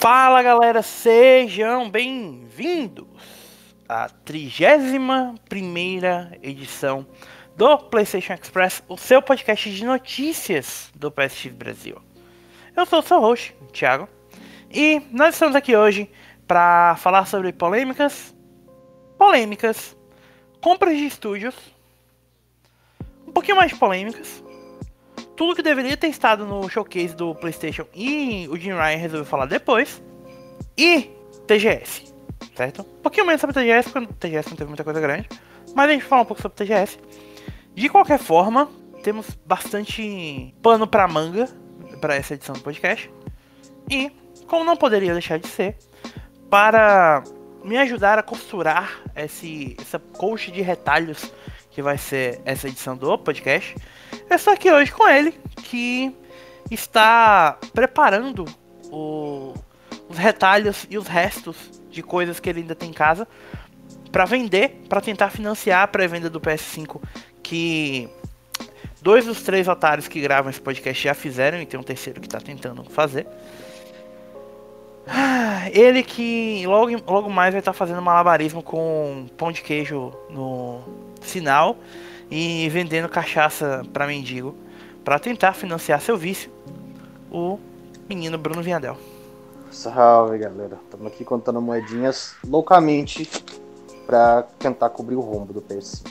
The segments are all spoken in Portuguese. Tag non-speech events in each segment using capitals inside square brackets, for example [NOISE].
Fala galera, sejam bem-vindos à 31 edição do PlayStation Express, o seu podcast de notícias do PSX Brasil. Eu sou o seu host, Thiago, e nós estamos aqui hoje para falar sobre polêmicas, polêmicas, compras de estúdios, um pouquinho mais polêmicas, tudo que deveria ter estado no showcase do PlayStation e o Jim Ryan resolveu falar depois, e TGS, certo? Um pouquinho menos sobre TGS, porque TGS não teve muita coisa grande, mas a gente vai falar um pouco sobre TGS. De qualquer forma, temos bastante pano para manga para essa edição do podcast. E, como não poderia deixar de ser, para me ajudar a costurar esse, essa coxa de retalhos que vai ser essa edição do podcast, eu estou aqui hoje com ele, que está preparando o, os retalhos e os restos de coisas que ele ainda tem em casa para vender, para tentar financiar a pré-venda do PS5 que dois dos três otários que gravam esse podcast já fizeram e tem um terceiro que está tentando fazer. Ah, ele que logo, logo mais vai estar tá fazendo malabarismo com pão de queijo no sinal e vendendo cachaça para mendigo para tentar financiar seu vício. O menino Bruno Viadel. Salve galera, estamos aqui contando moedinhas loucamente para tentar cobrir o rombo do PS5.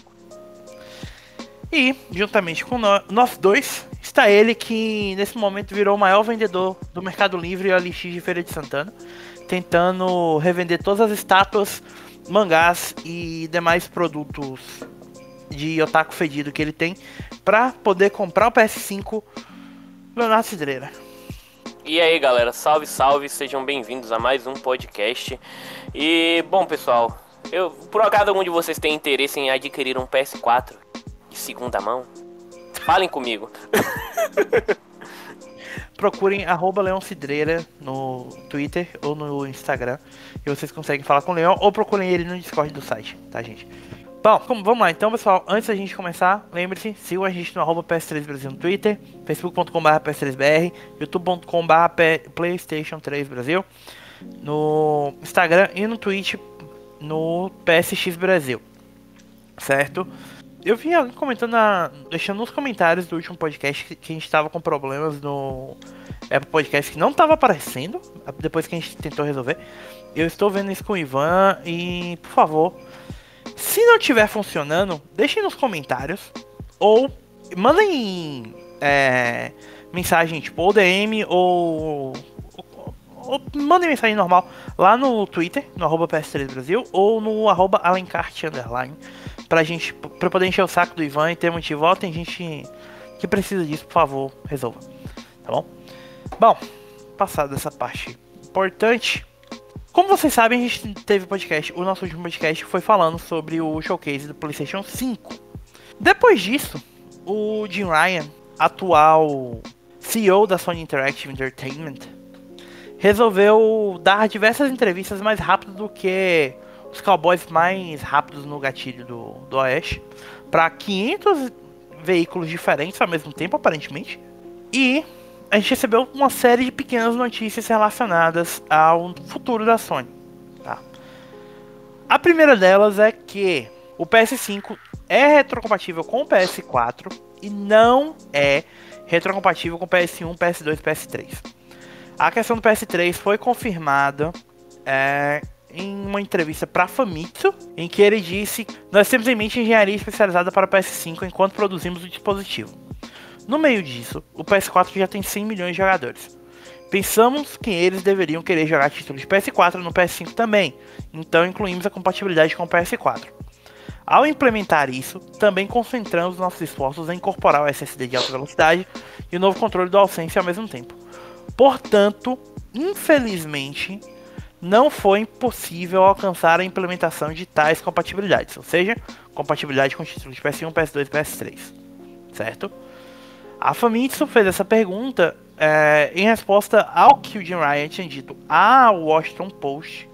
E, juntamente com nós dois, está ele que nesse momento virou o maior vendedor do Mercado Livre e OLX de Feira de Santana, tentando revender todas as estátuas, mangás e demais produtos de otaku fedido que ele tem para poder comprar o PS5 Leonardo Cidreira. E aí galera, salve, salve, sejam bem-vindos a mais um podcast. E bom pessoal, eu por acaso algum de vocês tem interesse em adquirir um PS4 de segunda mão? Falem comigo. [LAUGHS] Procurem arroba Leão Cidreira no Twitter ou no Instagram. E vocês conseguem falar com o Leão ou procurem ele no Discord do site, tá, gente? Bom, vamos lá então, pessoal. Antes da gente começar, lembre-se, sigam a gente no arroba PS3 Brasil no Twitter, facebook.com.br PS3BR, youtube.com.br PlayStation 3 Brasil, no Instagram e no Twitch no PSX Brasil, certo? Eu vi alguém comentando, na, deixando nos comentários do último podcast que, que a gente estava com problemas no Apple Podcast que não estava aparecendo, depois que a gente tentou resolver. Eu estou vendo isso com o Ivan e, por favor, se não estiver funcionando, deixem nos comentários ou mandem é, mensagem tipo ou DM ou, ou, ou, mandem mensagem normal lá no Twitter, no arroba PS3 Brasil ou no arroba Alencart Underline pra gente, pra poder encher o saco do Ivan e ter motivo. Ó, tem gente que precisa disso, por favor, resolva. Tá bom? Bom, passado essa parte importante. Como vocês sabem, a gente teve podcast. O nosso último podcast foi falando sobre o showcase do PlayStation 5. Depois disso, o Jim Ryan, atual CEO da Sony Interactive Entertainment, resolveu dar diversas entrevistas mais rápido do que os cowboys mais rápidos no gatilho do, do Oeste para 500 veículos diferentes ao mesmo tempo, aparentemente. E a gente recebeu uma série de pequenas notícias relacionadas ao futuro da Sony. Tá? A primeira delas é que o PS5 é retrocompatível com o PS4 e não é retrocompatível com o PS1, PS2 e PS3. A questão do PS3 foi confirmada é, em uma entrevista para Famitsu, em que ele disse: Nós temos em mente engenharia especializada para o PS5 enquanto produzimos o dispositivo. No meio disso, o PS4 já tem 100 milhões de jogadores. Pensamos que eles deveriam querer jogar títulos de PS4 no PS5 também, então incluímos a compatibilidade com o PS4. Ao implementar isso, também concentramos nossos esforços em incorporar o SSD de alta velocidade e o novo controle do DualSense ao mesmo tempo. Portanto, infelizmente, não foi possível alcançar a implementação de tais compatibilidades, ou seja, compatibilidade com títulos de PS1, PS2 e PS3, certo? A Famitsu fez essa pergunta é, em resposta ao que o Jim Ryan tinha dito ao Washington Post.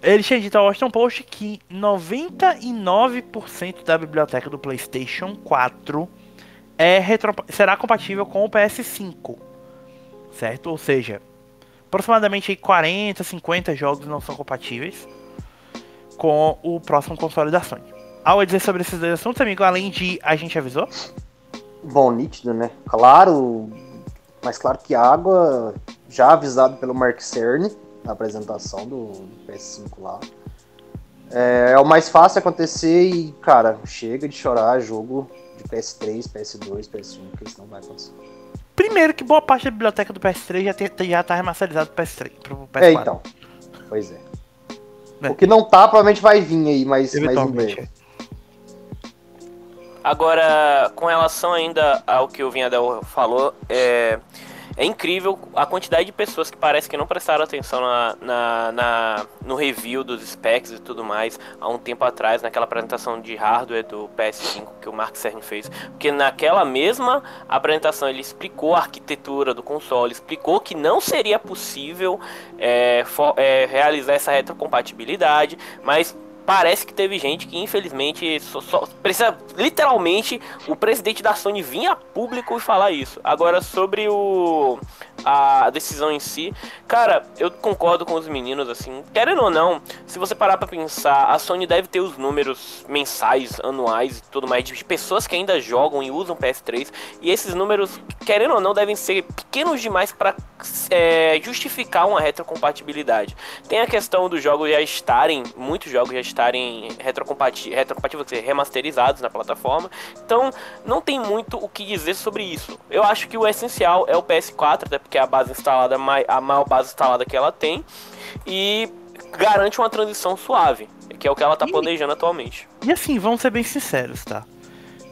Ele tinha dito ao Washington Post que 99% da biblioteca do PlayStation 4 é será compatível com o PS5, certo? Ou seja, aproximadamente aí 40, 50 jogos não são compatíveis com o próximo console da Sony. Algo a dizer sobre esses dois assuntos, amigo, além de a gente avisou? Bom, nítido, né? Claro, mas claro que água, já avisado pelo Mark Cerny na apresentação do, do PS5 lá. É, é, o mais fácil acontecer e, cara, chega de chorar jogo de PS3, PS2, PS1, que isso não vai acontecer. Primeiro que boa parte da biblioteca do PS3 já, tem, já tá remasterizado pro PS3, pro PS4. É, então. Pois é. é. O que não tá, provavelmente vai vir aí, mas, mas em breve. Agora, com relação ainda ao que o Vinhadel falou, é, é incrível a quantidade de pessoas que parece que não prestaram atenção na, na, na, no review dos specs e tudo mais há um tempo atrás, naquela apresentação de hardware do PS5 que o Mark Cerny fez. Porque naquela mesma apresentação ele explicou a arquitetura do console, explicou que não seria possível é, for, é, realizar essa retrocompatibilidade, mas parece que teve gente que infelizmente só, só, precisa literalmente o presidente da Sony vir a público e falar isso. Agora sobre o a decisão em si, cara, eu concordo com os meninos assim, querendo ou não, se você parar para pensar, a Sony deve ter os números mensais, anuais e tudo mais de pessoas que ainda jogam e usam PS3 e esses números, querendo ou não, devem ser pequenos demais para é, justificar uma retrocompatibilidade. Tem a questão dos jogos já estarem, muitos jogos já estarem retrocompatíveis, retrocompatíveis remasterizados na plataforma. Então, não tem muito o que dizer sobre isso. Eu acho que o essencial é o PS4, até porque é a base instalada, a maior base instalada que ela tem, e garante uma transição suave, que é o que ela está planejando atualmente. E assim, vamos ser bem sinceros, tá?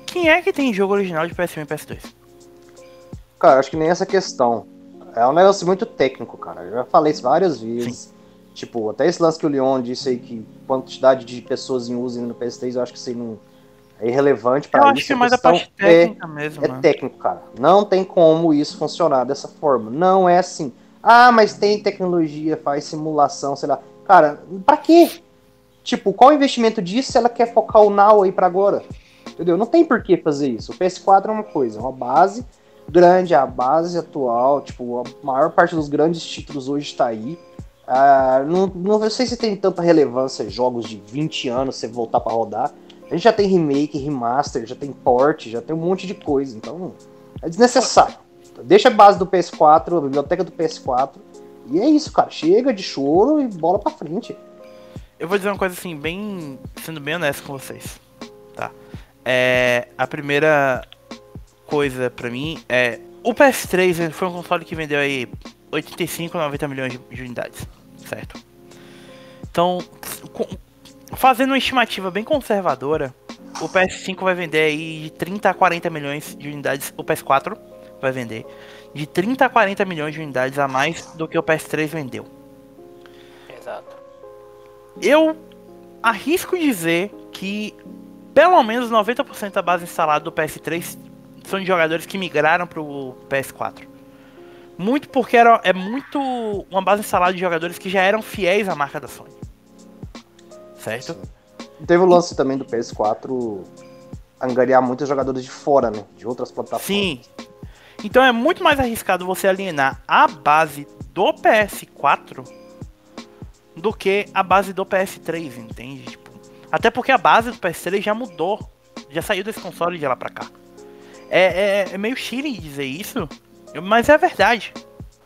Quem é que tem jogo original de PS1 e PS2? Cara, acho que nem essa questão. É um negócio muito técnico, cara. Eu já falei isso várias vezes. Sim. Tipo, até esse lance que o Leon disse aí que quantidade de pessoas em uso no PS3, eu acho que isso aí não é irrelevante para isso. Eu acho que é mais a parte técnica é, mesmo. É né? técnico, cara. Não tem como isso funcionar dessa forma. Não é assim. Ah, mas tem tecnologia, faz simulação, sei lá. Cara, pra quê? Tipo, qual o investimento disso se ela quer focar o Now aí pra agora? Entendeu? Não tem por que fazer isso. O PS4 é uma coisa, é uma base grande, a base atual, tipo, a maior parte dos grandes títulos hoje está aí. Uh, não, não sei se tem tanta relevância jogos de 20 anos você voltar para rodar. A gente já tem remake, remaster, já tem port, já tem um monte de coisa, então é desnecessário. Deixa a base do PS4, a biblioteca do PS4, e é isso, cara. Chega de choro e bola pra frente. Eu vou dizer uma coisa assim, bem. sendo bem honesto com vocês. Tá? É. A primeira coisa para mim é. O PS3 foi um console que vendeu aí 85, 90 milhões de unidades, certo? Então, fazendo uma estimativa bem conservadora, o PS5 vai vender aí de 30 a 40 milhões de unidades. O PS4 vai vender de 30 a 40 milhões de unidades a mais do que o PS3 vendeu. Exato. Eu arrisco dizer que pelo menos 90% da base instalada do PS3 são de jogadores que migraram pro PS4. Muito porque era, é muito uma base instalada de jogadores que já eram fiéis à marca da Sony. Certo? Teve o lance também do PS4 angariar muitos jogadores de fora, né? De outras plataformas. Sim. Então é muito mais arriscado você alienar a base do PS4 do que a base do PS3, entende? Tipo, até porque a base do PS3 já mudou. Já saiu desse console de lá pra cá. É, é, é meio chile dizer isso, mas é verdade.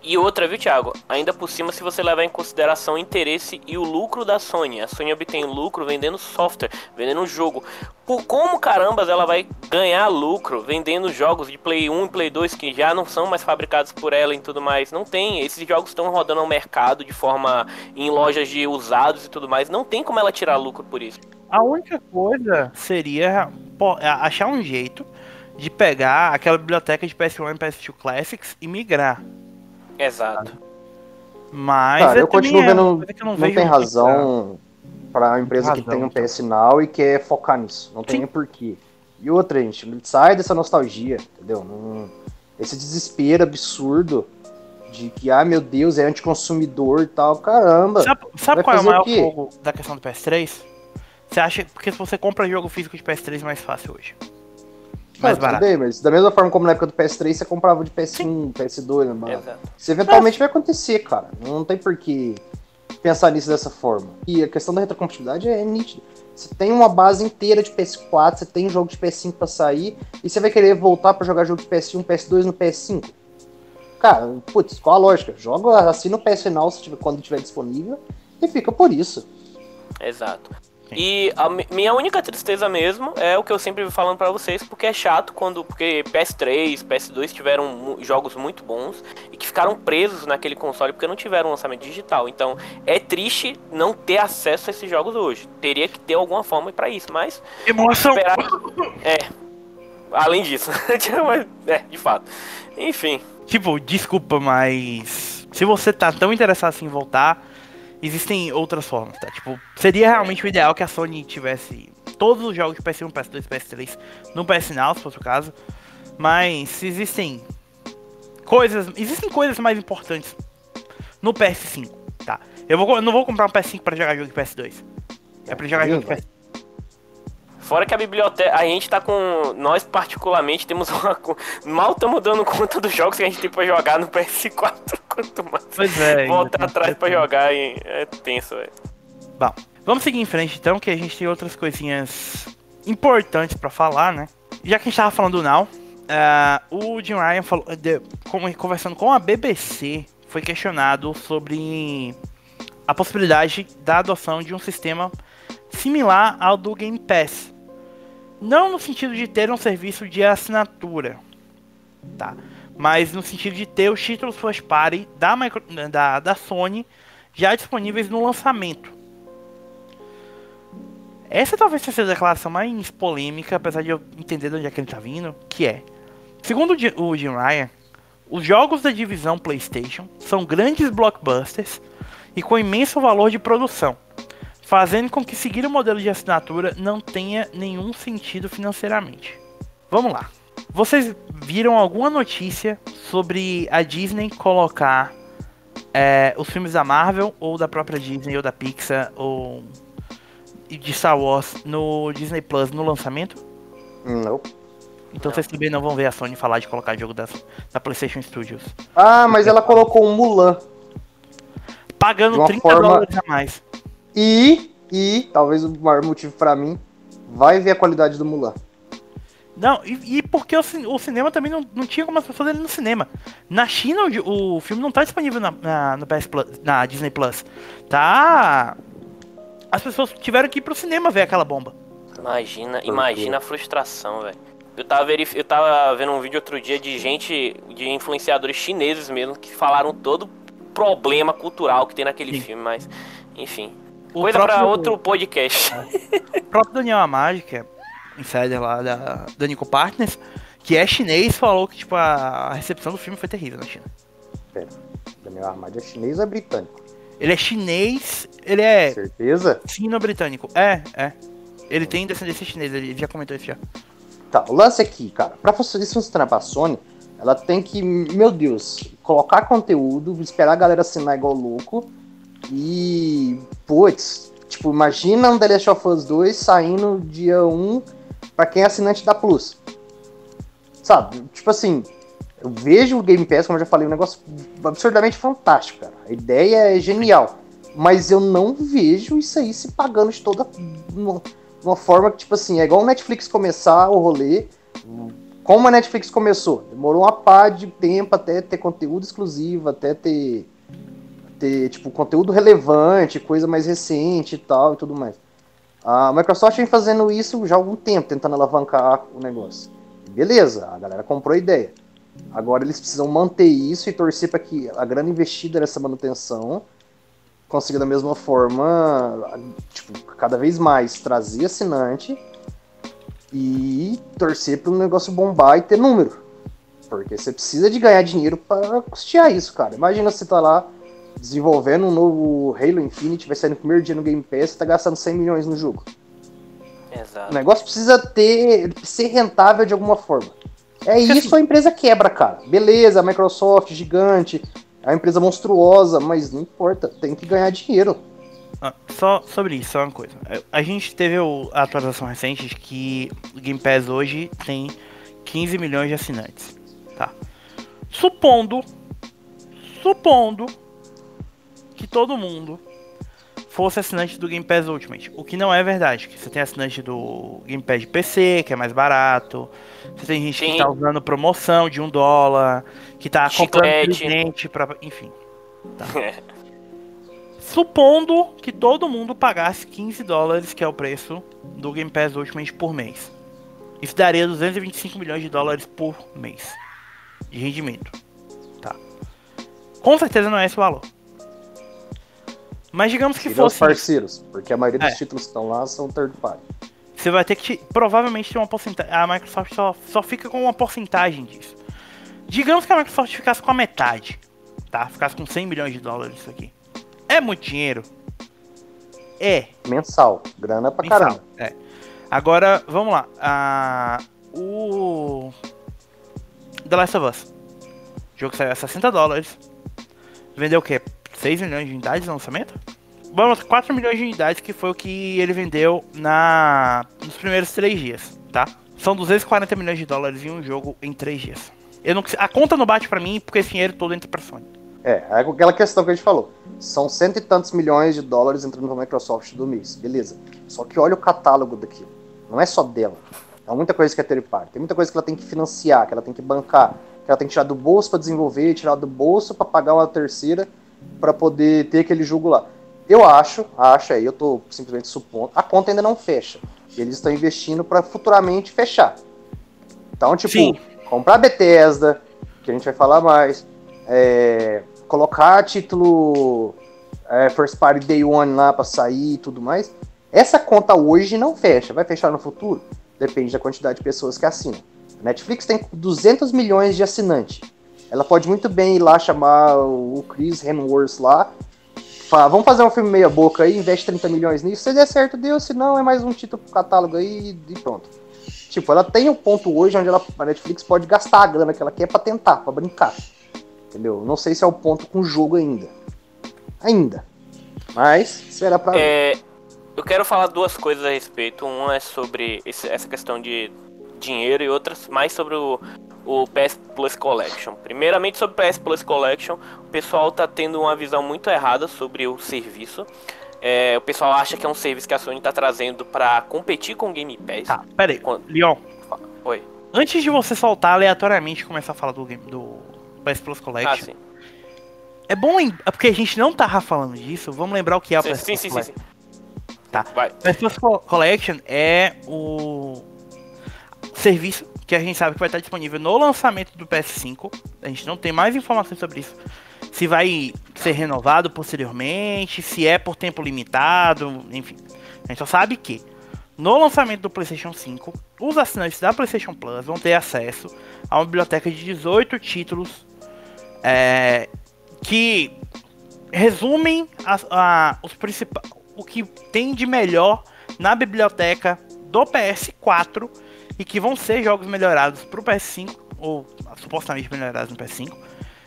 E outra, viu, Thiago? Ainda por cima, se você levar em consideração o interesse e o lucro da Sony. A Sony obtém lucro vendendo software, vendendo jogo. Por como carambas ela vai ganhar lucro vendendo jogos de Play 1 e Play 2 que já não são mais fabricados por ela e tudo mais? Não tem. Esses jogos estão rodando ao mercado de forma em lojas de usados e tudo mais. Não tem como ela tirar lucro por isso. A única coisa seria achar um jeito de pegar aquela biblioteca de PS1 e PS2 Classics e migrar. Exato. Mas Cara, eu continuo é vendo. É não, não tem razão para a empresa razão, que tem um PS Now e quer focar nisso. Não tem nem porquê. E outra, gente, sai dessa nostalgia, entendeu? Não, esse desespero absurdo de que, ah, meu Deus, é anticonsumidor e tal, caramba. Sabe, sabe qual é o maior fogo da questão do PS3? Você acha porque se você compra jogo físico de PS3 é mais fácil hoje. Mais barato. bem, mas da mesma forma como na época do PS3 você comprava de PS1, PS2, né. Exato. Isso eventualmente vai acontecer, cara. Não tem por que pensar nisso dessa forma. E a questão da retrocompatibilidade é nítida. Você tem uma base inteira de PS4, você tem jogo de PS5 pra sair, e você vai querer voltar pra jogar jogo de PS1, PS2 no PS5? Cara, putz, qual a lógica? Joga, assina o PS Final se tiver, quando tiver disponível, e fica por isso. Exato. E a mi- minha única tristeza mesmo é o que eu sempre vim falando pra vocês, porque é chato quando porque PS3, PS2 tiveram jogos muito bons e que ficaram presos naquele console porque não tiveram lançamento digital. Então, é triste não ter acesso a esses jogos hoje. Teria que ter alguma forma pra isso, mas Emoção. esperar [LAUGHS] É. Além disso, [LAUGHS] é, de fato. Enfim, Tipo, desculpa, mas se você tá tão interessado assim em voltar, existem outras formas, tá? Tipo, seria realmente o ideal que a Sony tivesse todos os jogos de PS1, PS2, PS3 no PS Now, se fosse o caso. Mas existem coisas, existem coisas mais importantes no PS5, tá? Eu, vou, eu não vou comprar um PS5 pra jogar jogo de PS2. É pra jogar jogo de PS5. Fora que a biblioteca, a gente tá com. Nós, particularmente, temos [LAUGHS] uma. Mal estamos dando conta dos jogos que a gente tem pra jogar no PS4. [LAUGHS] Quanto mais Pois é. voltar atrás pra PS5. jogar, hein? é tenso, velho. Bom, vamos seguir em frente então, que a gente tem outras coisinhas importantes pra falar, né? Já que a gente tava falando do Now, ah, o Jim Ryan falou, de- conversando com a BBC, foi questionado sobre a possibilidade da adoção de um sistema similar ao do Game Pass. Não no sentido de ter um serviço de assinatura, tá? Mas no sentido de ter os títulos first party da, micro- da, da Sony já disponíveis no lançamento. Essa talvez seja a declaração mais polêmica, apesar de eu entender de onde é que ele tá vindo, que é, segundo o Jim Ryan, os jogos da divisão PlayStation são grandes blockbusters e com imenso valor de produção, fazendo com que seguir o modelo de assinatura não tenha nenhum sentido financeiramente. Vamos lá. Vocês viram alguma notícia sobre a Disney colocar é, os filmes da Marvel ou da própria Disney ou da Pixar ou de Star Wars no Disney Plus no lançamento? Não. Então vocês também não vão ver a Sony falar de colocar jogo das, da PlayStation Studios. Ah, mas ela colocou um Mulan. Pagando De uma 30 forma- dólares a mais. E, e, talvez o maior motivo pra mim, vai ver a qualidade do Mulan. Não, e, e porque o, o cinema também não, não tinha como as pessoas irem no cinema. Na China o, o filme não tá disponível na, na, no PS Plus, na Disney Plus. Tá. As pessoas tiveram que ir pro cinema ver aquela bomba. Imagina, imagina a frustração, velho. Eu tava, verif... eu tava vendo um vídeo outro dia de gente, de influenciadores chineses mesmo, que falaram todo o problema cultural que tem naquele Sim. filme, mas, enfim. O Coisa pra próprio- outro podcast. [LAUGHS] O próprio Daniel Amadi, que é insider lá da, da Nico Partners, que é chinês, falou que tipo, a, recepção do filme foi terrível na China. Pera, Daniel Armado é chinês ou é britânico? Ele é chinês, ele é Certeza? sino-britânico. É, é. Ele tem descendência chinesa, ele já comentou isso já. Tá, o lance aqui, cara, pra funcionar- isso funcionar pra Sony, ela tem que, meu Deus, colocar conteúdo, esperar a galera assinar igual louco e, putz, tipo, imagina um The Last of Us 2 saindo dia 1 pra quem é assinante da Plus. Sabe, tipo assim, eu vejo o Game Pass, como eu já falei, um negócio absurdamente fantástico, cara. A ideia é genial, mas eu não vejo isso aí se pagando de toda uma, uma forma que, tipo assim, é igual o Netflix começar o rolê. Como a Netflix começou? Demorou uma pá de tempo até ter conteúdo exclusivo, até ter, ter tipo, conteúdo relevante, coisa mais recente e tal e tudo mais. A Microsoft vem fazendo isso já há algum tempo, tentando alavancar o negócio. Beleza, a galera comprou a ideia. Agora eles precisam manter isso e torcer para que a grana investida nessa manutenção consiga da mesma forma, tipo, cada vez mais trazer assinante e torcer para o negócio bombar e ter número. Porque você precisa de ganhar dinheiro para custear isso, cara. Imagina você tá lá desenvolvendo um novo Halo Infinite, vai sair no primeiro dia no Game Pass, você tá gastando 100 milhões no jogo. O Exato. negócio precisa ter, ser rentável de alguma forma. É isso a empresa quebra, cara. Beleza, a Microsoft gigante, é uma empresa monstruosa, mas não importa, tem que ganhar dinheiro. Ah, só sobre isso, só uma coisa. É, A gente teve o- a atualização recente de que o Game Pass hoje tem 15 milhões de assinantes. Tá? Supondo, supondo que todo mundo fosse assinante do Game Pass Ultimate, o que não é verdade, que você tem assinante do Game Pass de PC, que é mais barato, você tem gente Sim. que tá usando promoção de um dólar, que tá comprando Chiclete. presente pra... enfim. Tá. [LAUGHS] Supondo que todo mundo pagasse 15 dólares, que é o preço do Game Pass Ultimate por mês. Isso daria 225 milhões de dólares por mês de rendimento. Tá. Com certeza não é esse o valor. Mas digamos que E os fosse. parceiros, porque a maioria dos É. títulos que estão lá são third party. Você vai ter que provavelmente ter uma porcentagem. A Microsoft só, só fica com uma porcentagem disso. Digamos que a Microsoft ficasse com a metade, tá? Ficasse com 100 milhões de dólares isso aqui. É muito dinheiro? É. Mensal, grana pra mensal, caramba. É. Agora, vamos lá. Ah, o The Last of Us. O jogo saiu a 60 dólares. Vendeu o quê? 6 milhões de unidades no lançamento? Vamos, 4 milhões de unidades, que foi o que ele vendeu na nos primeiros 3 dias, tá? São 240 milhões de dólares em um jogo em 3 dias. Eu não, a conta não bate pra mim porque esse dinheiro todo entra pra Sony. É, é aquela questão que a gente falou. São cento e tantos milhões de dólares entrando na Microsoft do mês, beleza. Só que olha o catálogo daquilo. Não é só dela. É muita coisa que é third party. Tem muita coisa que ela tem que financiar, que ela tem que bancar, que ela tem que tirar do bolso pra desenvolver, tirar do bolso pra pagar uma terceira pra poder ter aquele jogo lá. Eu acho, acho aí, eu tô simplesmente supondo, a conta ainda não fecha. Eles estão investindo pra futuramente fechar. Então, tipo, Sim. comprar Bethesda, que a gente vai falar mais, é, colocar título é, First Party Day One lá pra sair e tudo mais. Essa conta hoje não fecha. Vai fechar no futuro? Depende da quantidade de pessoas que assinam. A Netflix tem 200 milhões de assinantes. Ela pode muito bem ir lá chamar o Chris Hemsworth lá. Falar, vamos fazer um filme meia boca aí, investe 30 milhões nisso. Se der certo, deu. Se não, é mais um título pro catálogo aí e pronto. Tipo, ela tem um ponto hoje onde ela, a Netflix pode gastar a grana que ela quer pra tentar, pra brincar. Entendeu? Não sei se é o ponto com o jogo ainda. Ainda. Mas, será pra. É, eu quero falar duas coisas a respeito. Uma é sobre essa questão de dinheiro e outras mais sobre o, o PS Plus Collection. Primeiramente sobre o PS Plus Collection, o pessoal tá tendo uma visão muito errada sobre o serviço. É, o pessoal acha que é um serviço que a Sony tá trazendo pra competir com o Game Pass. Tá, pera aí. Quando- Leon, Oi. antes de você soltar aleatoriamente e começar a falar do, game, do PS Plus Ah, Collection, sim. é bom lembrar, porque a gente não tava falando disso, vamos lembrar o que é o Sim, PS sim, Plus sim, sim, Collection. sim. Tá. Vai. PS Plus Co- Collection é o serviço que a gente sabe que vai estar disponível no lançamento do PS5. A gente não tem mais informações sobre isso. Se vai ser renovado posteriormente, se é por tempo limitado, enfim. A gente só sabe que no lançamento do PlayStation 5, os assinantes da PlayStation Plus vão ter acesso a uma biblioteca de 18 títulos é, que resumem as- a- os principais, o que tem de melhor na biblioteca do PS4 e que vão ser jogos melhorados para o PS5 ou supostamente melhorados no PS5,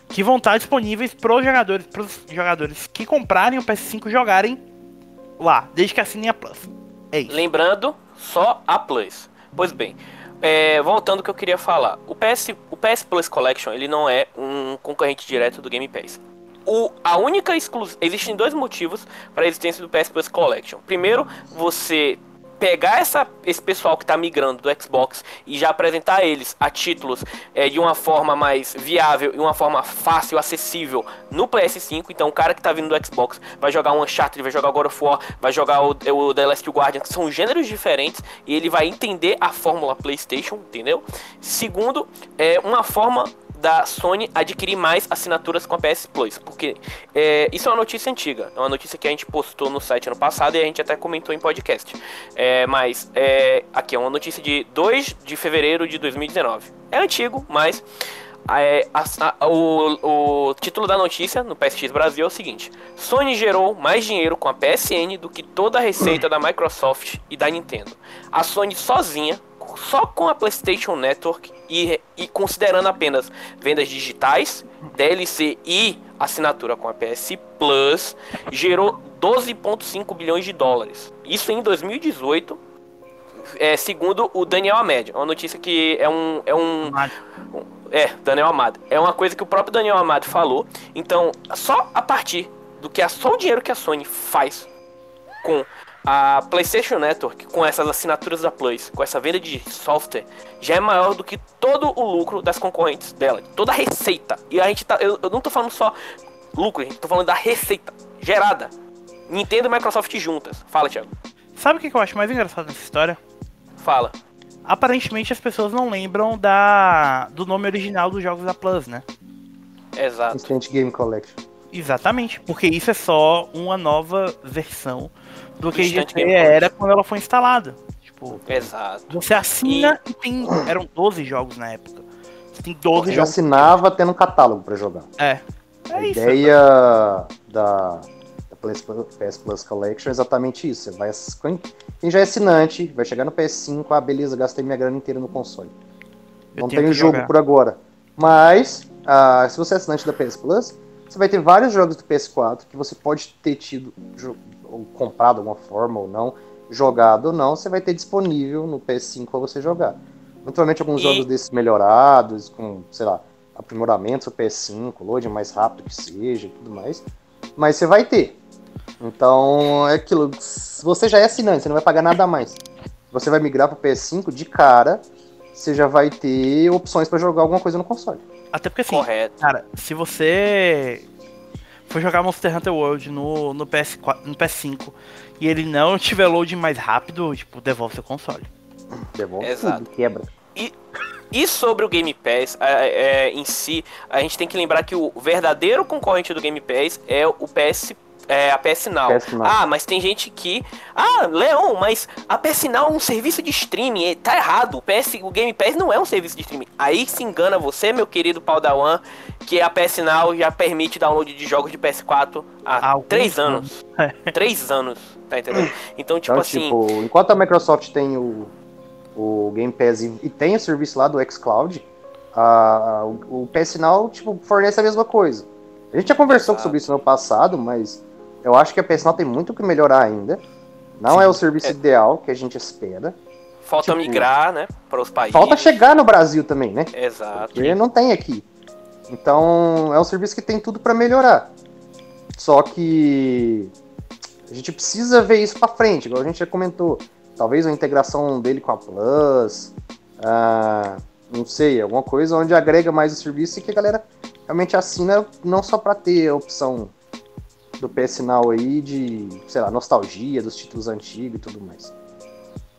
que vão estar disponíveis para os jogadores, pros jogadores que comprarem o PS5 jogarem lá, desde que assinem a Plus. É isso. Lembrando, só a Plus. Pois bem, é, voltando ao que eu queria falar. O PS, o PS Plus Collection, ele não é um concorrente direto do Game Pass. O, a única exclusão... Existem dois motivos para a existência do PS Plus Collection. Primeiro, você pegar essa, esse pessoal que está migrando do Xbox e já apresentar eles a títulos é, de uma forma mais viável e uma forma fácil, acessível no PS5. Então, o cara que está vindo do Xbox vai jogar um Uncharted, vai jogar God of War, vai jogar o, o The Last Guardian, que são gêneros diferentes e ele vai entender a fórmula PlayStation, entendeu? Segundo, é uma forma da Sony adquirir mais assinaturas com a PS Plus, porque é, isso é uma notícia antiga, é uma notícia que a gente postou no site ano passado e a gente até comentou em podcast. É, mas é, aqui é uma notícia de 2 de fevereiro de 2019. É antigo, mas é, a- a- o, o título da notícia no PSX Brasil é o seguinte: Sony gerou mais dinheiro com a PSN do que toda a receita da Microsoft e da Nintendo. A Sony sozinha, só com a PlayStation Network e, e considerando apenas vendas digitais, DLC e assinatura com a PS Plus, gerou 12,5 bilhões de dólares. Isso em 2018 é, segundo o Daniel Ahmed. Uma notícia que é um. É um. É, Daniel Amado. É uma coisa que o próprio Daniel Amado falou. Então, só a partir do que é só o dinheiro que a Sony faz com a PlayStation Network, com essas assinaturas da Plus, com essa venda de software, já é maior do que todo o lucro das concorrentes dela, toda a receita. E a gente tá, eu, eu não tô falando só lucro, gente, tô falando da receita gerada. Nintendo e Microsoft juntas. Fala, Thiago. Sabe o que eu acho mais engraçado nessa história? Fala. Aparentemente as pessoas não lembram da do nome original dos jogos da Plus, né? Exato. Instant Game Collection. Exatamente, porque isso é só uma nova versão do que a Game era quando ela foi instalada. Tipo, Exato. você assina e, tem. Eram 12 jogos na época. Você tem 12 Eu jogos. assinava tendo um catálogo pra jogar. É. A É isso. ideia da, da PS, Plus- PS Plus Collection é exatamente isso. Você vai, quem quem já é assinante, vai chegar no PS5, ah, beleza, gastei minha grana inteira no console. Eu Não tenho jogo jogar. por agora. Mas, ah, se você é assinante da PS Plus, você vai ter vários jogos do PS4 que você pode ter tido ou comprado de alguma forma ou não, jogado ou não, você vai ter disponível no PS5 para você jogar. Naturalmente, alguns E- jogos desses melhorados, com, sei lá, aprimoramentos do PS5, loading mais rápido que seja e tudo mais. Mas você vai ter. Então, é aquilo. Você já é assinante, você não vai pagar nada a mais. Você vai migrar pro PS5 de cara, você já vai ter opções pra jogar alguma coisa no console. Até porque assim, Correto. cara, se você for jogar Monster Hunter World no, no, PS4, no PS5 e ele não tiver load mais rápido, tipo, devolve seu console. Devolve Exato. tudo, quebra. E sobre o Game Pass é, é, em si, a gente tem que lembrar que o verdadeiro concorrente do Game Pass é o PS, é, a PS Now. PS Now. Ah, mas tem gente que. Ah, Leon, mas a PS Now é um serviço de streaming. é- Tá errado. O, PS, o Game Pass não é um serviço de streaming. Aí se engana você, meu querido Padawan, que a PS Now já permite download de jogos de PS4 há Alguns 3 anos. 3 [LAUGHS] anos, tá entendendo? Então, tipo Então, assim. tipo, enquanto a Microsoft tem o, o Game Pass e, e tem o serviço lá do xCloud, a, a- o, o PS Now, tipo, fornece a mesma coisa. A gente já conversou Exato. sobre isso no passado, mas eu acho que a Now tem muito o que melhorar ainda. Não é o serviço É. ideal que a gente espera. Falta tipo, migrar, né? Para os países. Falta chegar no Brasil também, né? Exato. Porque não tem aqui. Então, é um serviço que tem tudo para melhorar. Só que a gente precisa ver isso para frente, igual a gente já comentou. Talvez uma integração dele com a Plus, ah, não sei, alguma coisa onde agrega mais o serviço e que a galera realmente assina não só para ter a opção do PS Now aí de, sei lá, nostalgia dos títulos antigos e tudo mais.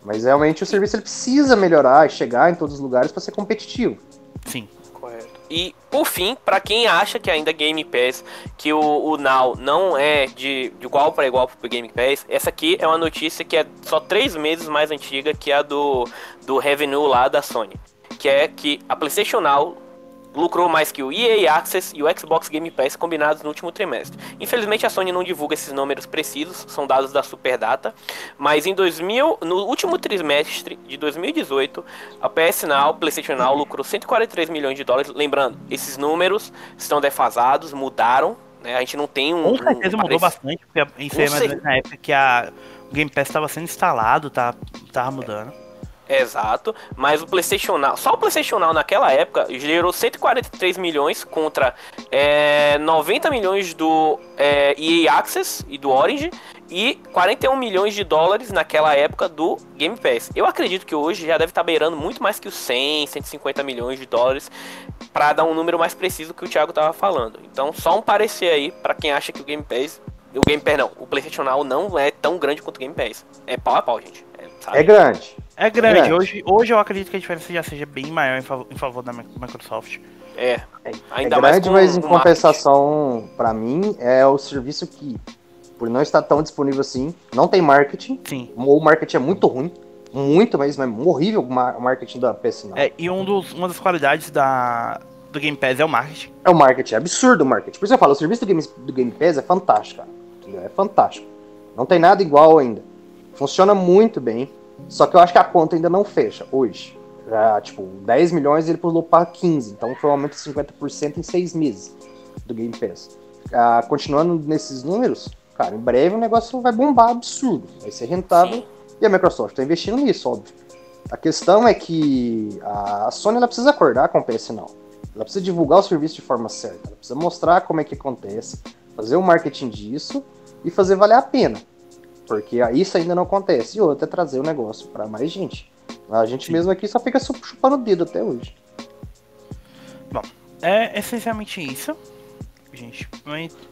Mas realmente o serviço ele precisa melhorar e chegar em todos os lugares para ser competitivo. Sim. Correto. E, por fim, pra quem acha que ainda Game Pass, que o, o Now não é de, de igual para igual pro Game Pass, essa aqui é uma notícia que é só três meses mais antiga que a do, do revenue lá da Sony. Que é que a PlayStation Now lucrou mais que o EA Access e o Xbox Game Pass combinados no último trimestre. Infelizmente a Sony não divulga esses números precisos, são dados da Superdata, mas em 2000, no último trimestre de 2018, a PS Now, PlayStation Now lucrou 143 milhões de dólares. Lembrando, esses números estão defasados, mudaram, né? A gente não tem um Com um certeza mudou parec- bastante, porque é cer- menos na época que a, o Game Pass estava sendo instalado, tá, tava mudando. Exato, mas o PlayStation Now, só o PlayStation Now naquela época gerou 143 milhões contra é, 90 milhões do é, EA Access e do Orange e 41 milhões de dólares naquela época do Game Pass. Eu acredito que hoje já deve estar beirando muito mais que os 100, 150 milhões de dólares para dar um número mais preciso que o Thiago tava falando. Então, só um parecer aí para quem acha que o Game Pass, o Game Pass não, o PlayStation Now não é tão grande quanto o Game Pass. É pau a pau, gente. É? É grande. É grande, grande. Hoje, hoje eu acredito que a diferença já seja bem maior em favor, em favor da Mi- Microsoft. É, É, Ainda é mais grande, com mas em compensação, pra mim, é o serviço que, por não estar tão disponível assim, não tem marketing, Sim. ou o marketing é muito ruim, muito mesmo, é horrível o ma- o marketing da PS Now. É. É, e um dos, uma das qualidades da, do Game Pass é o marketing. o marketing, é absurdo o marketing. Por isso eu falo, o serviço do Game, do Game Pass é fantástico, cara. É fantástico. Não tem nada igual ainda. Funciona muito bem, só que eu acho que a conta ainda não fecha hoje. Já, tipo, 10 milhões ele pulou para 15, então foi um aumento de 50% em 6 meses do Game Pass. Ah, continuando nesses números, cara, em breve o negócio vai bombar absurdo. Vai ser rentável Sim. E a Microsoft está investindo nisso, óbvio. A questão é que a Sony ela precisa acordar com o PS Now. Ela precisa divulgar o serviço de forma certa. Ela precisa mostrar como é que acontece, fazer o marketing disso e fazer valer a pena. Porque isso ainda não acontece. E outra é trazer o negócio para mais gente. A gente Sim. mesmo aqui só fica chupando o dedo até hoje. Bom, é essencialmente isso. Gente,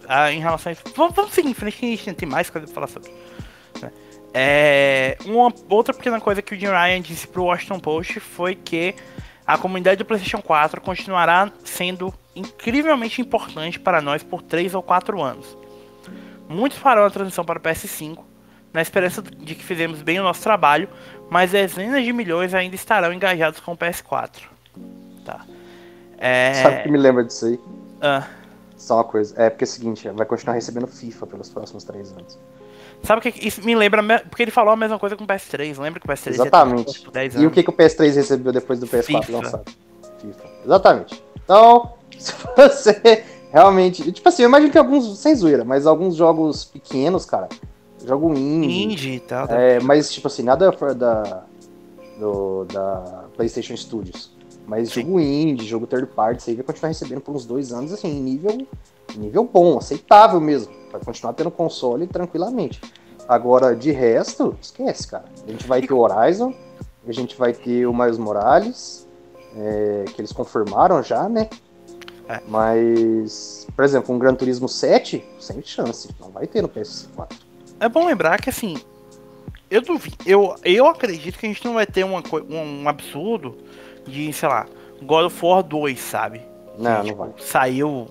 ah, em relação a isso. Vamos, vamos seguir em frente que a gente tem mais coisa pra falar sobre. Né? É, uma outra pequena coisa que o Jim Ryan disse pro Washington Post foi que a comunidade do PlayStation 4 continuará sendo incrivelmente importante para nós por 3 ou 4 anos. Muitos farão a transição para o PS5, na esperança de que fizemos bem o nosso trabalho, mas dezenas de milhões ainda estarão engajados com o PS4. Tá. É... Sabe o que me lembra disso aí? Ah. Só uma coisa. É porque é o seguinte, vai continuar recebendo FIFA pelos próximos 3 anos. Sabe o que isso me lembra? Porque ele falou a mesma coisa com o PS3. Lembra que o PS3 Exatamente. Por 10 anos. E o que, que o PS3 recebeu depois do PS4 FIFA. lançado? FIFA. Exatamente. Então, [LAUGHS] se você realmente. Tipo assim, eu imagino que alguns. Sem zoeira, mas alguns jogos pequenos, cara. Jogo indie. Indie e tal. É, mas, tipo assim, nada da. Do, da PlayStation Studios. Mas Sim. jogo indie, jogo third party, isso aí vai continuar recebendo por uns dois anos, assim, nível, nível bom, aceitável mesmo. Vai continuar tendo console tranquilamente. Agora, de resto, esquece, cara. A gente vai ter o Horizon, a gente vai ter o Miles Morales, é, que eles confirmaram já, né? É. Mas, por exemplo, um Gran Turismo 7, sem chance, não vai ter no PS4. É bom lembrar que, assim, eu duvido, eu, eu acredito que a gente não vai ter uma, um, um absurdo de, sei lá, God of War 2, sabe? Não, que, tipo, não vai. Saiu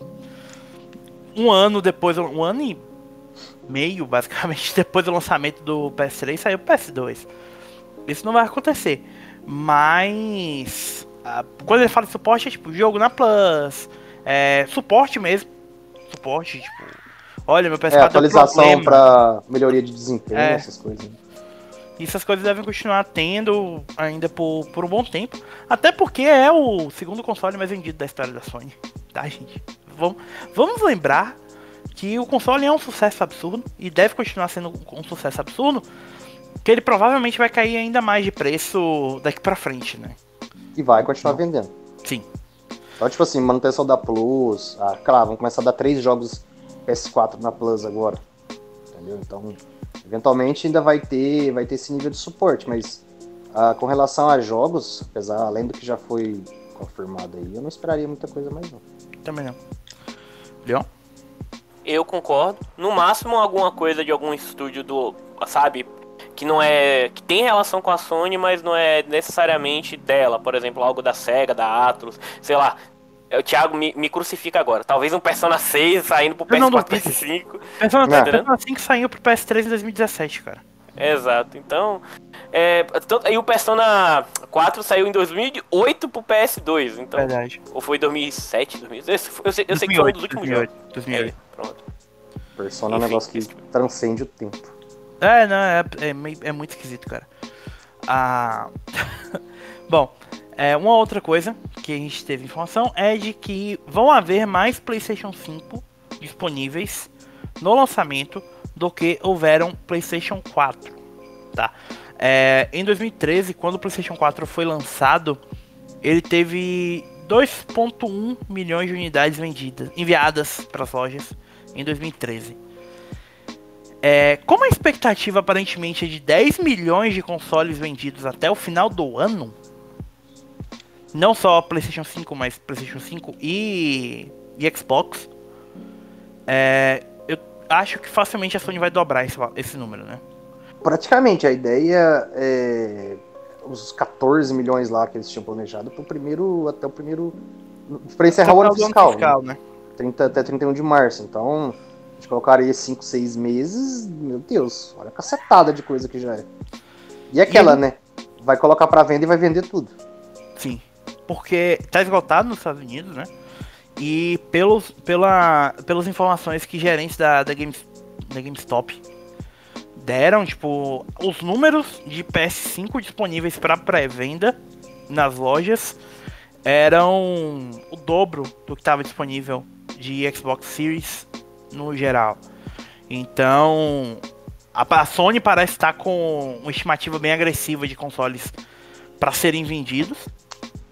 um ano depois, um ano e meio, basicamente, [LAUGHS] depois do lançamento do PS3, saiu o PS2. Isso não vai acontecer. Mas. quando ele fala de suporte, é tipo jogo na Plus. É, suporte mesmo. Suporte, tipo. Olha, meu PS4 é, atualização para melhoria de desempenho, é. essas coisas. E essas coisas devem continuar tendo ainda por, por um bom tempo. Até porque é o segundo console mais vendido da história da Sony. Tá, gente? Vamos, vamos lembrar que o console é um sucesso absurdo e deve continuar sendo um sucesso absurdo. Que ele provavelmente vai cair ainda mais de preço daqui pra frente, né? E vai continuar vendendo. Sim. Então, tipo assim, manutenção da Plus. Ah, claro, vamos começar a dar três jogos PS4 na Plus agora. Entendeu? Então, Eventualmente ainda vai ter, vai ter esse nível de suporte, mas ah, com relação a jogos, apesar além do que já foi confirmado aí, eu não esperaria muita coisa mais não. Também não. Leon? Eu concordo. No máximo alguma coisa de algum estúdio do, sabe, que não é que tem relação com a Sony, mas não é necessariamente dela, por exemplo, algo da Sega, da Atlus, sei lá, o Thiago me, me, crucifica agora. Talvez um Persona 6 saindo pro PS4 PS5. Persona, tá Persona 5 saiu pro PS3 em 2017, cara. Exato. Então. É, e o Persona 4 saiu em 2008 pro PS2. Então, Verdade. Ou foi 2007, 2008? Eu sei, eu sei que foi um dos últimos 2008, jogos. 2008. É, pronto. Persona é um negócio que transcende o tempo. É, não, é, é, é muito esquisito, cara. Ah. [LAUGHS] Bom, é, uma outra coisa que a gente teve informação é de que vão haver mais PlayStation 5 disponíveis no lançamento do que houveram PlayStation 4, tá? É, em 2013, quando o PlayStation 4 foi lançado, ele teve 2.1 milhões de unidades vendidas, enviadas para as lojas em 2013. É, como a expectativa aparentemente é de 10 milhões de consoles vendidos até o final do ano, não só PlayStation 5, mas PlayStation 5 e, e Xbox. É, eu acho que facilmente a Sony vai dobrar esse, esse número, né? Praticamente, a ideia é os 14 milhões lá que eles tinham planejado pro primeiro, até o primeiro. Pra encerrar o ano fiscal. fiscal né? né? 30, até 31 de março. Então, a gente colocaria 5, 6 meses. Meu Deus, olha a cacetada de coisa que já é. E aquela, e... né? Vai colocar para venda e vai vender tudo. Sim porque tá esgotado nos Estados Unidos, né? E pelos, pela, pelas informações que gerentes da, da, da GameStop deram, tipo, os números de PS5 disponíveis para pré-venda nas lojas eram o dobro do que estava disponível de Xbox Series no geral. Então, a Sony parece estar com uma estimativa bem agressiva de consoles para serem vendidos.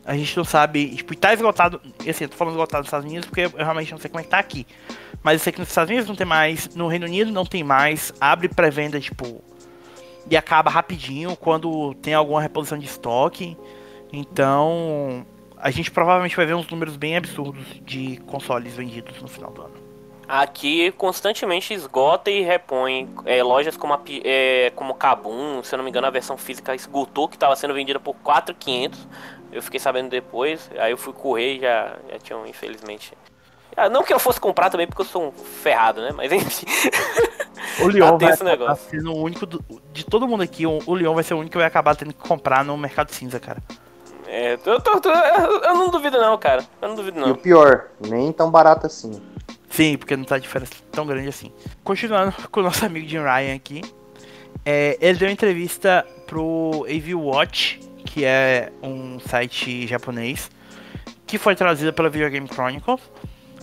A gente não sabe, tipo, tá esgotado. Assim, eu tô falando esgotado nos Estados Unidos porque eu realmente não sei como é que tá aqui. Mas eu sei que nos Estados Unidos não tem mais, no Reino Unido não tem mais, abre pré-venda, tipo, e acaba rapidinho quando tem alguma reposição de estoque. Então, a gente provavelmente vai ver uns números bem absurdos de consoles vendidos no final do ano. Aqui constantemente esgota e repõe é, lojas como, a, é, como Kabum, se eu não me engano a versão física esgotou que estava sendo vendida por 4,500. Eu fiquei sabendo depois, aí eu fui correr e já, já tinham infelizmente. Ah, não que eu fosse comprar também porque eu sou um ferrado, né? Mas enfim. O [LAUGHS] Leon vai acabar sendo o único do, de todo mundo aqui, o Leon vai ser o único que vai acabar tendo que comprar no mercado cinza, cara. É, eu, tô, tô, eu não duvido não, cara. Eu não duvido não. E o pior, nem tão barato assim. Sim, porque não tá diferença tão grande assim. Continuando [LAUGHS] com o nosso amigo Jim Ryan aqui. É, ele deu uma entrevista pro AV Watch, que é um site japonês, que foi traduzida pela Video Game Chronicles,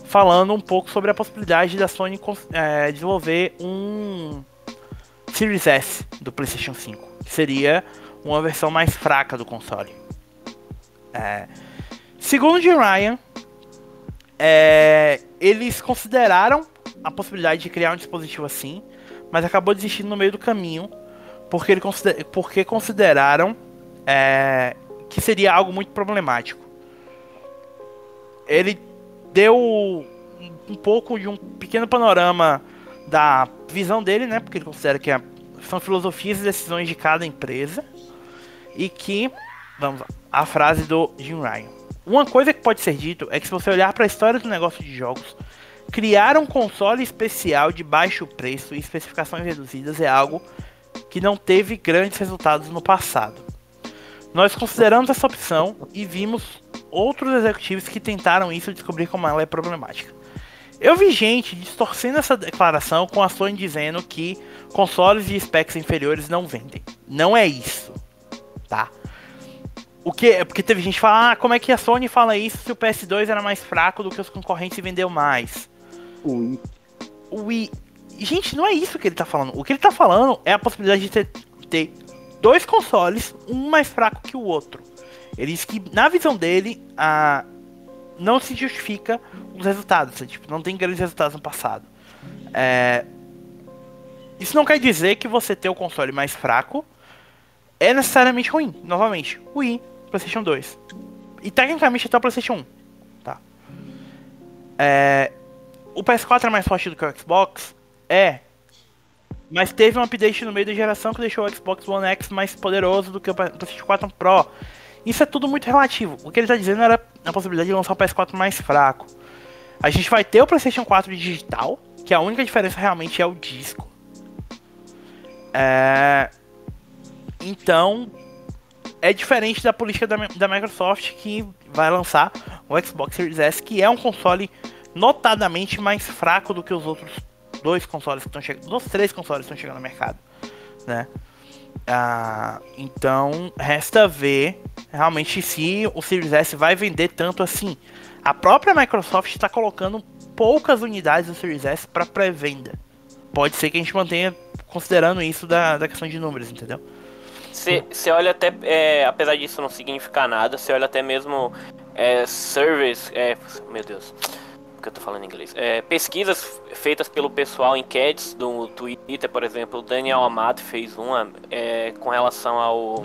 falando um pouco sobre a possibilidade da Sony é, desenvolver um Series S do PlayStation 5, que seria uma versão mais fraca do console. É, segundo Jim Ryan, é, eles consideraram a possibilidade de criar um dispositivo assim, mas acabou desistindo no meio do caminho, porque, ele consider, porque consideraram é, que seria algo muito problemático. Ele deu um pouco de um pequeno panorama da visão dele, né? Porque ele considera que são filosofias e decisões de cada empresa. E que, vamos lá, a frase do Jim Ryan. Uma coisa que pode ser dito é que se você olhar para a história do negócio de jogos, criar um console especial de baixo preço e especificações reduzidas é algo que não teve grandes resultados no passado. Nós consideramos essa opção e vimos outros executivos que tentaram isso e descobrir como ela é problemática. Eu vi gente distorcendo essa declaração com a Sony dizendo que consoles de specs inferiores não vendem. Não é isso, tá? O que é porque teve gente que fala, ah, como é que a Sony fala isso se o PS2 era mais fraco do que os concorrentes e vendeu mais? Ui. Ui. Gente, não é isso que ele tá falando. O que ele tá falando é a possibilidade de ter, ter dois consoles, um mais fraco que o outro. Ele diz que, na visão dele, a, não se justifica os resultados. Tipo, não tem grandes resultados no passado. É, isso não quer dizer que você ter o console mais fraco é necessariamente ruim. Novamente, Wii, PlayStation 2. E tecnicamente até o PlayStation 1. Tá? É, o PS4 é mais forte do que o Xbox? É. Mas teve um update no meio da geração que deixou o Xbox One X mais poderoso do que o PlayStation 4 Pro. Isso é tudo muito relativo. O que ele está dizendo era a possibilidade de lançar um PS4 mais fraco. A gente vai ter o PlayStation 4 digital, que a única diferença realmente é o disco. É... Então, é diferente da política da, da Microsoft que vai lançar o Xbox Series S, que é um console notadamente mais fraco do que os outros dois consoles que estão chegando, dos três consoles que estão chegando no mercado, né? Ah, então resta ver realmente se o Series S vai vender tanto assim. A própria Microsoft está colocando poucas unidades do Series S para pré-venda. Pode ser que a gente mantenha considerando isso da, da questão de números, entendeu? Você olha até, é, apesar disso não significar nada, você olha até mesmo é, é, meu Deus, que eu tô falando em inglês. É, pesquisas feitas pelo pessoal, enquetes do Twitter, por exemplo, o Daniel Amado fez uma é, com relação ao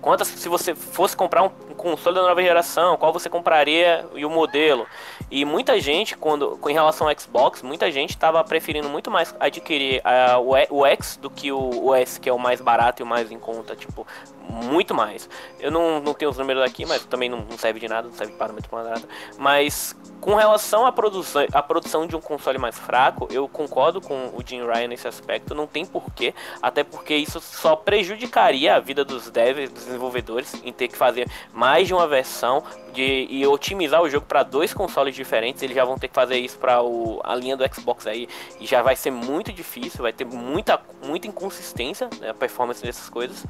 quantas se você fosse comprar um console da nova geração, qual você compraria e o modelo. E muita gente, quando em relação ao Xbox, muita gente estava preferindo muito mais adquirir uh, o, o X do que o, o, S, que é o mais barato e o mais em conta, tipo, muito mais. Eu não, não tenho os números aqui, mas também não, não serve de nada, não serve de parâmetro para nada. Mas com relação à produção, à produção de um console mais fraco, eu concordo com o Jim Ryan nesse aspecto, não tem porquê, até porque isso só prejudicaria a vida dos devs, dos desenvolvedores, em ter que fazer mais de uma versão de, e otimizar o jogo para dois consoles diferentes, eles já vão ter que fazer isso para a linha do Xbox aí e já vai ser muito difícil, vai ter muita, muita inconsistência né, a performance dessas coisas.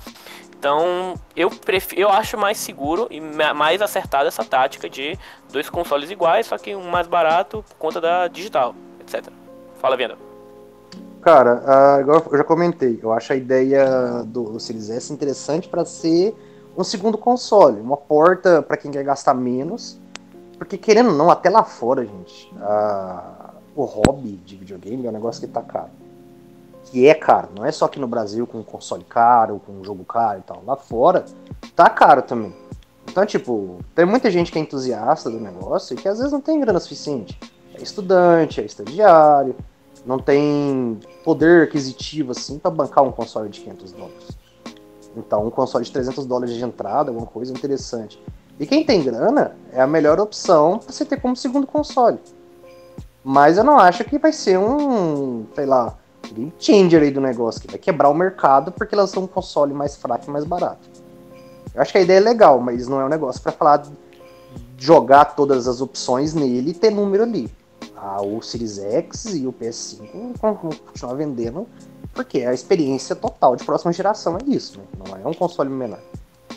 Então eu, prefiro, eu acho mais seguro e mais acertada essa tática de dois consoles iguais, só que um mais barato por conta da digital, etc. Fala, Venda. Cara, ah, igual eu já comentei, eu acho a ideia do Series S interessante para ser um segundo console, uma porta para quem quer gastar menos, porque querendo ou não, até lá fora, gente, ah, o hobby de videogame é um negócio que tá caro. Que é caro, não é só aqui no Brasil com console caro, com jogo caro e tal. Lá fora, tá caro também. Então, tipo, tem muita gente que é entusiasta do negócio e que às vezes não tem grana suficiente. É estudante, é estagiário, não tem poder aquisitivo assim para bancar um console de 500 dólares. Então, um console de 300 dólares de entrada, alguma coisa interessante. E quem tem grana é a melhor opção para você ter como segundo console. Mas eu não acho que vai ser um, sei lá, game changer aí do negócio, que vai quebrar o mercado porque elas são um console mais fraco e mais barato. Eu acho que a ideia é legal, mas não é um negócio para falar jogar todas as opções nele e ter número ali a, o Series X e o PS5 vão continuar vendendo, porque a experiência total de próxima geração é isso, né? Não é um console menor.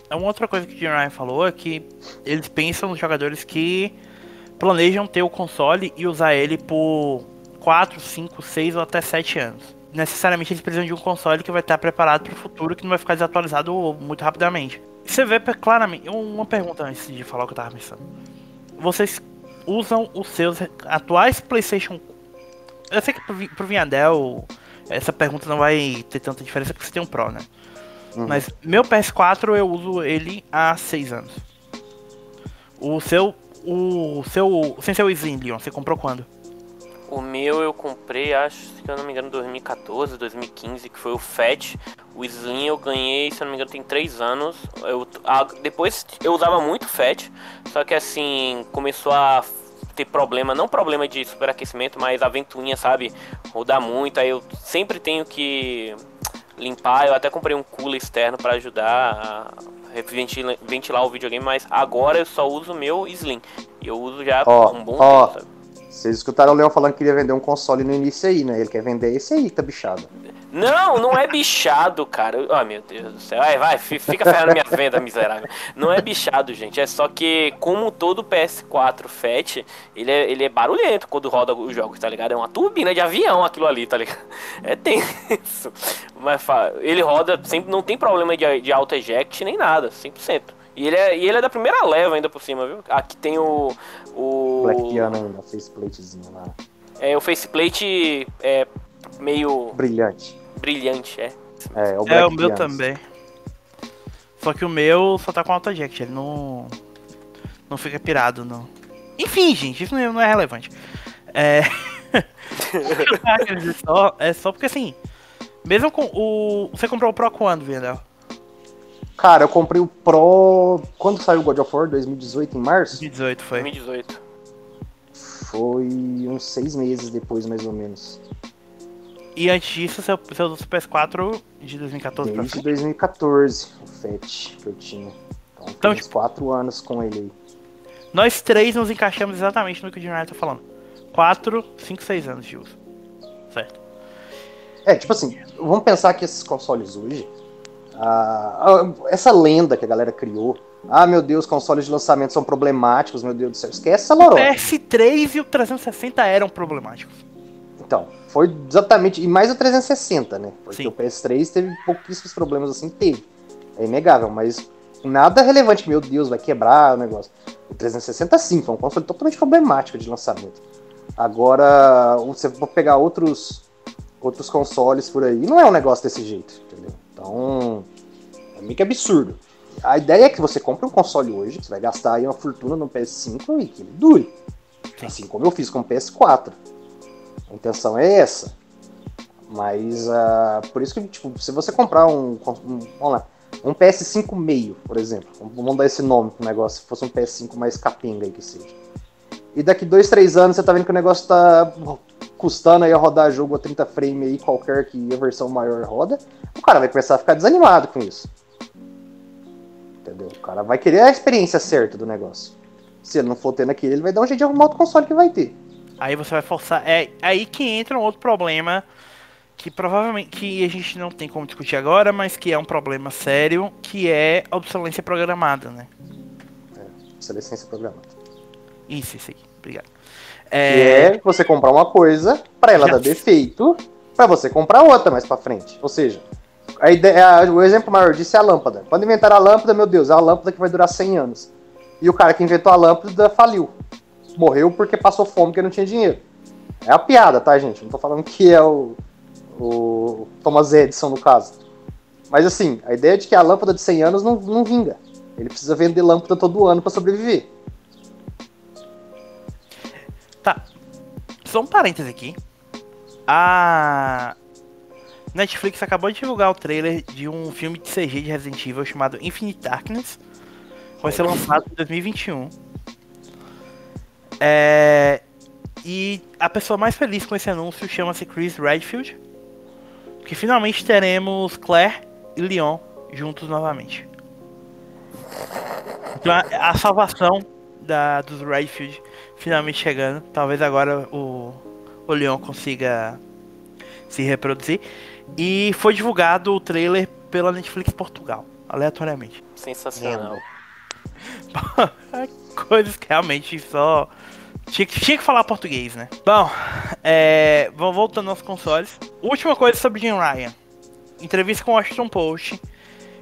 É uma outra coisa que o Jim Ryan falou é que eles pensam nos jogadores que planejam ter o console e usar ele por 4, 5, 6 ou até 7 anos. Necessariamente eles precisam de um console que vai estar preparado para o futuro, que não vai ficar desatualizado muito rapidamente. Você vê claramente. Uma pergunta antes de falar o que eu tava pensando. Vocês usam os seus atuais PlayStation. Eu sei que pro, Vinhadel essa pergunta não vai ter tanta diferença porque você tem um Pro, né? Uhum. Mas meu PS4 eu uso ele há seis anos. O seu. O seu. Sem seu Slim, Leon, você comprou quando? O meu eu comprei, acho, se eu não me engano, 2014, 2015, que foi o FAT. O Slim eu ganhei, se eu não me engano, tem 3 anos. Eu, a, depois eu usava muito FAT, só que assim, começou a ter problema, não problema de superaquecimento, mas a ventoinha, sabe, rodar muito. Aí eu sempre tenho que limpar. Eu até comprei um cooler externo para ajudar a ventilar, ventilar o videogame, mas agora eu só uso o meu Slim. E eu uso já oh, um bom oh. tempo, sabe? Vocês escutaram o Leon falando que queria vender um console no início aí, né? Ele quer vender esse aí, tá bichado. Não, não é bichado, cara. Ai, oh, meu Deus do céu. Vai, vai, fica ferrando minha venda, miserável. Não é bichado, gente. É só que, como todo PS4 Fat, ele é, ele é barulhento quando roda os jogos, tá ligado? É uma turbina de avião aquilo ali, tá ligado? É tenso. Mas ele roda, sempre não tem problema de, de auto eject nem nada, 100%. E ele, é, e ele é da primeira leva ainda por cima, viu? Aqui tem o. o... Black Piano ainda, faceplatezinho lá. É, o faceplate é meio. Brilhante. Brilhante, é. É, o, é, o meu também. Só que o meu só tá com auto-eject, ele não. Não fica pirado, não. Enfim, gente, isso não é, é relevante. É. [LAUGHS] [LAUGHS] é, só, é só porque assim. Mesmo com o. Você comprou o Pro quando, Vendel? Cara, eu comprei o Pro. Quando saiu o God of War? 2018, em março? 2018 foi. 2018. Foi uns seis meses depois, mais ou menos. E antes disso, usou o PS4 de 2014 Desde pra 2014, o FAT que eu tinha. Então, então tipo, quatro anos com ele aí. Nós três nos encaixamos exatamente no que o Junior tá falando. 4, 5, 6 anos de uso. Certo. É, tipo assim, vamos pensar que esses consoles hoje, ah, essa lenda que a galera criou. Ah, meu Deus, consoles de lançamento são problemáticos, meu Deus do céu. Esquece essa lorota. O PS3 e o 360 eram problemáticos. Então, foi exatamente. E mais o 360, né? Porque Sim. o PS3 teve pouquíssimos problemas assim, teve. É inegável, mas nada relevante. Meu Deus, vai quebrar o negócio. O 360 sim, foi um console totalmente problemático de lançamento. Agora, você for pegar outros, outros consoles por aí, não é um negócio desse jeito? Então, é meio que absurdo. A ideia é que você compre um console hoje, que você vai gastar aí uma fortuna no PS5 e que ele dure. Assim como eu fiz com o PS4. A intenção é essa. Mas uh, por isso que, tipo, se você comprar um, um, vamos lá, um PS5 meio, por exemplo, vamos dar esse nome pro negócio, se fosse um PS5 mais capenga aí que seja. E daqui dois, três anos você tá vendo que o negócio tá custando aí a rodar jogo a 30 frame aí, qualquer que a versão maior roda, o cara vai começar a ficar desanimado com isso. Entendeu? O cara vai querer a experiência certa do negócio. Se ele não for tendo aquilo, ele vai dar um jeito de arrumar outro console que vai ter. Aí você vai forçar. É aí que entra um outro problema que provavelmente que a gente não tem como discutir agora, mas que é um problema sério, que é a obsolescência programada, né? É, obsolescência programada. Isso, isso aí. Obrigado. É... Que é você comprar uma coisa para ela Já... dar defeito Pra você comprar outra mais pra frente. Ou seja, a ideia, o exemplo maior disso é a lâmpada. Quando inventaram a lâmpada, meu Deus, é a lâmpada que vai durar 100 anos. E o cara que inventou a lâmpada faliu. Morreu porque passou fome, porque não tinha dinheiro. É a piada, tá, gente? Não tô falando que é o, o Thomas Edison, no caso. Mas assim, a ideia de que a lâmpada de 100 anos não, não vinga. Ele precisa vender lâmpada todo ano para sobreviver. Só um parêntese aqui. A Netflix acabou de divulgar o trailer de um filme de CG de Resident Evil chamado Infinite Darkness. Vai ser lançado em 2021. É... E a pessoa mais feliz com esse anúncio chama-se Chris Redfield. Que finalmente teremos Claire e Leon juntos novamente. Então a, a salvação da, dos Redfield finalmente chegando. Talvez agora o, o Leon consiga se reproduzir. E foi divulgado o trailer pela Netflix Portugal, aleatoriamente. Sensacional. [LAUGHS] Coisas que realmente só. Tinha que, tinha que falar português, né? Bom, é, voltando aos consoles. Última coisa sobre Jim Ryan. Entrevista com o Washington Post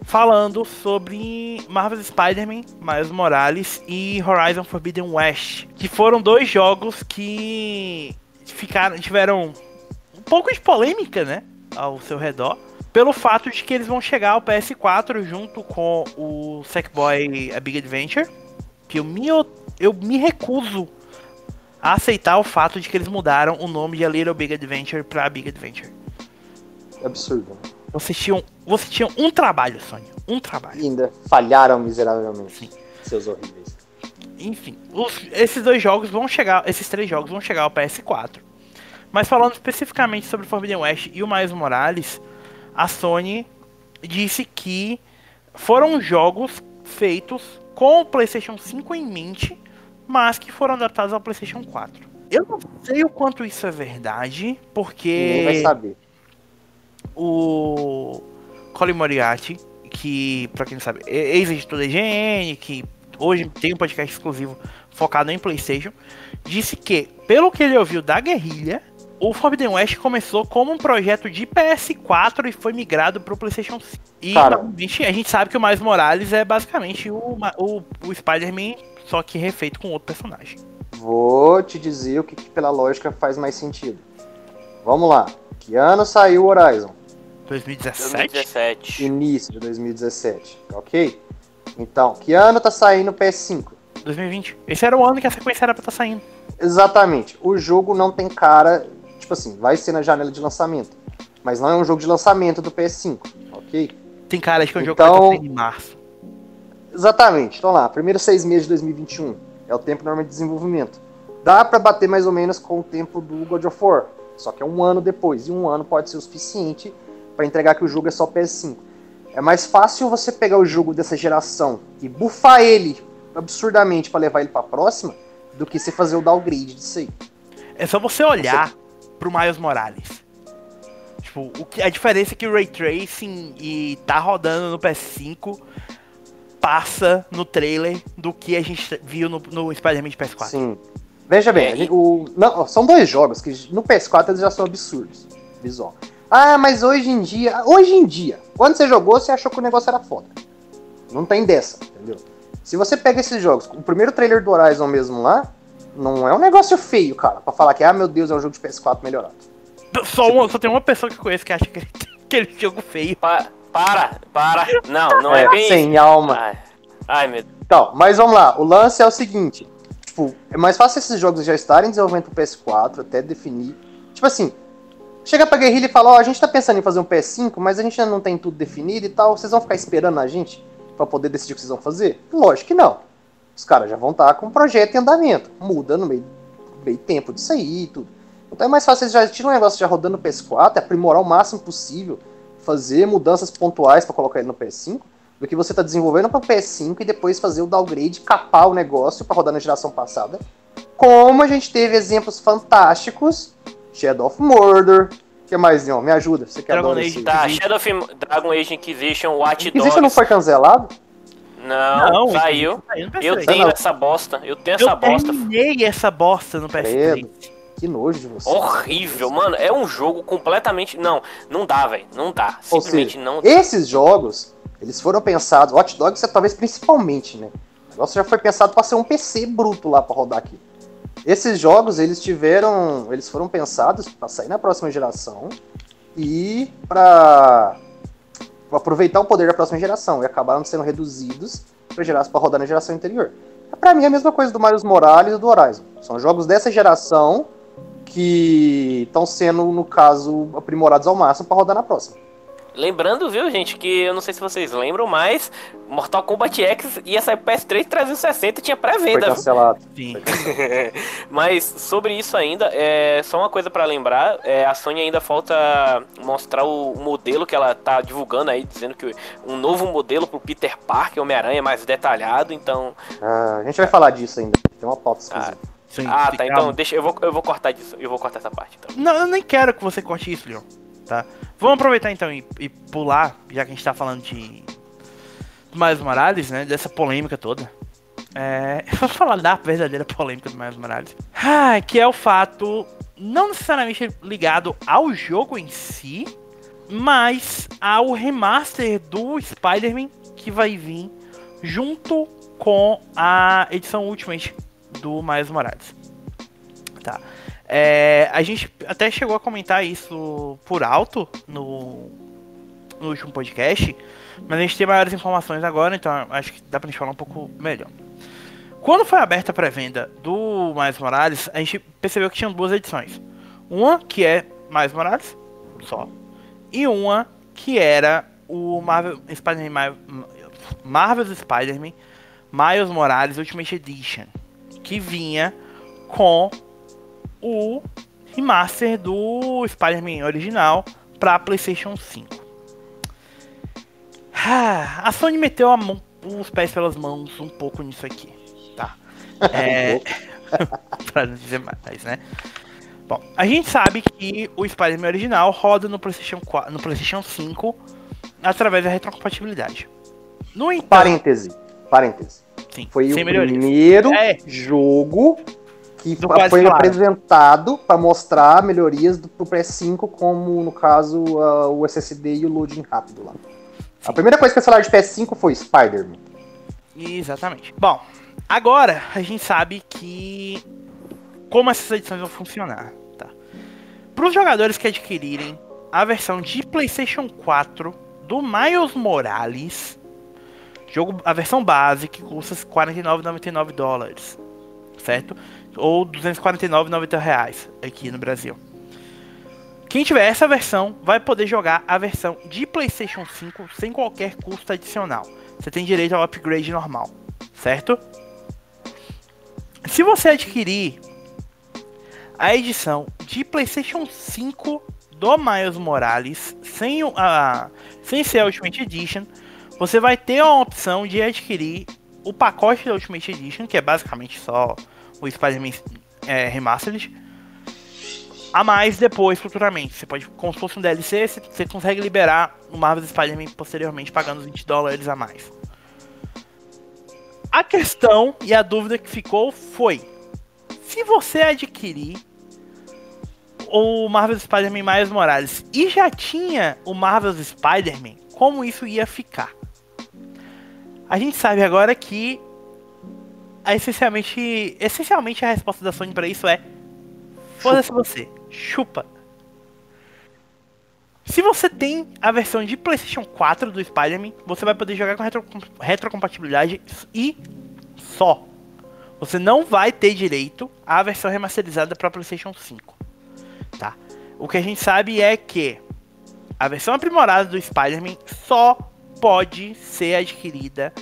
falando sobre Marvel Spider-Man, Miles Morales e Horizon Forbidden West, que foram dois jogos que ficaram tiveram um pouco de polêmica, né, ao seu redor, pelo fato de que eles vão chegar ao PS4 junto com o Sackboy A Big Adventure, que eu me eu me recuso a aceitar o fato de que eles mudaram o nome de A Little Big Adventure para Big Adventure. Absurdo. Vocês tinham, vocês tinham um trabalho, Sônia. Um trabalho. Ainda falharam miseravelmente. Sim. Seus horríveis. Enfim, os, esses dois jogos vão chegar. Esses três jogos vão chegar ao PS4. Mas falando especificamente sobre Forbidden West e o Miles Morales, a Sony disse que foram jogos feitos com o PlayStation 5 em mente, mas que foram adaptados ao PlayStation 4. Eu não sei o quanto isso é verdade, porque. Ninguém vai saber o Colin Moriarty, que, pra quem não sabe, é ex-editor da IGN, que hoje tem um podcast exclusivo focado em PlayStation, disse que, pelo que ele ouviu da guerrilha, o Forbidden West começou como um projeto de PS4 e foi migrado para o PlayStation 5. E Cara. a gente sabe que o Miles Morales é basicamente o, o, o Spider-Man, só que refeito com outro personagem. Vou te dizer o que, que, pela lógica faz mais sentido. Vamos lá. Que ano saiu o Horizon? 2017? 2017. Início de 2017, ok? Então, que ano tá saindo o PS5? 2020. Esse era o ano que a sequência era pra estar tá saindo. Exatamente. O jogo não tem cara. Tipo assim, vai ser na janela de lançamento. Mas não é um jogo de lançamento do PS5, ok? Tem cara de que é um jogo então, que vai em março. Exatamente. Então lá, primeiros seis meses de 2021. É o tempo normal de desenvolvimento. Dá para bater mais ou menos com o tempo do God of War. Só que é um ano depois. E um ano pode ser o suficiente para entregar que o jogo é só PS5. É mais fácil você pegar o jogo dessa geração e bufar ele absurdamente para levar ele para próxima do que você fazer o downgrade disso aí. É só você olhar você... pro Miles Morales. Tipo, o que, a diferença é que o Ray Tracing e tá rodando no PS5 passa no trailer do que a gente viu no, no Spider-Man de PS4. Sim. Veja bem, é, gente, o, não, são dois jogos que no PS4 eles já são absurdos. Visual. Ah, mas hoje em dia. Hoje em dia, quando você jogou, você achou que o negócio era foda. Não tem dessa, entendeu? Se você pega esses jogos, o primeiro trailer do Horizon mesmo lá, não é um negócio feio, cara, pra falar que, ah, meu Deus, é um jogo de PS4 melhorado. Só, uma, só tem uma pessoa que eu conheço que acha que [LAUGHS] aquele jogo feio. Pa para, para. Não, não é, é bem. Sem alma. Ai, ai, meu Deus. Então, mas vamos lá. O lance é o seguinte: tipo, é mais fácil esses jogos já estarem em desenvolvimento pro PS4, até definir. Tipo assim, chega pra guerrilha e fala, ó, oh, a gente tá pensando em fazer um PS5, mas a gente ainda não tem tudo definido e tal, vocês vão ficar esperando a gente para poder decidir o que vocês vão fazer? Lógico que não. Os caras já vão estar tá com o projeto em andamento. Muda no meio, meio tempo disso aí e tudo. Então é mais fácil vocês já tiram um negócio já rodando no PS4, aprimorar o máximo possível, fazer mudanças pontuais para colocar ele no PS5, do que você tá desenvolvendo para o PS5 e depois fazer o downgrade, capar o negócio para rodar na geração passada. Como a gente teve exemplos fantásticos Shadow of Mordor. O que mais, Leon? Me ajuda. Você quer Dragon Age, tá, Shadow of Dragon Age Inquisition, Watch Dogs. Inquisition não foi cancelado? Não, não saiu. Eu tenho não. essa bosta. Eu tenho eu essa bosta. Eu terminei essa bosta no PS3. Que nojo de você. Horrível, mano. É um jogo completamente. Não, não dá, velho. Não dá. Simplesmente seja, não. Esses jogos, eles foram pensados, Hot Dogs é talvez principalmente, né? O negócio já foi pensado para ser um PC bruto lá para rodar aqui. Esses jogos, eles tiveram, eles foram pensados para sair na próxima geração e para aproveitar o poder da próxima geração e acabaram sendo reduzidos para rodar na geração anterior. Para mim é a mesma coisa do Mario Morales e do Horizon. São jogos dessa geração que estão sendo, no caso, aprimorados ao máximo para rodar na próxima. Lembrando, viu, gente, que eu não sei se vocês lembram, mas Mortal Kombat X ia sair PS3 360 e tinha Foi pré-venda. viu? cancelado. Sim. [LAUGHS] Mas sobre isso ainda, é só uma coisa pra lembrar, é, a Sony ainda falta mostrar o modelo que ela tá divulgando aí, dizendo que um novo modelo pro Peter Parker, Homem-Aranha mais detalhado, então... Ah, a gente vai falar disso ainda. Tem uma pauta. Sim, ah, sim, tá, calma. então deixa, eu vou, eu vou cortar disso, eu vou cortar essa parte, então. Não, eu nem quero que você corte isso, Leon. Tá? Vamos aproveitar então e, e pular, já que a gente tá falando de Miles Morales, né? Dessa polêmica toda. É, [LAUGHS] vou falar da verdadeira polêmica do Miles Morales. Ah, que é o fato, não necessariamente ligado ao jogo em si, mas ao remaster do Spider-Man que vai vir junto com a edição Ultimate do Miles Morales. Tá. É, a gente até chegou a comentar isso por alto no, no último podcast, mas a gente tem maiores informações agora, então acho que dá pra gente falar um pouco melhor. Quando foi aberta a pré-venda do Miles Morales, a gente percebeu que tinham duas edições. Uma que é Miles Morales, só, e uma que era o Marvel Spider-Man Marvel's Spider-Man Miles Morales Ultimate Edition, que vinha com o remaster do Spider-Man original para PlayStation 5. Ah, A Sony meteu a mão, os pés pelas mãos um pouco nisso aqui, tá? É, [LAUGHS] pra não dizer mais, né? Bom, a gente sabe que o Spider-Man original roda no PlayStation 4, no PlayStation 5 através da retrocompatibilidade. No entanto, Parêntese. Parêntese. sim, Foi o melhorias. primeiro É. jogo que Do foi apresentado para mostrar melhorias do pro PS5, como no caso ah, o SSD e o loading rápido lá. A primeira coisa que eles falaram de PS5 foi Spider-Man. Exatamente. Bom, agora a gente sabe que como essas edições vão funcionar, tá? Para os jogadores que adquirirem a versão de PlayStation 4 do Miles Morales, jogo a versão base que custa R$ 49,99 dólares, certo? Ou 249,90 reais aqui no Brasil. Quem tiver essa versão vai poder jogar a versão de PlayStation 5 sem qualquer custo adicional. Você tem direito ao upgrade normal, certo? Se você adquirir a edição de PlayStation 5 do Miles Morales sem, a, sem ser a Ultimate Edition, você vai ter a opção de adquirir o pacote da Ultimate Edition, que é basicamente só o Spider-Man é, Remastered, a mais depois, futuramente. Você pode, como se fosse um DLC, você, consegue liberar o Marvel Spider-Man posteriormente, pagando os 20 dólares a mais. A questão e a dúvida que ficou foi: se você adquirir o Marvel Spider-Man Miles Morales e já tinha o Marvel Spider-Man, como isso ia ficar? A gente sabe agora que essencialmente, essencialmente a resposta da Sony para isso é: foda-se você, chupa. Se você tem a versão de PlayStation 4 do Spider-Man, você vai poder jogar com retro- retrocompatibilidade e só. Você não vai ter direito à versão remasterizada para PlayStation 5. Tá? O que a gente sabe é que a versão aprimorada do Spider-Man só pode ser adquirida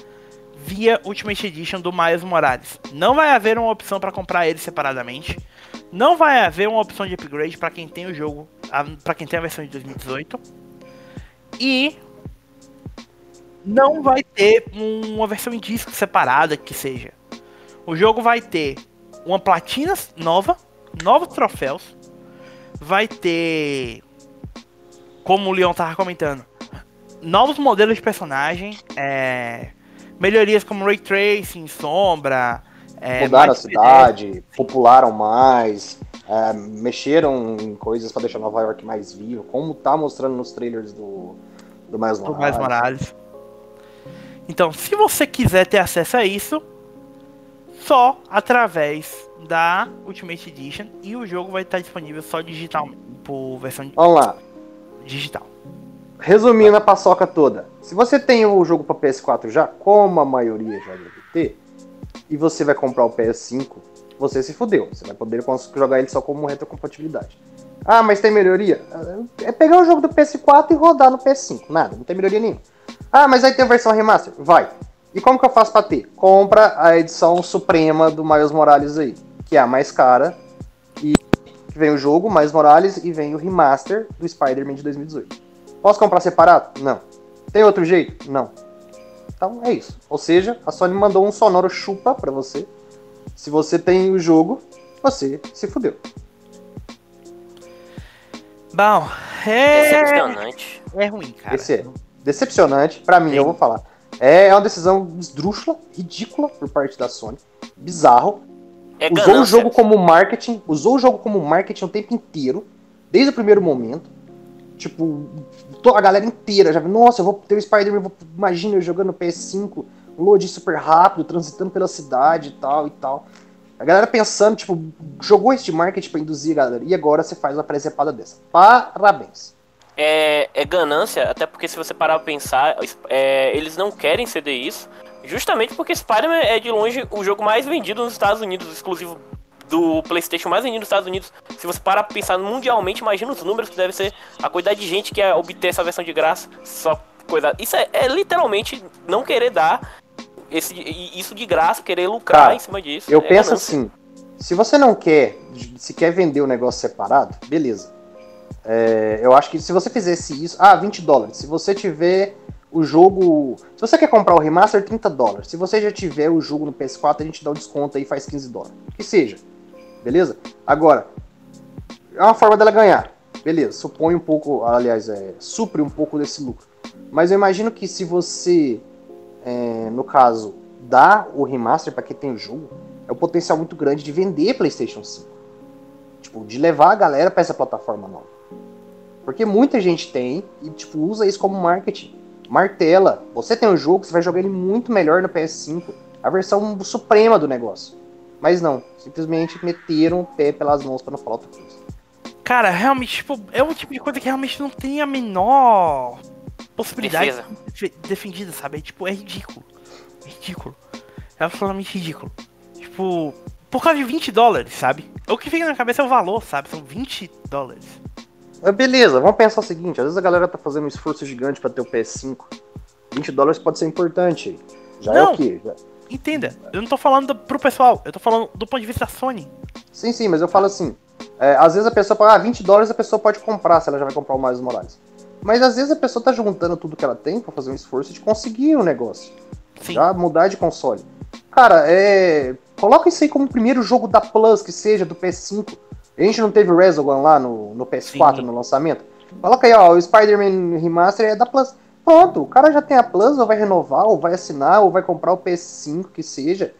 via Ultimate Edition do Miles Morales. Não vai haver uma opção para comprar ele separadamente. Não vai haver uma opção de upgrade para quem tem o jogo, para quem tem a versão de 2018. E não vai ter uma versão em disco separada que seja. O jogo vai ter uma platina nova, novos troféus, vai ter, como o Leon tava comentando, novos modelos de personagem, é, melhorias como ray tracing, sombra, É, Mudaram a cidade, popularam mais, é, mexeram em coisas pra deixar Nova York mais viva, como tá mostrando nos trailers do, do Miles do Morales. Miles Morales. Então, se você quiser ter acesso a isso, só através da Ultimate Edition e o jogo vai estar disponível só digital, por versão Vamos lá, digital. Resumindo a paçoca toda. Se você tem o jogo pra PS4 já, como a maioria já deve ter, e você vai comprar o PS5, você se fudeu. Você vai poder jogar ele só como retrocompatibilidade. Ah, mas tem melhoria? É pegar o jogo do PS4 e rodar no PS5. Nada, não tem melhoria nenhuma. Ah, mas aí tem a versão remaster? Vai. E como que eu faço pra ter? Compra a edição suprema do Miles Morales aí, que é a mais cara. E vem o jogo, Miles Morales, e vem o remaster do Spider-Man de 2018. Posso comprar separado? Não. Tem outro jeito? Não. Então é isso. Ou seja, a Sony mandou um sonoro chupa pra você. Se você tem o jogo, você se fudeu. Bom, é, Decepcionante. é ruim, cara. Esse é decepcionante, pra mim, Sim. eu vou falar. É uma decisão esdrúxula, ridícula por parte da Sony. Bizarro. É usou o ganância. jogo como marketing, usou o jogo como marketing o tempo inteiro, desde o primeiro momento. Tipo, a galera inteira já viu, nossa, eu vou ter o Spider-Man, imagina eu jogando no PS5, um load super rápido, transitando pela cidade e tal e tal. A galera pensando, tipo, jogou esse marketing pra induzir a galera, e agora você faz uma presepada dessa. Parabéns. é, é ganância, até porque se você parar pra pensar, é, eles não querem ceder isso, justamente porque Spider-Man é de longe o jogo mais vendido nos Estados Unidos, exclusivo do PlayStation mais vendido nos Estados Unidos. Se você parar pra pensar mundialmente, imagina os números que deve ser a quantidade de gente que quer obter essa versão de graça, só coisa. Isso é, é literalmente não querer dar esse, isso de graça, querer lucrar Cara, em cima disso. Eu É penso ganância. assim, se você não quer, se quer vender o negócio separado, beleza. É, eu acho que se você fizesse isso, ah, 20 dólares. Se você tiver o jogo. Se você quer comprar o remaster, 30 dólares. Se você já tiver o jogo no PS4, a gente dá um desconto aí e faz 15 dólares. Que seja. Beleza? Agora, é uma forma dela ganhar. Beleza, supõe um pouco, aliás, é, supre um pouco desse lucro. Mas eu imagino que se você, é, no caso, dá o remaster para quem tem o jogo, é um potencial muito grande de vender PlayStation 5. Tipo, de levar a galera para essa plataforma nova. Porque muita gente tem e tipo usa isso como marketing. Martela. Você tem o jogo, você vai jogar ele muito melhor no PS5. A versão suprema do negócio. Mas não, simplesmente meteram o pé pelas mãos para não falar outra coisa. Cara, realmente, tipo, é um tipo de coisa que realmente não tem a menor possibilidade Defesa. de defendida, sabe? É, tipo, é ridículo. É ridículo. É absolutamente ridículo. Tipo, por causa de 20 dólares, sabe? O que fica na cabeça é o valor, sabe? São 20 dólares. Mas beleza, vamos pensar o seguinte: às vezes a galera tá fazendo um esforço gigante para ter o PS5. 20 dólares pode ser importante. Já é Não. o quê? Já- Entenda, eu não tô falando pro pessoal, eu tô falando do ponto de vista da Sony. Sim, sim, mas eu falo assim. é, às vezes a pessoa fala, ah, 20 dólares a pessoa pode comprar se ela já vai comprar o Miles Morales. Mas às vezes a pessoa tá juntando tudo que ela tem pra fazer um esforço de conseguir o negócio. Sim. Já mudar de console. Cara, é. Coloca isso aí como o primeiro jogo da Plus que seja do PS5. A gente não teve Resogun lá no, no PS4 Sim. no lançamento. Coloca aí, ó, o Spider-Man Remaster é da Plus. Pronto, o cara já tem a Plus, ou vai renovar, ou vai assinar, ou vai comprar o PS5, que seja.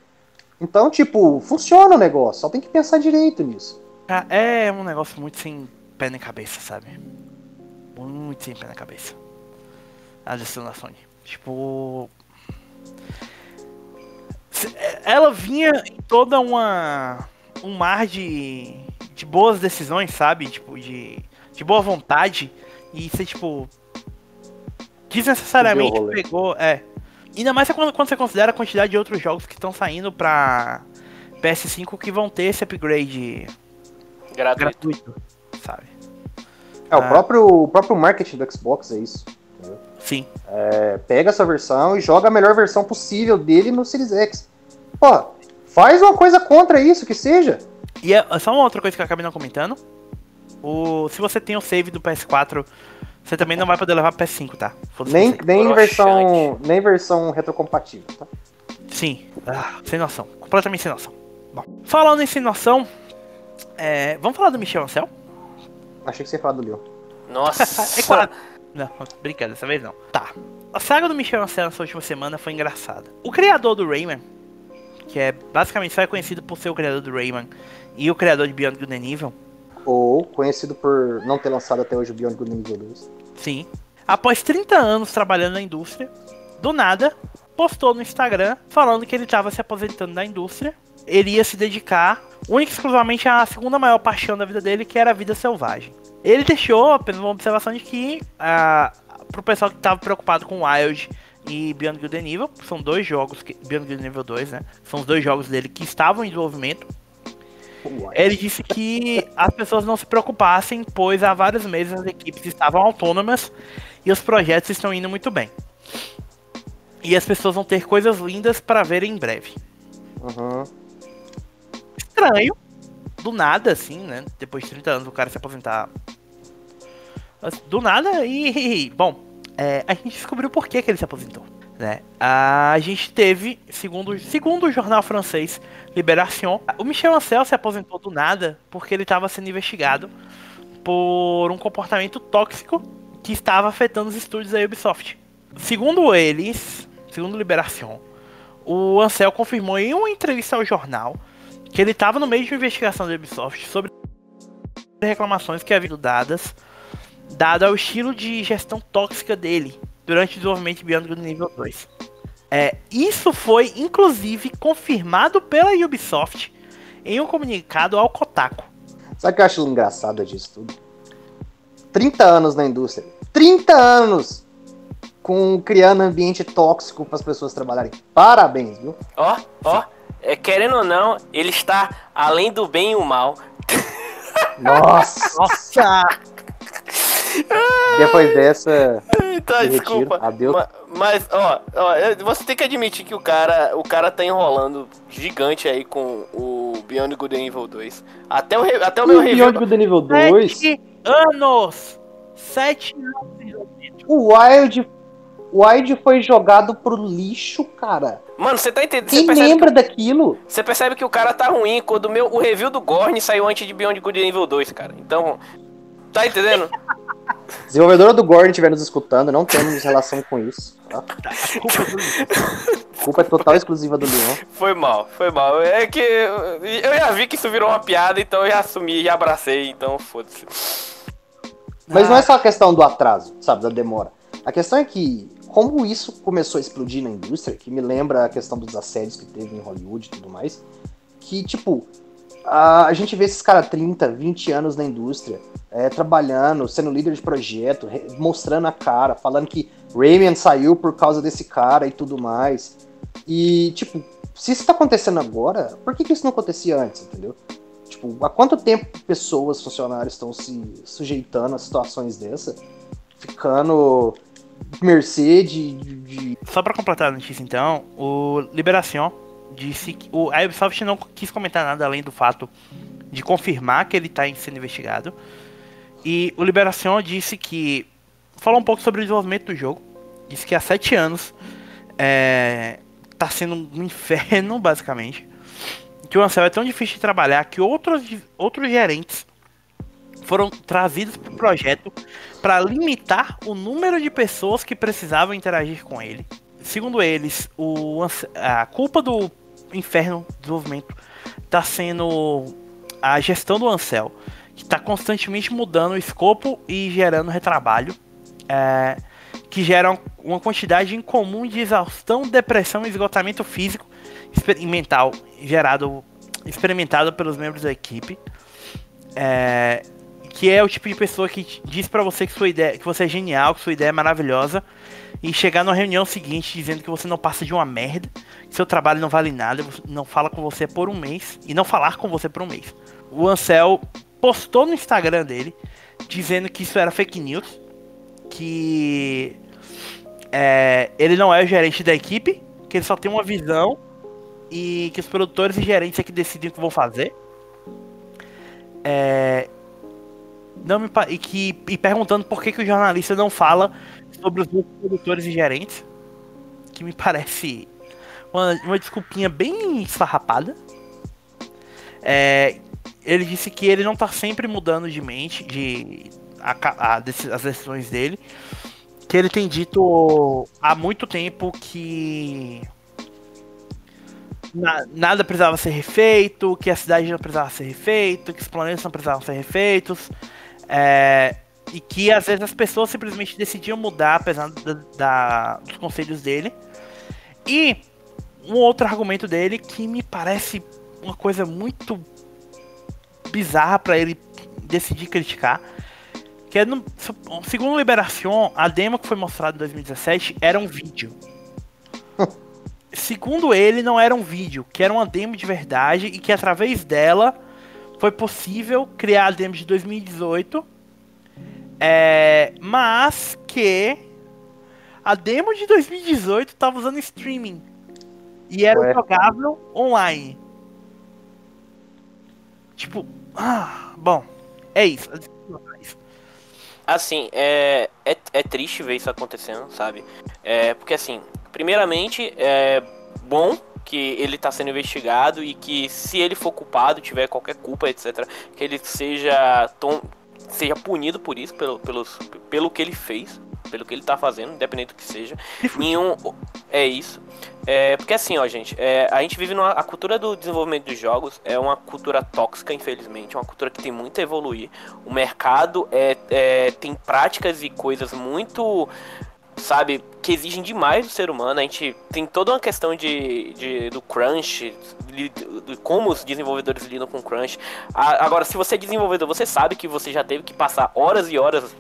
Então, tipo, funciona o negócio, só tem que pensar direito nisso. Cara, É um negócio muito sem pé nem cabeça, sabe? Muito sem pé na cabeça. A decisão da Sony. Tipo. se- Ela vinha em toda uma. um mar de. de boas decisões, sabe? Tipo, de. de boa vontade. E você, tipo. Desnecessariamente o pegou. É. Ainda mais quando, quando você considera a quantidade de outros jogos que estão saindo pra PS5 que vão ter esse upgrade Gratuito. gratuito, sabe? É, o, Ah. próprio, o próprio marketing do Xbox é isso. Sim. É, pega essa versão e joga a melhor versão possível dele no Series X. Pô, faz uma coisa contra isso, que seja. E é só uma outra coisa que eu acabei não comentando. O, se você tem o save do PS4, você também não vai poder levar pro PS5, tá? Nem, você. nem, broxante. versão, nem versão retrocompatível, tá? Sim. Ah, sem noção. Completamente sem noção. Bom, falando em sem noção, é, vamos falar do Michel Ancel? Achei que você ia falar do Leon. Nossa. [LAUGHS] É claro. Não, brincadeira, dessa vez não. Tá. A saga do Michel Ancel nessa última semana foi engraçada. O criador do Rayman, que é basicamente só é conhecido por ser o criador do Rayman e o criador de Beyond Good and Evil. Ou conhecido por não ter lançado até hoje o Beyond Good Evil 2. Sim. Após 30 anos trabalhando na indústria, do nada, postou no Instagram falando que ele estava se aposentando da indústria. Ele ia se dedicar única e exclusivamente à segunda maior paixão da vida dele, que era a vida selvagem. Ele deixou apenas uma observação de que, ah, pro pessoal que estava preocupado com Wild e Beyond Good Evil, são dois jogos, que, Beyond Good Evil 2, né? São os dois jogos dele que estavam em desenvolvimento. Ele disse que as pessoas não se preocupassem, pois há vários meses as equipes estavam autônomas e os projetos estão indo muito bem. E as pessoas vão ter coisas lindas para ver em breve. Uhum. Estranho, do nada, assim, né? Depois de 30 anos o cara se aposentar. Do nada, e. [LAUGHS] Bom, é, a gente descobriu por que, que ele se aposentou. Né? A gente teve, segundo, segundo o jornal francês Libération, o Michel Ancel se aposentou do nada porque ele estava sendo investigado por um comportamento tóxico que estava afetando os estúdios da Ubisoft. Segundo eles, segundo Libération, o Ansel confirmou em uma entrevista ao jornal que ele estava no meio de uma investigação da Ubisoft sobre reclamações que haviam dadas, dado ao estilo de gestão tóxica dele durante o desenvolvimento de Beyond Good Nível 2. É, isso foi inclusive confirmado pela Ubisoft em um comunicado ao Kotaku. Sabe o que eu acho engraçado disso tudo? 30 anos na indústria. 30 anos com criando ambiente tóxico para as pessoas trabalharem. Parabéns, viu? Ó, ó, é, querendo ou não, ele está além do bem e o mal. Nossa! Nossa! [LAUGHS] Depois dessa. Tá, desculpa. retiro. Adeus. Ma- Mas, ó, ó, você tem que admitir que o cara, o cara tá enrolando gigante aí com o Beyond Good Evil 2. Até o, re- até o meu review. Beyond Good Evil 2, Sete anos! Sete anos! o Wild, o Wild foi jogado pro lixo, cara. Mano, você tá entendendo? Você Quem percebe, lembra daquilo? você percebe que o cara tá ruim quando o, meu, o review do Gorn saiu antes de Beyond Good Evil 2, cara. Então, tá entendendo? Desenvolvedora do Gordon estiver nos escutando, não temos relação com isso. Tá? A culpa é total e exclusiva do Leon. Foi mal, foi mal. É que eu já vi que isso virou uma piada, então eu já assumi, já abracei, então foda-se. Mas não é só a questão do atraso, sabe, da demora. A questão é que, como isso começou a explodir na indústria, que me lembra a questão dos assédios que teve em Hollywood e tudo mais, que, tipo, a, a gente vê esses caras 30, 20 anos na indústria, é, trabalhando, sendo líder de projeto, re- mostrando a cara, falando que Rayman saiu por causa desse cara e tudo mais. E, tipo, se isso tá acontecendo agora, por que, que isso não acontecia antes, entendeu? Tipo, há quanto tempo pessoas, funcionários estão se sujeitando a situações dessa, ficando mercê de, de- Só pra completar a notícia então, o Liberação disse que o, a Ubisoft não quis comentar nada além do fato de confirmar que ele está sendo investigado. E o Liberação disse que. Falou um pouco sobre o desenvolvimento do jogo. Disse que há sete anos é, tá sendo um inferno, [LAUGHS] basicamente. Que o Ansel é tão difícil de trabalhar que outros, outros gerentes foram trazidos para o projeto para limitar o número de pessoas que precisavam interagir com ele. Segundo eles, o, a culpa do inferno do desenvolvimento está sendo a gestão do Ansel, que está constantemente mudando o escopo e gerando retrabalho, é, que geram uma quantidade incomum de exaustão, depressão e esgotamento físico e mental gerado, experimentado pelos membros da equipe. É, que é o tipo de pessoa que diz pra você que sua ideia, que você é genial, que sua ideia é maravilhosa, e chegar na reunião seguinte dizendo que você não passa de uma merda, que seu trabalho não vale nada, não fala com você por um mês e não falar com você por um mês. O Ansel postou no Instagram dele dizendo que isso era fake news, que é, ele não é o gerente da equipe, que ele só tem uma visão e que os produtores e gerentes é que decidem o que vão fazer. É, não me e que e perguntando por que, que o jornalista não fala sobre os outros produtores e gerentes, que me parece uma, uma desculpinha bem esfarrapada. É, ele disse que ele não tá sempre mudando de mente, de a a as decisões dele, que ele tem dito há muito tempo que na- nada precisava ser refeito, que a cidade não precisava ser refeito, que os planetas não precisavam ser refeitos. é, e que às vezes as pessoas simplesmente decidiam mudar, apesar da- da- dos conselhos dele. E um outro argumento dele que me parece uma coisa muito bizarra pra ele decidir criticar. Que é no, segundo o Liberación, a demo que foi mostrada em 2017 era um vídeo. [LAUGHS] Segundo ele, não era um vídeo, que era uma demo de verdade e que através dela foi possível criar a demo de 2018. É, mas que a demo de 2018 estava usando streaming e era Ué. jogável online. Tipo, ah, bom, é isso. Assim, é, é, é triste ver isso acontecendo, sabe? É, porque assim, primeiramente, é bom que ele tá sendo investigado e que se ele for culpado, tiver qualquer culpa, etc, que ele seja tom, seja punido por isso, pelo, pelos, pelo que ele fez, pelo que ele tá fazendo, independente do que seja. Nenhum. É isso. É, porque assim, ó, gente, é, a gente vive numa. A cultura do desenvolvimento dos jogos é uma cultura tóxica, infelizmente. É uma cultura que tem muito a evoluir. O mercado é, é, tem práticas e coisas muito. Sabe, que exigem demais do ser humano. A gente tem toda uma questão de, de do crunch, de, de como os desenvolvedores lidam com crunch. A- agora, se você é desenvolvedor, você sabe que você já teve que passar horas e horas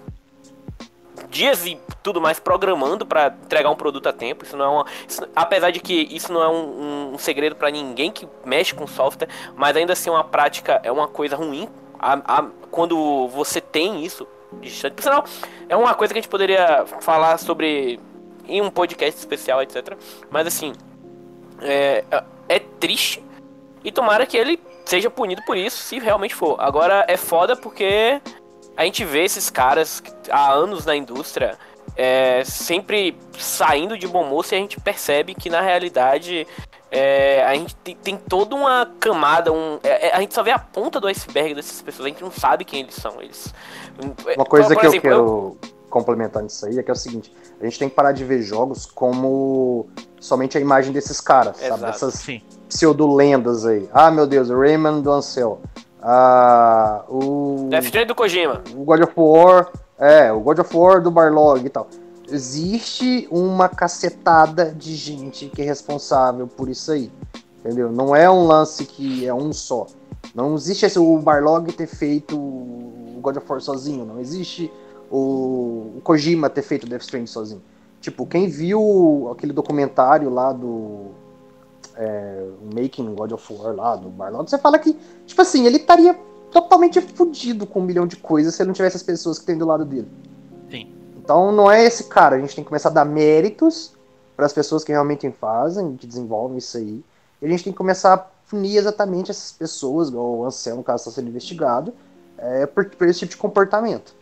dias e tudo mais programando pra entregar um produto a tempo. Isso não é uma, isso- apesar de que isso não é um, um- segredo pra ninguém que mexe com software, mas ainda assim uma prática é uma coisa ruim. A- a- quando você tem isso distante, por sinal, é uma coisa que a gente poderia falar sobre em um podcast especial, etc. Mas assim, é, é triste e tomara que ele seja punido por isso, se realmente for. Agora é foda porque a gente vê esses caras há anos na indústria é, sempre saindo de bom moço e a gente percebe que na realidade é, a gente tem, tem toda uma camada, um, é, é, a gente só vê a ponta do iceberg dessas pessoas, a gente não sabe quem eles são. Eles, Uma coisa por que exemplo, eu quero complementar nisso aí é que é o seguinte: a gente tem que parar de ver jogos como somente a imagem desses caras, sabe? Exato. Essas Sim. pseudo-lendas aí. Ah, meu Deus, o Rayman do Ansel. Ah, o, Death Stranding do Kojima. o God of War. É, o God of War do Barlog e tal. Existe uma cacetada de gente que é responsável por isso aí. Entendeu? Não é um lance que é um só. Não existe esse, o Barlog ter feito o God of War sozinho. Não existe o, o Kojima ter feito o Death Stranding sozinho. Tipo, quem viu aquele documentário lá do é, Making God of War lá, do Barlog, você fala que, tipo assim, ele estaria totalmente fudido com um milhão de coisas se ele não tivesse as pessoas que tem do lado dele. Então não é esse cara, a gente tem que começar a dar méritos para as pessoas que realmente fazem, que desenvolvem isso aí. E a gente tem que começar a punir exatamente essas pessoas, igual o Anselmo, caso, está sendo investigado, é, por, por esse tipo de comportamento.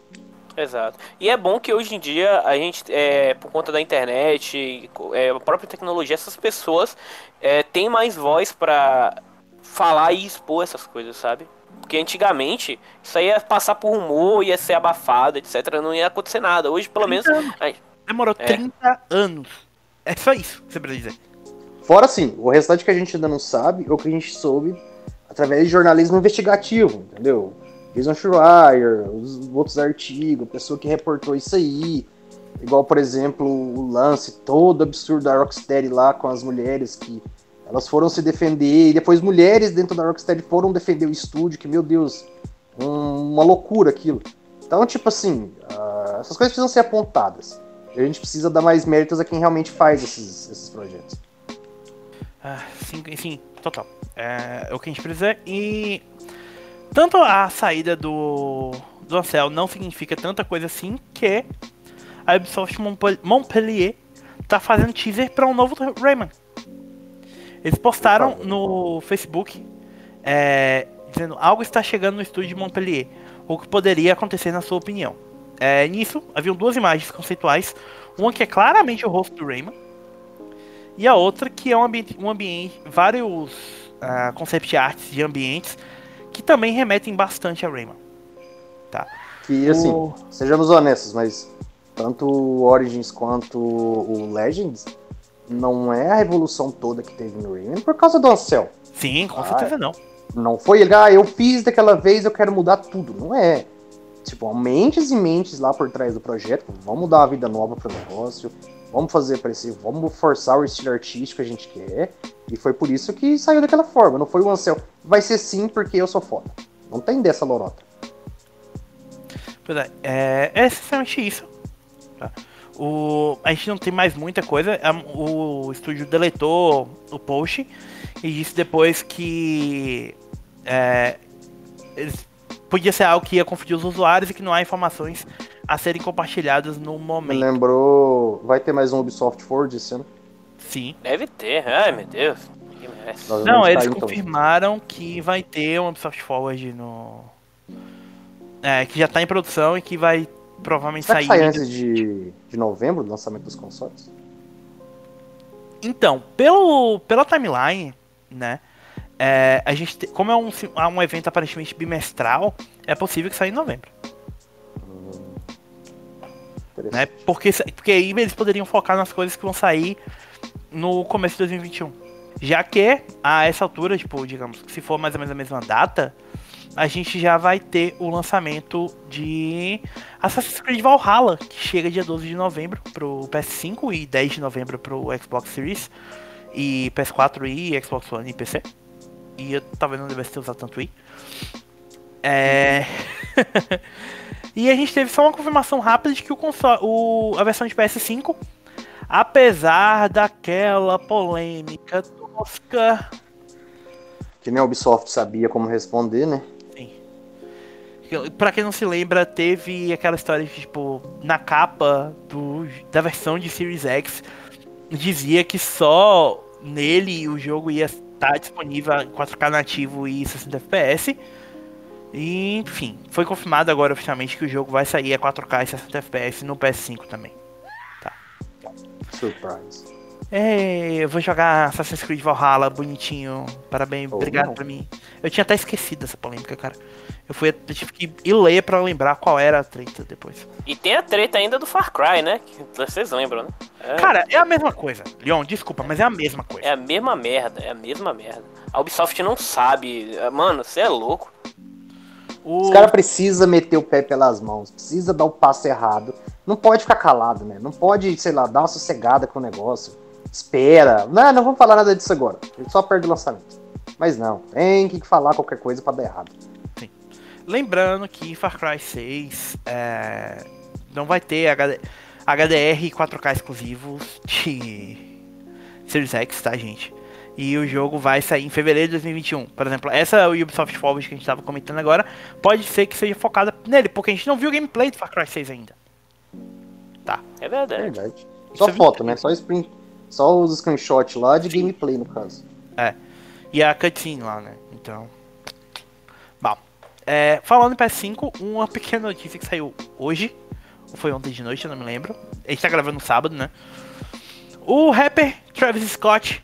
Exato. E é bom que hoje em dia a gente, é, por conta da internet, é, a própria tecnologia, essas pessoas é, têm mais voz pra falar e expor essas coisas, sabe? Porque antigamente isso aí ia passar por rumor, ia ser abafado, etc. Não ia acontecer nada. Hoje, pelo menos. 30 anos. Ai, Demorou É. 30 anos. É só isso que você precisa dizer. Fora assim, o restante que a gente ainda não sabe, ou que a gente soube através de jornalismo investigativo, entendeu? Jason Schreier, os outros artigos, a pessoa que reportou isso aí. Igual, por exemplo, o lance todo absurdo da Rocksteady lá com as mulheres que elas foram se defender, e depois mulheres dentro da Rocksteady foram defender o estúdio, que, meu Deus, um- uma loucura aquilo. Então, tipo assim, ah, essas coisas precisam ser apontadas. E a gente precisa dar mais méritos a quem realmente faz esses, esses projetos. Ah, sim, total. É, é o que a gente precisa. E tanto a saída do, do Ansel não significa tanta coisa assim que a Ubisoft Montpel- Montpellier tá fazendo teaser para um novo Rayman. Eles postaram no Facebook é, dizendo algo está chegando no estúdio de Montpellier. O que poderia acontecer na sua opinião? É, nisso, haviam duas imagens conceituais. Uma que é claramente o rosto do Rayman. E a outra que é um ambiente, um ambiente vários ah, concept arts de ambientes que também remetem bastante a Rayman. Tá. Que, assim, O- sejamos honestos, mas tanto o Origins quanto o Legends não é a revolução toda que teve no Rayman por causa do Ansel. Sim, com Ah, certeza não. Não foi ele, ah, eu fiz daquela vez, eu quero mudar tudo. Não é. Tipo, há mentes e mentes lá por trás do projeto. Vamos dar uma vida nova pro negócio. Vamos fazer parecer, vamos forçar o estilo artístico que a gente quer. E foi por isso que saiu daquela forma. Não foi o Ansel. Vai ser sim porque eu sou foda. Não tem dessa lorota. Pois é, é, é essencialmente isso. tá? O, a gente não tem mais muita coisa. a- O estúdio deletou o post e disse depois que é, podia ser algo que ia confundir os usuários e que não há informações a serem compartilhadas no Me momento. lembrou. Vai ter mais um Ubisoft Forge esse ano? Sim. Deve ter, ai meu Deus. Não, eles tá então. confirmaram que vai ter um Ubisoft Forward no. É, que já tá em produção e que vai provavelmente Será sair. sai antes de, de novembro, do lançamento dos consoles? Então, pelo, pela timeline, né? é, a gente, te- como é um, é um evento aparentemente bimestral, é possível que saia em novembro, Interessante. né? Porque, porque aí eles poderiam focar nas coisas que vão sair no começo de 2021. Já que a essa altura, tipo, digamos, se for mais ou menos a mesma data, a gente já vai ter o lançamento de Assassin's Creed Valhalla, que chega dia 12 de novembro pro PS5 e 10 de novembro pro Xbox Series e PS4 e Xbox One e PC. E eu talvez não devesse ter usado tanto i. É... [LAUGHS] e a gente teve só uma confirmação rápida de que o console, o, a versão de PS5, apesar daquela polêmica tosca Que nem a Ubisoft sabia como responder, né? Pra quem não se lembra, teve aquela história de, tipo, na capa do, da versão de Series X, dizia que só nele o jogo ia estar disponível em 4K nativo e 60 FPS. E, enfim, foi confirmado agora oficialmente que o jogo vai sair a 4K e 60 FPS no PS5 também. Surprise. É, eu vou jogar Assassin's Creed Valhalla bonitinho. Parabéns, Ou obrigado não. por mim. Eu tinha até esquecido dessa polêmica, cara. Eu, fui, eu tive que ir ler pra lembrar qual era a treta depois. E tem a treta ainda do Far Cry, né? Que vocês lembram, né? É, Cara, é a mesma coisa. Leon, desculpa, mas é a mesma coisa. é a mesma merda, é a mesma merda. A Ubisoft não sabe. Mano, você é louco. O... Os caras precisam meter o pé pelas mãos, precisa dar o passo errado. Não pode ficar calado, né? Não pode, sei lá, dar uma sossegada com o negócio. Espera. Não, não vamos falar nada disso agora. Ele só perde o lançamento. Mas não, tem que falar qualquer coisa pra dar errado. Lembrando que Far Cry 6 é, não vai ter HD, HDR e 4K exclusivos de Series X, tá, gente? E o jogo vai sair em fevereiro de 2021. Por exemplo, essa Ubisoft Forward que a gente tava comentando agora, pode ser que seja focada nele, porque a gente não viu o gameplay de Far Cry 6 ainda. É verdade. Verdade. Isso Só é foto, né? Só, sprint, só os screenshots lá de gameplay, no caso. E a cutscene lá, né? Então. É, falando em PS5, uma pequena notícia que saiu hoje. Ou foi ontem de noite, eu não me lembro. A gente tá gravando no sábado, né? O rapper Travis Scott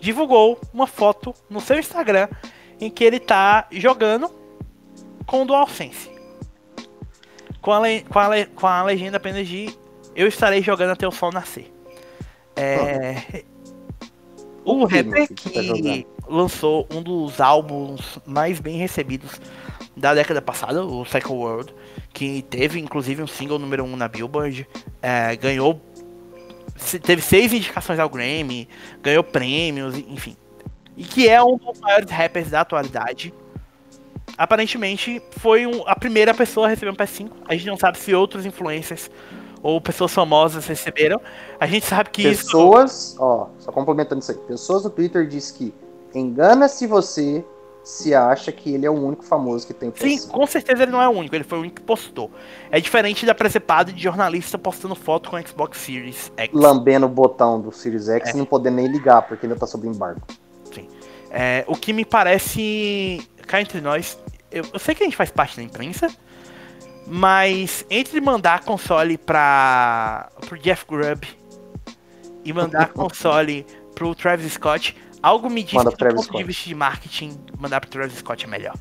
divulgou uma foto no seu Instagram em que ele tá jogando com o DualSense. Com a, le- com, a le- com a legenda apenas de Eu estarei jogando até o sol nascer. É. O rapper que tá que? Lançou um dos álbuns mais bem recebidos da década passada, o Cycle World, que teve inclusive um single número 1 um na Billboard, é, ganhou. Teve seis indicações ao Grammy, ganhou prêmios, enfim. E que é um dos maiores rappers da atualidade. Aparentemente foi um- a primeira pessoa a receber um PS5. A gente não sabe se outros influencers ou pessoas famosas receberam. A gente sabe que isso. Pessoas, ó, só complementando isso aí. Pessoas no Twitter diz que engana-se você se acha que ele é o único famoso que tem Sim, PS5. com certeza ele não é o único, ele foi o único que postou. É diferente da precepada de jornalista postando foto com o Xbox Series X. Lambendo o botão do Series X É. e não podendo nem ligar, porque ainda tá sob embargo. É, o que me parece. Cá entre nós, eu, eu sei que a gente faz parte da imprensa, mas entre mandar console pra. pro Jeff Grubb e mandar [LAUGHS] console pro Travis Scott, algo me diz Manda que do ponto de Scott. vista de marketing, mandar pro Travis Scott é melhor.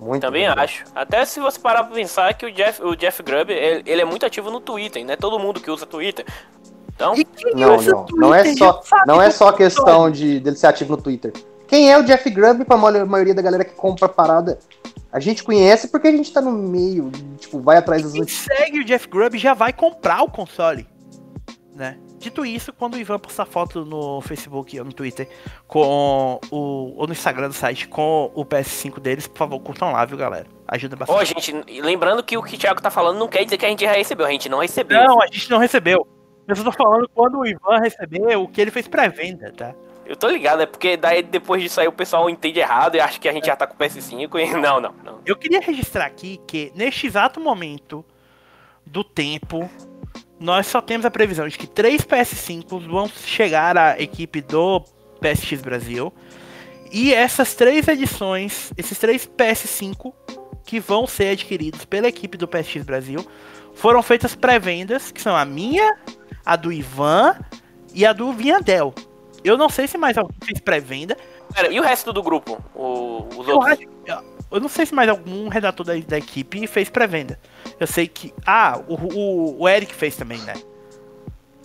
Muito Também legal. acho. Até se você parar pra pensar que o Jeff, o Jeff Grubb, ele, ele é muito ativo no Twitter, né? Todo mundo que usa Twitter. Então, E quem Não, usa não. Não é só, não é só questão de dele ser ativo no Twitter. Quem é o Jeff Grubb pra ma- maioria da galera que compra parada? A gente conhece porque a gente tá no meio, tipo, vai atrás das Quem segue o Jeff Grubb já vai comprar o console, né? Dito isso, quando o Ivan postar foto no Facebook ou no Twitter com o ou no Instagram do site com o PS5 deles, por favor, curtam lá, viu, galera? Ajuda bastante. ó, gente, lembrando que o que o Thiago tá falando não quer dizer que a gente já recebeu, a gente não recebeu. Não, a gente não recebeu. Eu só tô falando quando o Ivan receber o que ele fez pré-venda, tá? Eu tô ligado, é porque daí depois disso aí o pessoal entende errado e acha que a gente já tá com o PS5 e [LAUGHS] não, não, não. Eu queria registrar aqui que neste exato momento do tempo, nós só temos a previsão de que três PS5 vão chegar à equipe do PSX Brasil. E essas três edições, esses três PS5 que vão ser adquiridos pela equipe do PSX Brasil, foram feitas pré-vendas, que são a minha, a do Ivan e a do Vinhadel. Eu não sei se mais alguém fez pré-venda, Pera, e o resto do grupo? O- os outros? acho- eu não sei se mais algum redator da, da equipe fez pré-venda. Eu sei que. Ah, o, o, o Eric fez também, né?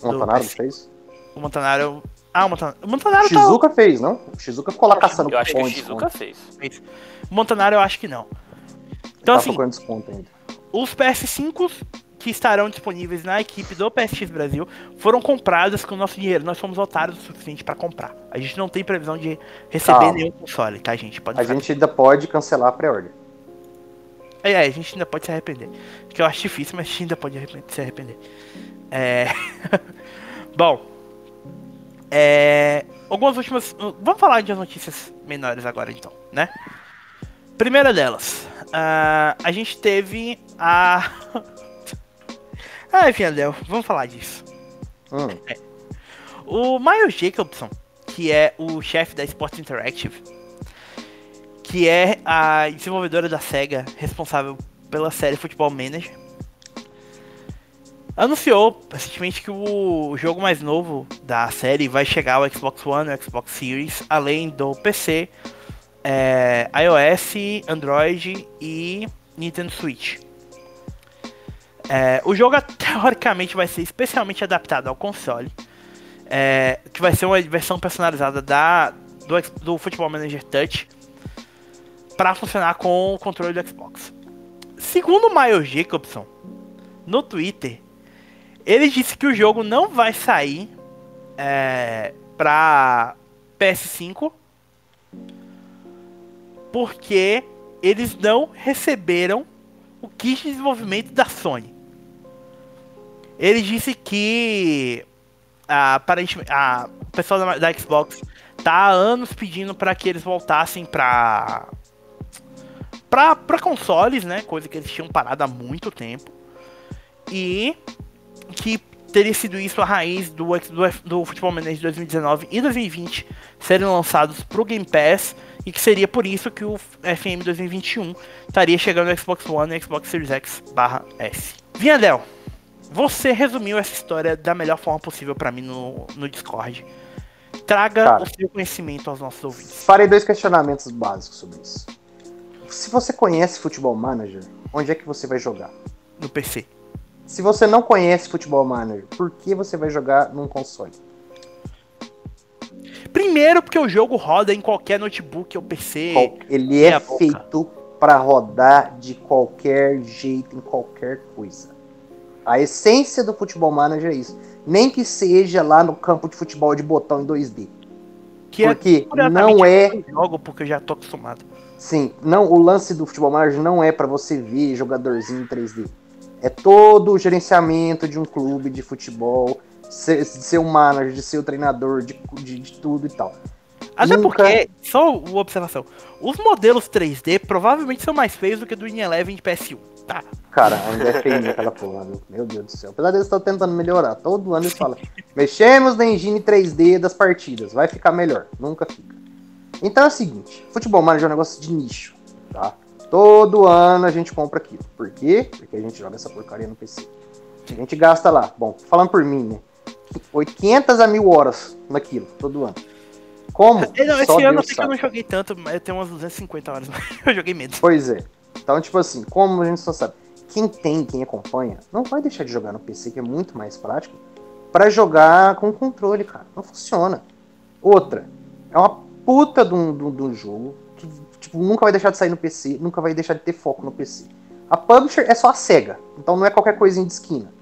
O Montanaro do- fez? O Montanaro. Ah, o Montanaro. O Montanaro O tá. Shizuka fez, não? O Shizuka ficou lá caçando Eu acho que o Shizuka fez. O Montanaro eu acho que não. Então, Tá assim, os PS5 que estarão disponíveis na equipe do PSX Brasil foram comprados com o nosso dinheiro. Nós fomos otários o suficiente pra comprar. A gente não tem previsão de receber Calma. nenhum console, tá, gente? Pode A ficar gente ainda pode cancelar a pré-order. É, é, a gente ainda pode se arrepender. Que eu acho difícil, mas a gente ainda pode se arrepender. É. [LAUGHS] Bom. É. Algumas últimas. Vamos falar de notícias menores agora, então, né? Primeira delas. ah, a gente teve a. [LAUGHS] Ai, Fiandel, vamos falar disso. Hum, O Miles Jacobson, que é o chefe da Sports Interactive, que é a desenvolvedora da SEGA responsável pela série Football Manager, anunciou recentemente que o jogo mais novo da série vai chegar ao Xbox One e Xbox Series, além do PC, é, iOS, Android e Nintendo Switch. É, o jogo [LAUGHS] teoricamente vai ser especialmente adaptado ao console, é, que vai ser uma versão personalizada da, do, do Manager Touch para funcionar com o controle do Xbox. Segundo Miles Jacobson, no Twitter, ele disse que o jogo não vai sair é, para PS5 porque eles não receberam o kit de desenvolvimento da Sony. Ele disse que a, a o pessoal da, da Xbox tá há anos pedindo para que eles voltassem para para consoles, né? Coisa que eles tinham parado há muito tempo. E que teria sido isso a raiz do, do, do Futebol Manager 2019 e 2020 serem lançados pro Game Pass e que seria por isso que o FM 2021 estaria chegando no Xbox One e Xbox Series X barra S. Vinhadel, você resumiu essa história da melhor forma possível pra mim no, no Discord. Traga Cara. o seu conhecimento aos nossos ouvintes. farei dois questionamentos básicos sobre isso. Se você conhece Futebol Manager, onde é que você vai jogar? No PC. Se você não conhece Futebol Manager, por que você vai jogar num console? Primeiro porque o jogo roda em qualquer notebook ou PC. Ele é feito para rodar de qualquer jeito, em qualquer coisa. A essência do Futebol Manager é isso. Nem que seja lá no campo de futebol de botão em 2D. que é Porque curiosamente, não é jogo porque eu já tô acostumado. Sim, não, o lance do futebol manager não é pra você ver jogadorzinho em 3D. É todo o gerenciamento de um clube de futebol, ser, ser o manager, de ser o treinador, de, de, de tudo e tal. Até Nunca- porque, só uma observação, os modelos 3D provavelmente são mais feios do que do In-Eleven de PS1, tá? Cara, ainda é feio aquela porra, meu, meu Deus do céu. Apesar deles estar tentando melhorar, todo ano eles falam, mexemos na engine 3D das partidas, vai ficar melhor. Nunca fica. Então é o seguinte, futebol manager é um negócio de nicho, tá? Todo ano a gente compra aquilo. Por quê? Porque a gente joga essa porcaria no PC. A gente gasta lá, bom, falando por mim, né? 500 a mil horas naquilo, todo ano. Como? Não, esse Só ano eu Deus sei que eu sabe. não joguei tanto, mas eu tenho umas 250 horas, mas [LAUGHS] eu joguei menos. Pois é. Então, tipo assim, como a gente só sabe, quem tem, quem acompanha, não vai deixar de jogar no PC, que é muito mais prático, pra jogar com controle, cara. Não funciona. Outra, é uma puta de um, de um- de um jogo que tipo, nunca vai deixar de sair no PC, nunca vai deixar de ter foco no PC. A publisher é só a SEGA, então não é qualquer coisinha de esquina,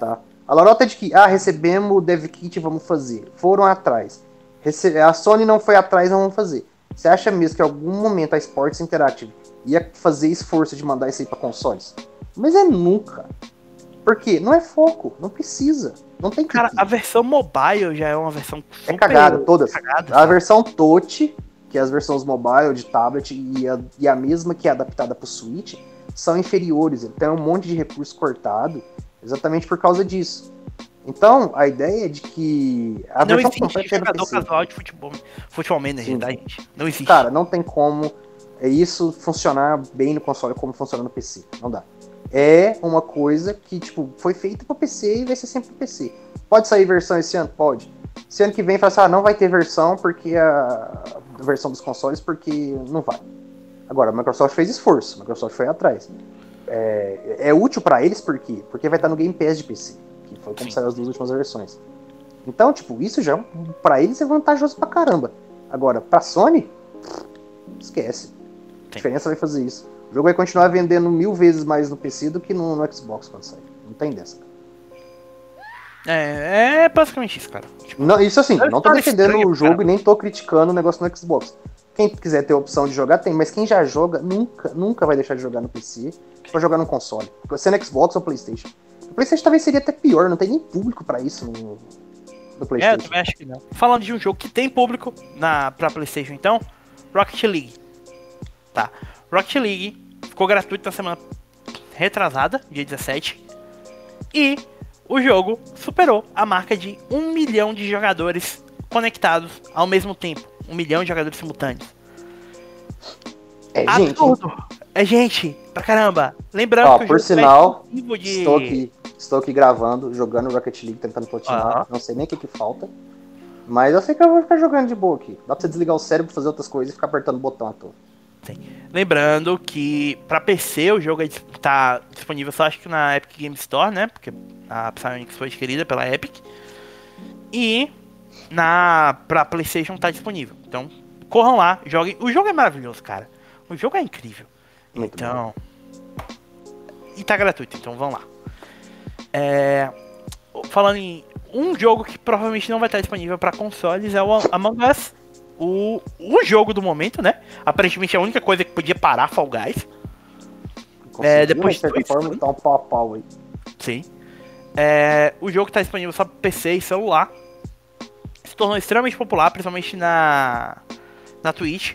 tá? A lorota é de que, ah, recebemos o dev kit, vamos fazer. Foram atrás. Rece- A Sony não foi atrás, não vamos fazer. Você acha mesmo que em algum momento a Sports Interactive ia fazer esforço de mandar isso aí pra consoles? Mas é nunca. Por quê? Não é foco, não precisa. Não tem Cara, a versão mobile já é uma versão É super cagada, todas. cagada, A versão touch, que é as versões mobile, de tablet, e a, e a mesma que é adaptada pro Switch, são inferiores. Ele tem um monte de recurso cortado exatamente por causa disso. Então, a ideia é de que a Não versão existe completa é jogador casual de futebol, futebol manager, Sim. tá, gente? Não existe. Cara, não tem como é isso funcionar bem no console como funciona no PC. Não dá. É uma coisa que, tipo, foi feita pro PC e vai ser sempre pro PC. Pode sair versão esse ano? Pode. Esse ano que vem fala assim, ah, não vai ter versão porque a, a versão dos consoles porque não vai. Agora, a Microsoft fez esforço, a Microsoft foi atrás. É, é útil pra eles por quê? Porque vai estar no Game Pass de PC, que foi como saiu as duas últimas versões. Então, tipo, isso já pra eles é vantajoso pra caramba. Agora, pra Sony, esquece. A diferença vai fazer isso. O jogo vai continuar vendendo mil vezes mais no PC do que no, no Xbox quando sair. Não tem dessa. É, é basicamente isso, cara. Tipo, Não, isso assim, não tô defendendo estranho, o jogo cara. e nem tô criticando o negócio no Xbox. Quem quiser ter a opção de jogar, tem, mas quem já joga, nunca, nunca vai deixar de jogar no PC pra jogar no console. Sendo Xbox ou Playstation. O Playstation talvez seria até pior, não tem nem público pra isso no, no é, eu Playstation. também acho que não. Falando de um jogo que tem público na, pra Playstation, então, Rocket League. Tá. Rocket League ficou gratuito na semana retrasada, dia 17. E o jogo superou a marca de um milhão de jogadores conectados ao mesmo tempo. Um milhão de jogadores simultâneos. É, gente, Absurdo! É gente, pra caramba. Lembrando Ó, que por é sinal, exclusivo de... estou aqui, estou aqui gravando, jogando Rocket League, tentando platinar. Aham. Não sei nem o que, que falta. Mas eu sei que eu vou ficar jogando de boa aqui. Dá pra você desligar o cérebro, fazer outras coisas e ficar apertando o botão à toa. Lembrando que pra PC o jogo é dis- tá disponível só acho que na Epic Game Store, né? Porque a Psyonix foi adquirida pela Epic. E na pra PlayStation tá disponível. Então, corram lá, joguem. O jogo é maravilhoso, cara. O jogo é incrível. Muito bom. então, e tá gratuito, então vão lá. É, falando em um jogo que provavelmente não vai estar disponível pra consoles é o Among Us. O, o jogo do momento, né? Aparentemente é a única coisa que podia parar Fall Guys. Conseguiu, depois de dois forma, tá um pau pau aí. Sim. É, o jogo está disponível só para PC e celular. Se tornou extremamente popular, principalmente na, na Twitch.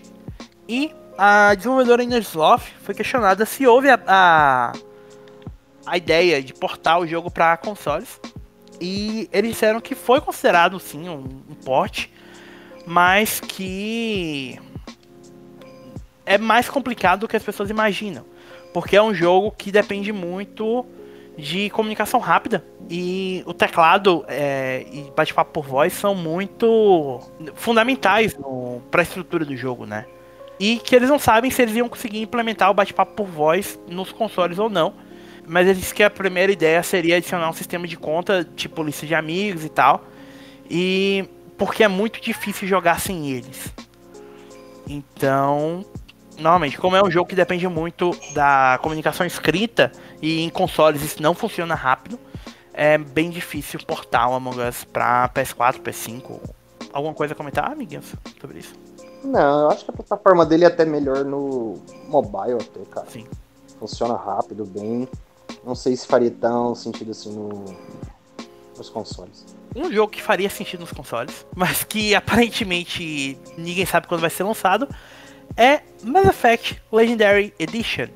E a desenvolvedora Innersloth foi questionada se houve a, a, a ideia de portar o jogo para consoles. E eles disseram que foi considerado sim um, um porte, mas que é mais complicado do que as pessoas imaginam. Porque é um jogo que depende muito de comunicação rápida. E o teclado é, e bate-papo por voz são muito fundamentais para a estrutura do jogo, né? E que eles não sabem se eles iam conseguir implementar o bate-papo por voz nos consoles ou não. Mas eles que a primeira ideia seria adicionar um sistema de conta, tipo lista de amigos e tal. E porque é muito difícil jogar sem eles. Então, Normalmente, como é um jogo que depende muito da comunicação escrita e em consoles isso não funciona rápido, é bem difícil portar o Among Us pra PS4, PS5. Alguma coisa a comentar, amiguinhos, sobre isso? Não, eu acho que a plataforma dele é até melhor no mobile até, cara. Sim. Funciona rápido, bem. Não sei se faria tão sentido assim no, nos consoles. Um jogo que faria sentido nos consoles, mas que aparentemente ninguém sabe quando vai ser lançado, é Mass Effect Legendary Edition,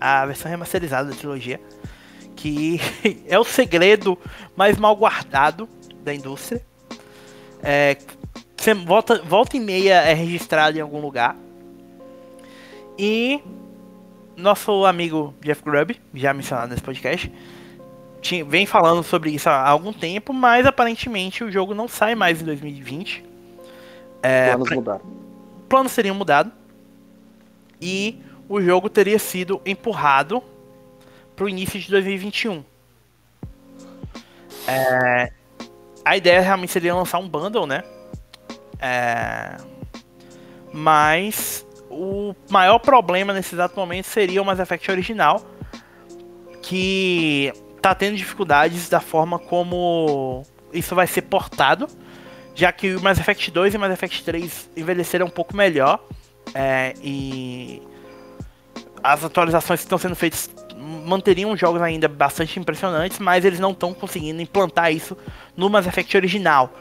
a versão remasterizada da trilogia, que [LAUGHS] é o segredo mais mal guardado da indústria. É, volta, volta e meia é registrado em algum lugar. E nosso amigo Jeff Grubb, já mencionado nesse podcast, tinha- vem falando sobre isso há algum tempo, mas aparentemente o jogo não sai mais em 2020. É, Planos pra- mudaram. planos seriam mudados e o jogo teria sido empurrado para o início de 2021. É, a ideia realmente seria lançar um bundle, né? É... Mas o maior problema nesse exato momento seria o Mass Effect original, que tá tendo dificuldades da forma como isso vai ser portado, já que o Mass Effect 2 e o Mass Effect 3 envelheceram um pouco melhor é, e as atualizações que estão sendo feitas manteriam jogos ainda bastante impressionantes, mas eles não estão conseguindo implantar isso no Mass Effect original.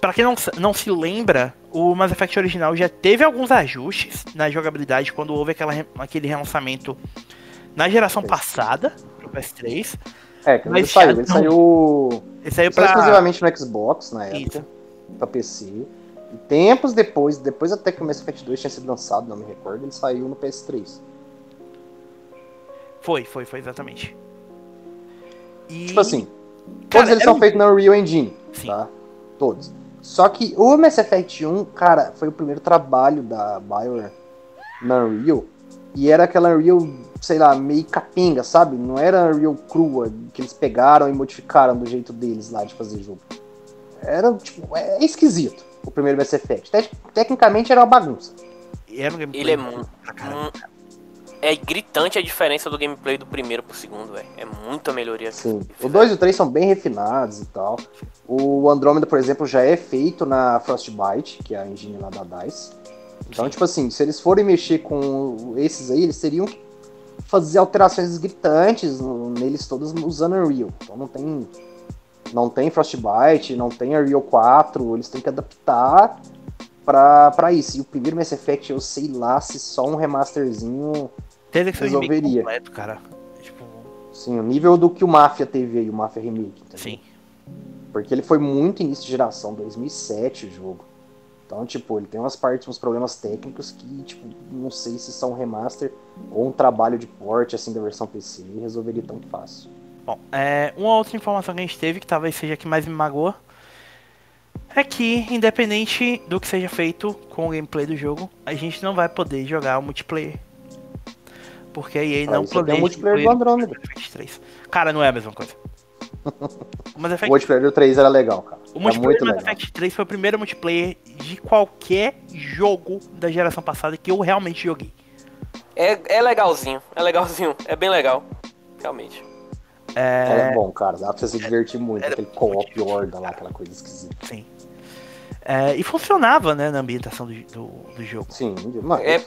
Para quem não, não se lembra, o Mass Effect original já teve alguns ajustes na jogabilidade quando houve aquela, aquele relançamento na geração passada, pro PS3. É, que ele saiu, ele saiu. Ele saiu pra... exclusivamente no Xbox na época, Isso. pra PC. E tempos depois, depois até que o Mass Effect 2 tinha sido lançado, não me recordo, ele saiu no PS3. Foi, foi, foi exatamente. E... Tipo assim, Cara, todos eles são um... feitos na Unreal Engine, Sim. tá? Todos. Só que o Mass Effect 1, cara, foi o primeiro trabalho da BioWare na Unreal. E era aquela Unreal, sei lá, meio capenga, sabe? Não era a Unreal crua, que eles pegaram e modificaram do jeito deles lá de fazer jogo. Era, tipo, é esquisito o primeiro Mass Effect. Te tecnicamente era uma bagunça. Era um Ele é muito é gritante a diferença do gameplay do primeiro pro segundo, velho. É muita melhoria. Sim. O 2 e o 3 são bem refinados e tal. O Andromeda, por exemplo, já é feito na Frostbite, que é a engine lá da DICE. Então, Sim. tipo assim, se eles forem mexer com esses aí, eles teriam que fazer alterações gritantes neles todos usando Unreal. Então não tem não tem Frostbite, não tem Unreal 4, eles têm que adaptar pra, pra isso. E o primeiro Mass Effect, eu sei lá se só um remasterzinho Teve que resolveria. completo, cara. Tipo... Sim, o nível do que o Mafia teve aí, o Mafia Remake. Entendeu? Sim. Porque ele foi muito início de geração, 2007 o jogo. Então, tipo, ele tem umas partes, uns problemas técnicos que, tipo, não sei se são um remaster ou um trabalho de porte, assim, da versão PC, resolveria tão fácil. Bom, é, uma outra informação que a gente teve, que talvez seja a que mais me magoa, é que, independente do que seja feito com o gameplay do jogo, a gente não vai poder jogar o multiplayer porque a EA não planeja. Tem o multiplayer do Andromeda. Cara, não é a mesma coisa. O multiplayer do 3 era legal, cara. O multiplayer do Mass Effect 3 foi o primeiro multiplayer de qualquer jogo da geração passada que eu realmente joguei. É, é legalzinho, é legalzinho, é bem legal, realmente. É, é bom, cara, dá pra você se divertir muito, aquele co-op horda lá, aquela coisa esquisita. Sim. É, e funcionava, né, na ambientação do, do, do jogo. Sim, mas... É,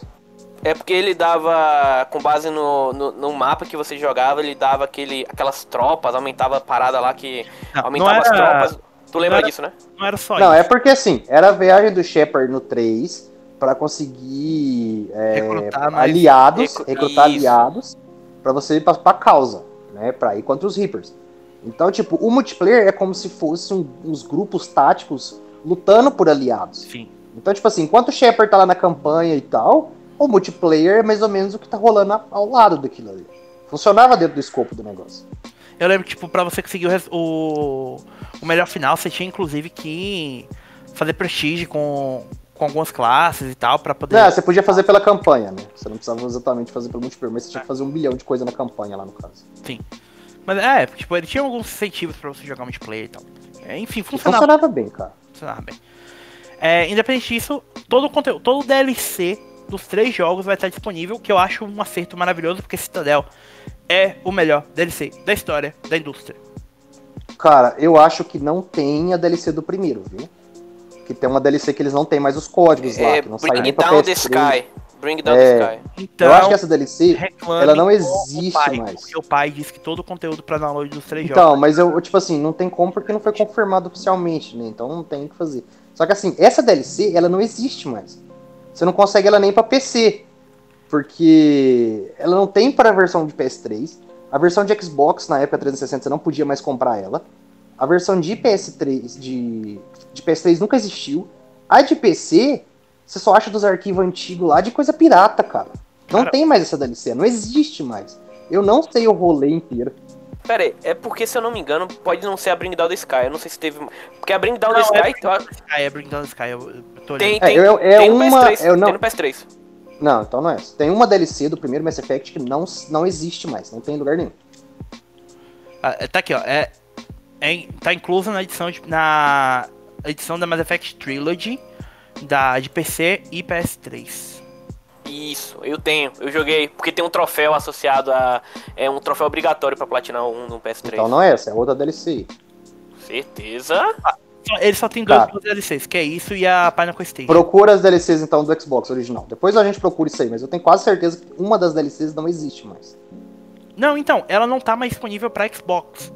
é porque ele dava, com base no, no, no, mapa que você jogava, ele dava aquele, aquelas tropas, aumentava a parada lá que não, aumentava não era, as tropas. Tu lembra era, disso, né? Não era só não, isso. Não, é porque assim, era a viagem do Shepard no 3 para conseguir é, recrutar aliados, recrutar isso. aliados para você ir pra, pra causa, né? Pra ir contra os Reapers. Então, tipo, o multiplayer é como se fossem uns grupos táticos lutando por aliados. Sim. Então, tipo assim, enquanto o Shepard tá lá na campanha e tal, o multiplayer é mais ou menos o que tá rolando ao lado daquilo ali. Funcionava dentro do escopo do negócio. Eu lembro que, tipo, pra você conseguir o, o, o melhor final, você tinha inclusive que fazer prestígio com, com algumas classes e tal, para poder. Não, você podia fazer pela campanha, né? Você não precisava exatamente fazer pelo multiplayer, mas você tinha que fazer um bilhão de coisa na campanha lá no caso. Sim. Mas é, tipo, ele tinha alguns incentivos para você jogar multiplayer e tal. É, enfim, funcionava. funcionava bem, cara. Funcionava bem. É, independente disso, todo o conteúdo, todo o DLC dos três jogos vai estar disponível, que eu acho um acerto maravilhoso, porque Citadel é o melhor DLC da história da indústria. Cara, eu acho que não tem a DLC do primeiro, viu? Que tem uma DLC que eles não têm mais os códigos é, lá, que não Bring nem Down the Sky. Bring Down é, the Sky. Então, eu acho que essa DLC, ela não existe pai, mais. Porque o pai disse que todo o conteúdo para download dos três então, jogos... Então, mas eu, tipo assim, não tem como porque não foi confirmado oficialmente, né? Então não tem o que fazer. Só que assim, essa DLC, ela não existe mais. Você não consegue ela nem para PC, porque ela não tem para a versão de PS3. A versão de Xbox na época 360 você não podia mais comprar ela. A versão de PS3 de, de PS3 nunca existiu. A de PC você só acha dos arquivos antigos lá de coisa pirata, cara. Não cara... tem mais essa DLC, não existe mais. Eu não sei o rolê inteiro. Pera aí, é porque, se eu não me engano, pode não ser a Bring Down the Sky. Eu não sei se teve. Porque a Bring Down the Sky. É Bring Sky, é Bring Down the Sky. Eu, tô tem, tem, é, é, é tem uma, no PS3. Eu não... Tem no PS3. Não, então não é. Tem uma DLC do primeiro Mass Effect que não, não existe mais, não tem em lugar nenhum. Ah, tá aqui, ó. É é, tá incluso na edição, de, na edição da Mass Effect Trilogy da, de PC e PS3. Isso, eu tenho, eu joguei, porque tem um troféu associado a. É um troféu obrigatório pra platinar um no PS3. Então não é essa, é outra DLC. Certeza? Ele só tem dois Tá. duas DLCs, que é isso e a Pinnacle Station. Procura as DLCs então do Xbox original. Depois a gente procura isso aí, mas eu tenho quase certeza que uma das DLCs não existe mais. Não, então, ela não tá mais disponível pra Xbox.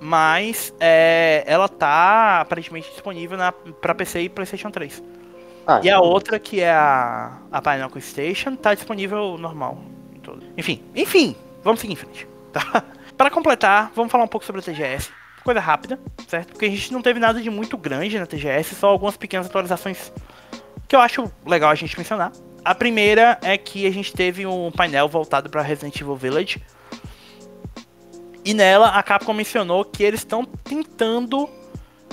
Mas é, ela tá aparentemente disponível na, pra PC e PlayStation 3. Ah, E a outra, que é a, a Pinnacle Station, tá disponível normal. Enfim, enfim, vamos seguir em frente. [LAUGHS] Tá? Para completar, vamos falar um pouco sobre a TGS. Coisa rápida, certo? Porque a gente não teve nada de muito grande na TGS, só algumas pequenas atualizações que eu acho legal a gente mencionar. A primeira é que a gente teve um painel voltado para Resident Evil Village. E nela a Capcom mencionou que eles estão tentando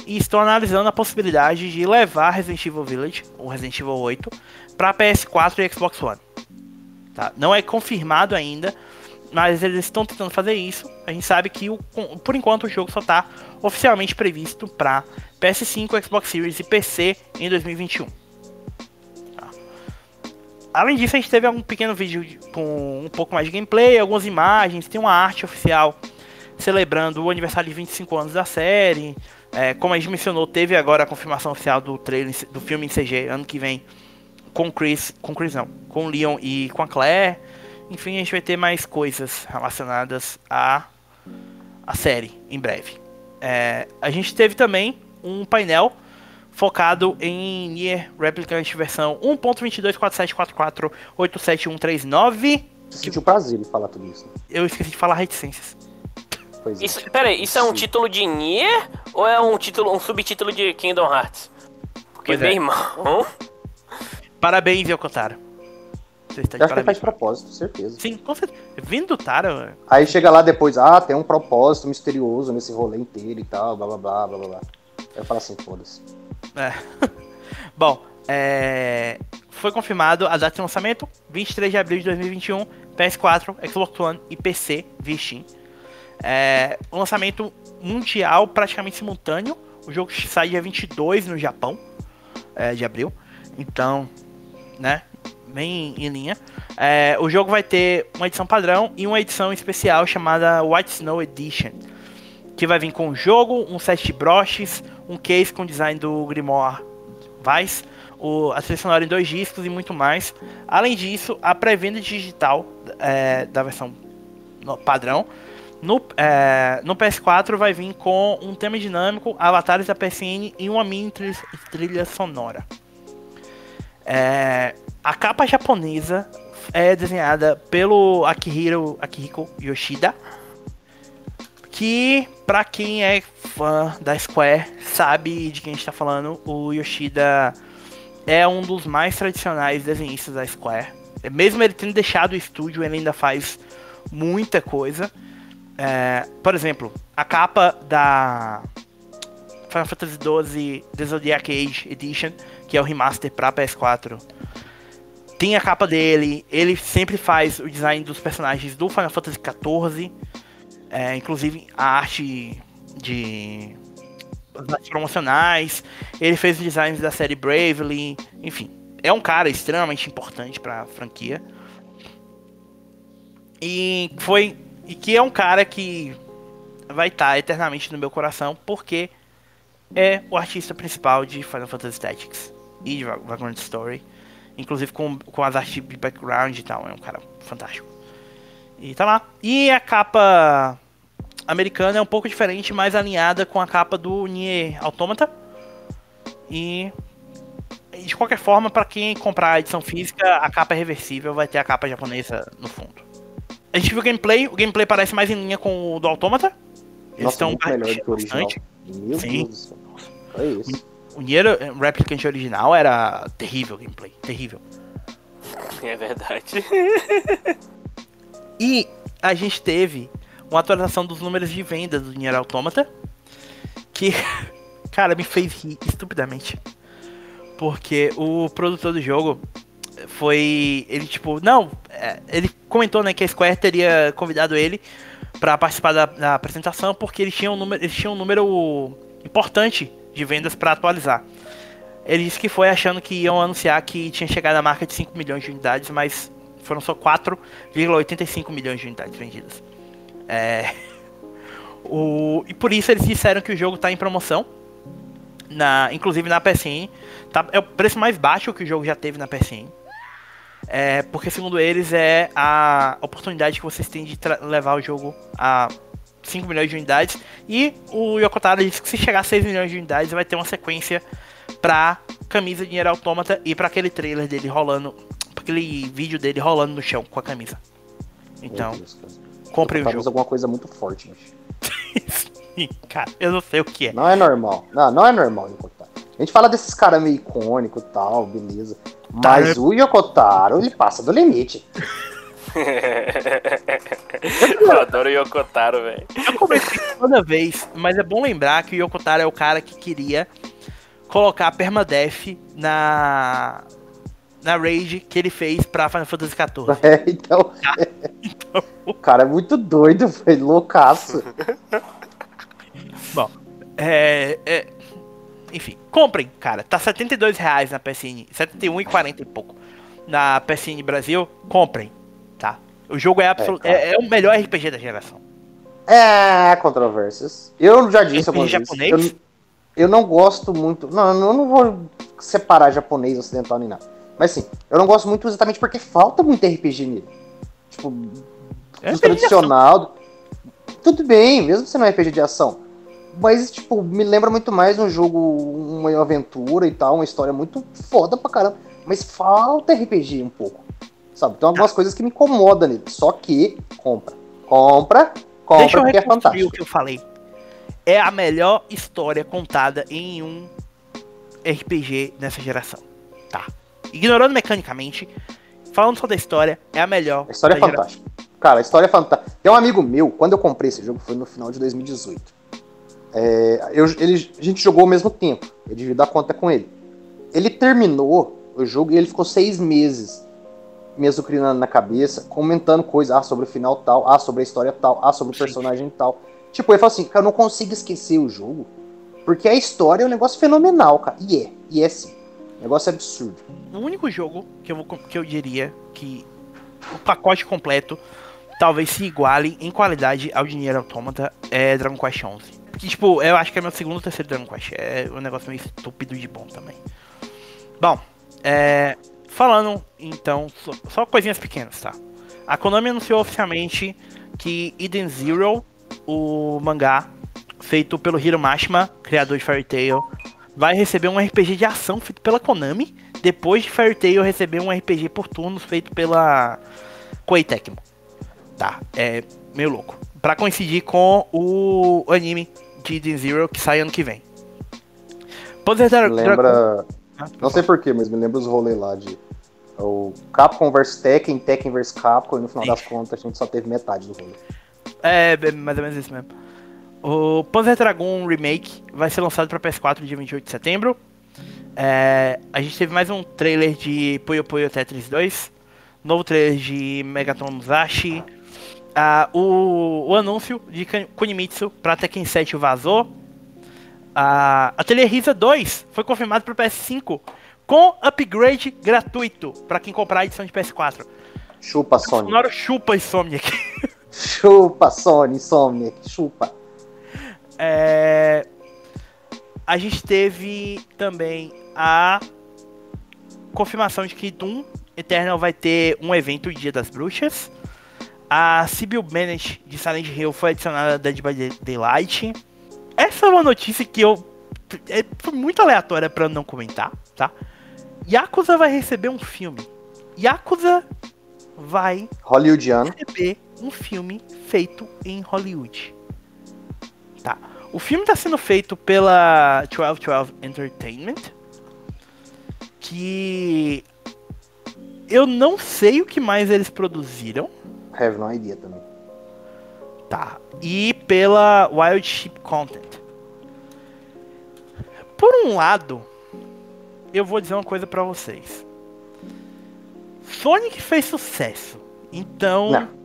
e estão analisando a possibilidade de levar Resident Evil Village, ou Resident Evil 8, para PS4 e Xbox One. Tá? Não é confirmado ainda, mas eles estão tentando fazer isso. A gente sabe que o- por enquanto o jogo só está oficialmente previsto para PS5, Xbox Series e PC em 2021. Tá? Além disso, a gente teve um pequeno vídeo de- com um pouco mais de gameplay, algumas imagens, tem uma arte oficial celebrando o aniversário de 25 anos da série. É, como a gente mencionou, teve agora a confirmação oficial do trailer do filme em CG ano que vem com Chris, com Chris não, com Leon e com a Claire. Enfim, a gente vai ter mais coisas relacionadas à, à série em breve. É, a gente teve também um painel focado em Nier Replicant versão 1.224744871139. Você sentiu prazer em falar tudo isso. né? Eu esqueci de falar reticências. É. Isso, pera aí, isso é um Sim. título de Nier ou é um título, um subtítulo de Kingdom Hearts? Porque, Pois é. meu irmão. Parabéns, Yokotaro. Você está Eu de acho que ele faz propósito, certeza. Sim, com certeza. Vindo do Taro, Aí chega lá depois, ah, tem um propósito misterioso nesse rolê inteiro e tal, blá blá blá blá blá eu falo assim, foda-se. É. [LAUGHS] Bom, é, foi confirmado a data de lançamento, 23 de abril de 2021, PS4, Xbox One e PC via Steam. É, um lançamento mundial praticamente simultâneo. O jogo sai dia 22 no Japão, é, de abril. Então, né, bem em linha. É, o jogo vai ter uma edição padrão e uma edição especial chamada White Snow Edition. Que vai vir com o jogo, um set de broches, um case com design do Grimoire Vice, o, a trilha sonora em dois discos e muito mais. Além disso, a pré-venda digital é, da versão padrão no, é, no PS4 vai vir com um tema dinâmico, avatares da PSN e uma mini trilha, sonora. É, a capa japonesa é desenhada pelo Akihiro Akihiko Yoshida, que pra quem é fã da Square sabe de quem a gente tá falando, o Yoshida é um dos mais tradicionais desenhistas da Square. Mesmo ele tendo deixado o estúdio, ele ainda faz muita coisa. É, por exemplo, a capa da Final Fantasy XII The Zodiac Age Edition, que é o remaster para PS4, tem a capa dele. Ele sempre faz o design dos personagens do Final Fantasy XIV, é, inclusive a arte de artes promocionais. Ele fez os designs da série Bravely, enfim, é um cara extremamente importante para a franquia. E foi e que é um cara que vai estar eternamente no meu coração porque é o artista principal de Final Fantasy Tactics e de Va- Vagrant Story, inclusive com, com as artes de background e tal, é um cara fantástico. E tá lá. E a capa americana é um pouco diferente, mais alinhada com a capa do Nier Automata. E e de qualquer forma, para quem comprar a edição física, a capa é reversível, vai ter a capa japonesa no fundo. A gente viu o gameplay, o gameplay parece mais em linha com o do Automata. Eles estão bastante. Meu Sim. Deus do céu. É isso. O Nier eh, Replicant original era terrível o gameplay, terrível. É verdade. E a gente teve uma atualização dos números de vendas do Nier Automata, que, [LAUGHS] cara, me fez rir estupidamente. Porque o produtor do jogo foi. Ele, tipo, não. é, Ele comentou, né, que a Square teria convidado ele para participar da, da, apresentação, porque eles tinham um número, eles tinham um número importante de vendas para atualizar. Ele disse que foi achando que iam anunciar que tinha chegado à marca de 5 milhões de unidades, mas foram só 4,85 milhões de unidades vendidas. É... [LAUGHS] O... E por isso eles disseram que o jogo está em promoção. Na... Inclusive na PSN. Tá... É o preço mais baixo que o jogo já teve na PSN. É... Porque segundo eles é a oportunidade que vocês têm de levar o jogo a 5 milhões de unidades. E o Yokotaro disse que se chegar a 6 milhões de unidades vai ter uma sequência pra camisa de dinheiro autômata e para aquele trailer dele rolando aquele vídeo dele rolando no chão com a camisa. Então, Deus, compre o jogo. alguma coisa muito forte, [LAUGHS] Sim, cara, eu não sei o que é. Não é normal. Não, não é normal Yokotaro. A gente fala desses caras meio icônicos e tal, beleza. Mas tá, o Yokotaro, ele passa do limite. [LAUGHS] eu adoro o Yokotaro, velho. Eu comecei toda vez, mas é bom lembrar que o Yokotaro é o cara que queria colocar a permadeath na na raid que ele fez pra Final Fantasy [LAUGHS] XIV. É, então, então... [LAUGHS] O cara é muito doido, foi loucaço. Bom, é, é, Enfim, comprem, cara. Tá 72 reais na PSN. 71,40 e pouco. Na PSN Brasil, comprem, tá? O jogo é, absolut... é, é, é o melhor RPG da geração. É, controvérsias. Eu já disse algumas japonês? vezes. Eu, eu não gosto muito. Não, eu não vou separar japonês, ocidental nem nada. Mas assim, eu não gosto muito exatamente porque falta muito RPG nele. Tipo, é do tradicional. Tudo bem, mesmo não é RPG de ação. Mas, tipo, me lembra muito mais um jogo, uma aventura e tal, uma história muito foda pra caramba. Mas falta RPG um pouco. Sabe? Tem algumas ah. coisas que me incomodam nele. Só que, compra. Compra, compra, Deixa eu porque é fantástico. o que eu falei. É a melhor história contada em um RPG nessa geração. Tá ignorando mecanicamente, falando só da história, é a melhor. A história é fantástica. Cara, a história é fantástica. Tem um amigo meu, quando eu comprei esse jogo, foi no final de 2018. É, eu, ele, a gente jogou ao mesmo tempo. Eu devia dar conta com ele. Ele terminou o jogo e ele ficou seis meses me azucrinando na cabeça, comentando coisas, ah, sobre o final tal, ah, sobre a história tal, ah, sobre o personagem tal. Tipo, ele falou assim, cara, eu não consigo esquecer o jogo, porque a história é um negócio fenomenal, cara. E é, e é sim. Negócio absurdo. O único jogo que eu, vou, que eu diria que o pacote completo talvez se iguale em qualidade ao Dinheiro Autômata é Dragon Quest 11. Que, tipo, eu acho que é meu segundo ou terceiro Dragon Quest. É um negócio meio estúpido de bom também. Bom, é, falando então, só, só coisinhas pequenas, tá? A Konami anunciou oficialmente que Eden Zero, o mangá feito pelo Hiro Mashima, criador de Fairy Tail, vai receber um RPG de ação feito pela Konami, depois de Fairy Tail receber um RPG por turnos feito pela Koei Tecmo. Tá, é meio louco. Pra coincidir com o anime de Eden Zero que sai ano que vem. Poder Dra lembra... Ah, não sei porquê, mas me lembra os rolês lá de o Capcom vs Tekken, Tekken vs Capcom, e no final Sim. das contas a gente só teve metade do rolê. É, é mais ou menos isso mesmo. O Panzer Dragon Remake vai ser lançado para PS4 dia 28 de setembro. É, a gente teve mais um trailer de Puyo Puyo Tetris 2, novo trailer de Megaton Musashi, o, o, anúncio de Kunimitsu para Tekken 7 vazou. A Telerisa 2 foi confirmado para PS5 com upgrade gratuito para quem comprar a edição de PS4. Chupa, Sony. Sonoro chupa, Insomniac. chupa, Sony, Insomniac, chupa. É... A gente teve também a confirmação de que Doom Eternal vai ter um evento Dia das Bruxas. A Sibyl Bennett de Silent Hill foi adicionada a Dead by Daylight. Essa é uma notícia que eu. É, foi muito aleatória para não comentar, tá? Yakuza vai receber um filme. Yakuza vai Hollywoodiano. receber um filme feito em Hollywood. Tá. O filme está sendo feito pela 1212 Entertainment, que eu não sei o que mais eles produziram. Have no idea também. Tá. E pela Wild Sheep Content. Por um lado, eu vou dizer uma coisa para vocês. Sonic fez sucesso. Então. Não.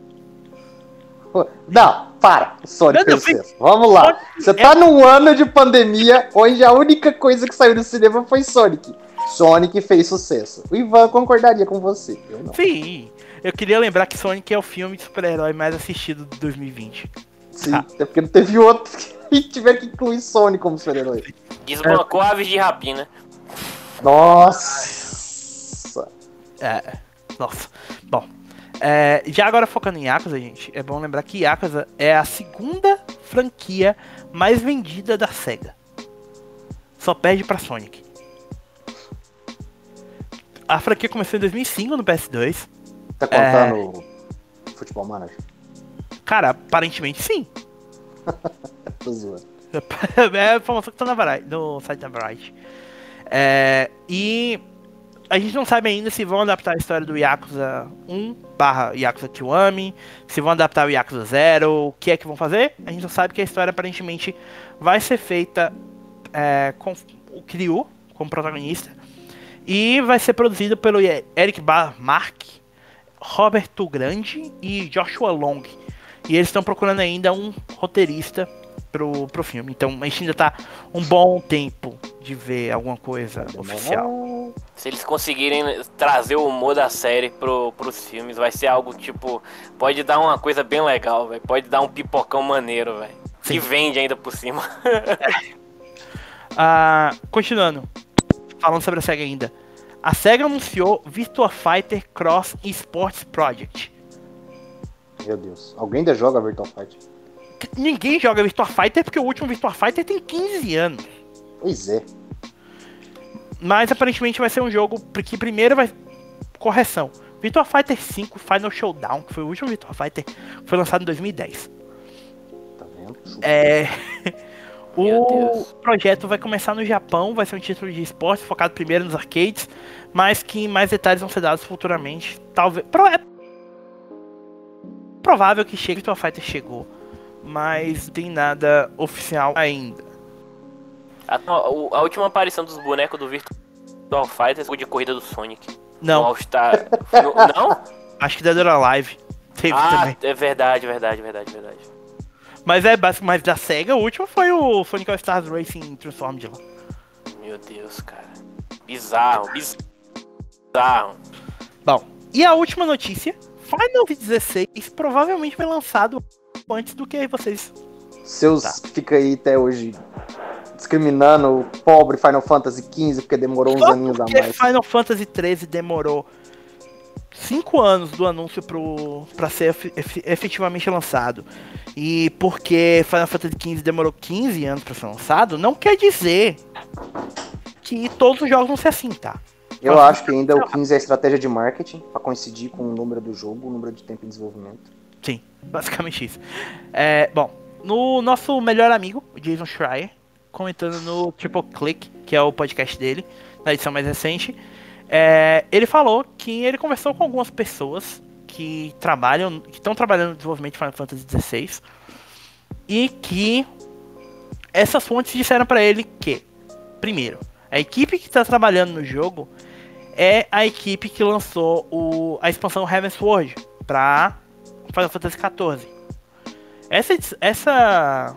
Não, para. Sonic fez sucesso. Vamos lá. Você tá num ano de pandemia onde a única coisa que saiu do cinema foi Sonic. Sonic fez sucesso. O Ivan concordaria com você. Eu não. Sim. Eu queria lembrar que Sonic é o filme de super-herói mais assistido de 2020. Sim, Ah. até porque não teve outro [LAUGHS] que tiver que incluir Sonic como super-herói. Desbancou aves de rapina. Nossa. É. Nossa. Bom. é, já agora focando em Yakuza, gente, é bom lembrar que Yakuza é a segunda franquia mais vendida da SEGA. Só perde pra Sonic. A franquia começou em 2005 no PS2. Tá contando Futebol Manager? Cara, aparentemente sim. [LAUGHS] Tô zoando. [LAUGHS] é a informação que tá na Variety, no site da Variety. É, e a gente não sabe ainda se vão adaptar a história do Yakuza 1 barra Yakuza Kiwami, se vão adaptar o Yakuza 0, o que é que vão fazer. A gente não sabe que a história aparentemente vai ser feita é, com o Kiryu como protagonista. E vai ser produzido pelo Eric Bar Mark, Roberto Grande e Joshua Long. E eles estão procurando ainda um roteirista pro, pro filme. Então a gente ainda tá um bom tempo de ver alguma coisa oficial. Se eles conseguirem trazer o humor da série pro, pros filmes, vai ser algo tipo. Pode dar uma coisa bem legal, velho. Pode dar um pipocão maneiro, velho. Que vende ainda por cima. [LAUGHS] Ah, continuando, falando sobre a SEGA ainda. A SEGA anunciou Virtua Fighter Cross Sports Project. Meu Deus. Alguém ainda joga Virtual Fight? Ninguém joga Virtua Fighter porque o último Virtua Fighter tem 15 anos. Pois é. Mas aparentemente vai ser um jogo que primeiro vai. Correção. Virtua Fighter 5 Final Showdown, que foi o último Virtua Fighter, foi lançado em 2010. Tá vendo? É. [LAUGHS] O projeto vai começar no Japão, vai ser um título de esporte focado primeiro nos arcades, mas que mais detalhes vão ser dados futuramente. Talvez. Pro, é provável que chegue Virtua Fighter chegou, mas não tem nada oficial ainda. A, a última aparição dos bonecos do Virtual Fighter foi de corrida do Sonic. No Não, All Star. No- não? acho que Dead or Alive teve Ah, também. é verdade, verdade, verdade, verdade. Mas é mas da SEGA, o último foi o Sonic All Stars Racing Transformed lá. Meu Deus, cara. Bizarro, bizarro. Bom, e a última notícia: Final Fantasy XVI provavelmente foi lançado antes do que vocês. Seus Tá. fica aí até hoje discriminando o pobre Final Fantasy XV porque demorou uns Só aninhos a mais. Final Fantasy XIII demorou 5 anos do anúncio pro, pra ser efe- efe- efetivamente lançado. E porque Final Fantasy XV demorou 15 anos pra ser lançado, não quer dizer que todos os jogos vão ser assim, tá? Eu acho que ainda o 15 é estratégia de marketing pra coincidir com o número do jogo, o número de tempo de desenvolvimento. Sim, basicamente isso. É, bom, no nosso melhor amigo, o Jason Schreier, comentando no Triple Click, que é o podcast dele, na edição mais recente, é, ele falou que ele conversou com algumas pessoas que trabalham, que estão trabalhando no desenvolvimento de Final Fantasy XVI e que essas fontes disseram pra ele que, primeiro, a equipe que está trabalhando no jogo é a equipe que lançou o, a expansão Heaven's Sword pra Final Fantasy XIV. Essa, essa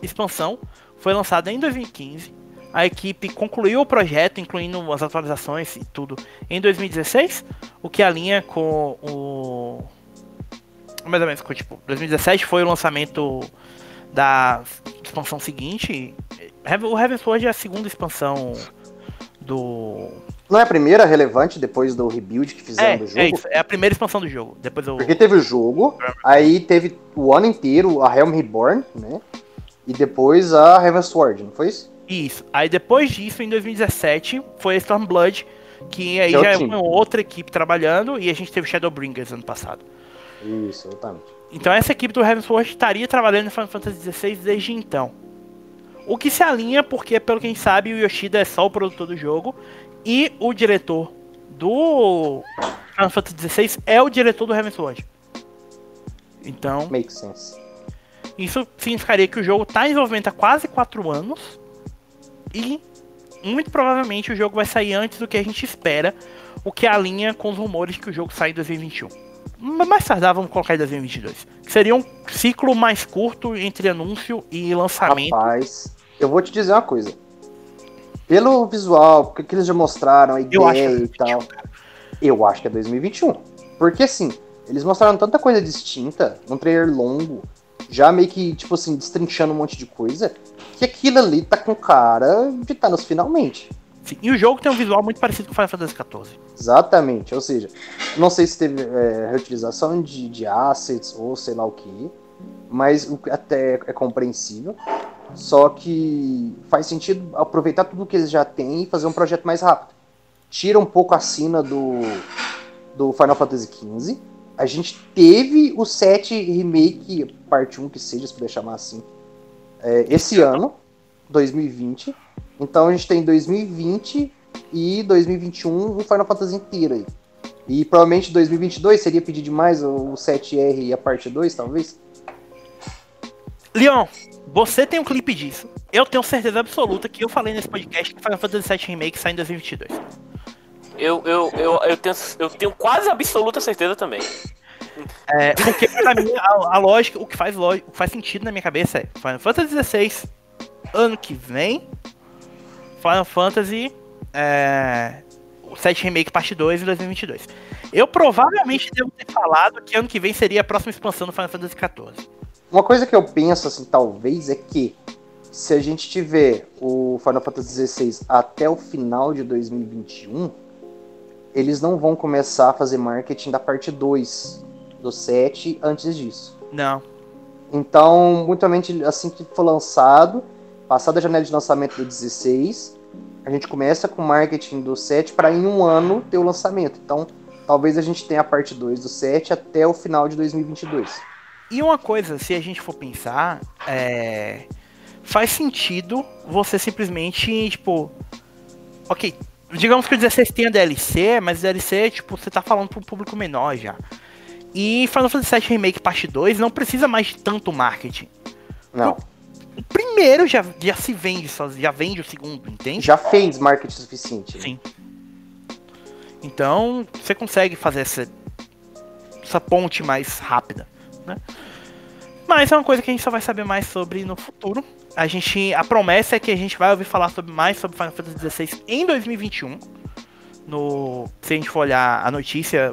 expansão foi lançada em 2015. A equipe concluiu o projeto, incluindo as atualizações e tudo, em 2016, o que alinha com o. Mais ou menos com tipo, 2017 foi o lançamento da expansão seguinte. O Heaven's Sword é a segunda expansão do. Não é a primeira relevante depois do rebuild que fizeram É, do jogo? é isso, é a primeira expansão do jogo. Depois eu. Porque teve o jogo, aí teve o ano inteiro a Helm Reborn, né? E depois a Heaven Sword, não foi isso? Isso. Aí depois disso, em 2017, foi a Stormblood, que aí é o já é time. uma outra equipe trabalhando, e a gente teve Shadowbringers ano passado. Isso, exatamente. Então essa equipe do Heavensward estaria trabalhando em Final Fantasy XVI desde então. O que se alinha, porque pelo que a gente sabe, o Yoshida é só o produtor do jogo, e o diretor do Final Fantasy XVI é o diretor do Heavensward. Então, Make sense. isso significaria que o jogo está em desenvolvimento há quase 4 anos e muito provavelmente o jogo vai sair antes do que a gente espera, o que alinha com os rumores que o jogo sai em 2021. mais tardar, vamos colocar em 2022. Que seria um ciclo mais curto entre anúncio e lançamento. Rapaz, eu vou te dizer uma coisa. Pelo visual, porque que eles já mostraram, a Eu acho ideia é e tal, eu acho que é 2021. Porque assim, eles mostraram tanta coisa distinta, um trailer longo, já meio que, tipo assim, destrinchando um monte de coisa, que aquilo ali tá com cara de tá nos finalmente. Sim, E o jogo tem um visual muito parecido com Final Fantasy XIV. Exatamente, ou seja, não sei se teve é, reutilização de, de assets ou sei lá o que, mas o até é compreensível. Só que faz sentido aproveitar tudo que eles já têm e fazer um projeto mais rápido. Tira um pouco a sina do, do Final Fantasy XV. A gente teve o 7 Remake, parte 1 que seja, se puder chamar assim, é, esse ano, 2020. Então a gente tem 2020 e 2021 o Final Fantasy inteiro aí. E provavelmente 2022 seria pedir demais o 7R e a parte 2, talvez? Leon, você tem um clipe disso. Eu tenho certeza absoluta que eu falei nesse podcast que Final Fantasy VII Remake sai em 2022. Eu, eu, eu, eu, tenho, eu tenho quase absoluta certeza também. É, porque pra mim, a, a lógica, o que, faz o que faz sentido na minha cabeça é Final Fantasy XVI ano que vem, Final Fantasy é, o 7 Remake parte 2 em 2022. Eu provavelmente devo ter falado que ano que vem seria a próxima expansão do Final Fantasy XIV. Uma coisa que eu penso, assim, talvez, é que se a gente tiver o Final Fantasy XVI até o final de 2021, eles não vão começar a fazer marketing da parte 2 do 7 antes disso. Não. Então, muito provavelmente, assim que for lançado, passada a janela de lançamento do 16, a gente começa com o marketing do 7 para em um ano ter o lançamento. Então, talvez a gente tenha a parte 2 do 7 até o final de 2022. E uma coisa, se a gente for pensar, é, faz sentido você simplesmente, tipo, ok, digamos que o 16 tenha DLC, mas DLC, tipo, você tá falando pro público menor já. E Final Fantasy VII Remake Parte 2 não precisa mais de tanto marketing. Não. O primeiro já, já se vende, já vende o segundo, entende? Já fez marketing suficiente. né? Sim. Então, você consegue fazer essa, essa ponte mais rápida, né? Mas é uma coisa que a gente só vai saber mais sobre no futuro. A gente, a promessa é que a gente vai ouvir falar sobre mais sobre Final Fantasy XVI em 2021. No, se a gente for olhar a notícia,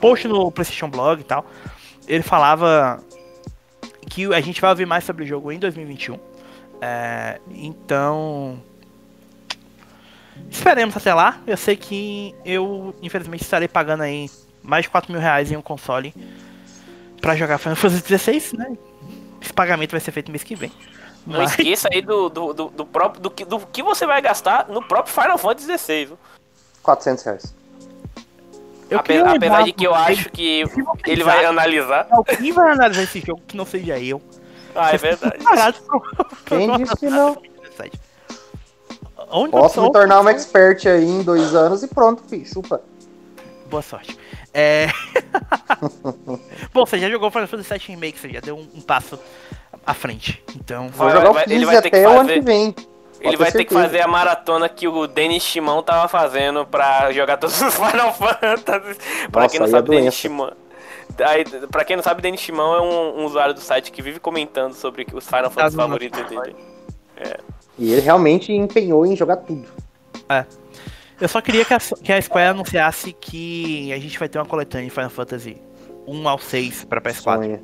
post no PlayStation Blog e tal, ele falava que a gente vai ouvir mais sobre o jogo em 2021. É, então, Esperemos até lá. Eu sei que eu, infelizmente, estarei pagando aí mais de 4 mil reais em um console pra jogar Final Fantasy XVI, né? Esse pagamento vai ser feito mês que vem. Não Mas- esqueça aí do, do, do, do próprio do que, do que você vai gastar no próprio Final Fantasy XVI. viu? 400 reais. Eu Ape- apesar de que eu acho que ele vai analisar. Quem vai analisar esse jogo que não seja eu? Ah, é verdade. Pro- Quem disse que não? 2017. Onde Posso eu me tornar um expert aí em dois anos e pronto, fi, chupa. Boa sorte. É... [LAUGHS] Bom, você já jogou Final Fantasy VII Remake, você já deu um, um passo à frente. Então, Vou Vai- jogar vai- o ele 15 vai ter que até o ano fazer- que vem. Ele vai ter que fazer a maratona que o Denis Shimon tava fazendo pra jogar todos os [LAUGHS] Final Fantasy. Pra Nossa, quem não é sabe, Denis doença. Shimon. Aí, pra quem não sabe, Denis Shimon é um, um usuário do site que vive comentando sobre os Final Fantasy favoritos dele. E ele realmente empenhou em jogar tudo. eu só queria que a, que a Square anunciasse que a gente vai ter uma coletânea de Final Fantasy 1 ao 6 pra PS4. Sonha.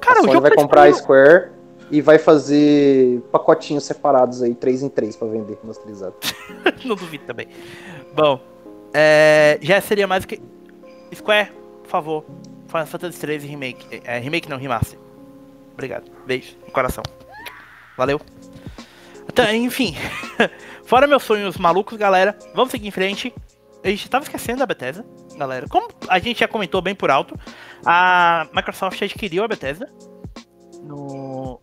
Cara, a o Sony jogo vai tá comprar a. Square e vai fazer pacotinhos separados aí, 3 em 3 pra vender masterizado. [LAUGHS] Não duvido também. Bom, é, já seria mais que. Square, por favor. Final Fantasy 13 Remake. É, remake não, remaster. Obrigado. Beijo no coração. Valeu. Então, enfim. [LAUGHS] Fora meus sonhos malucos, galera. Vamos seguir em frente. A gente tava esquecendo da Bethesda, galera. Como a gente já comentou bem por alto, a Microsoft adquiriu a Bethesda no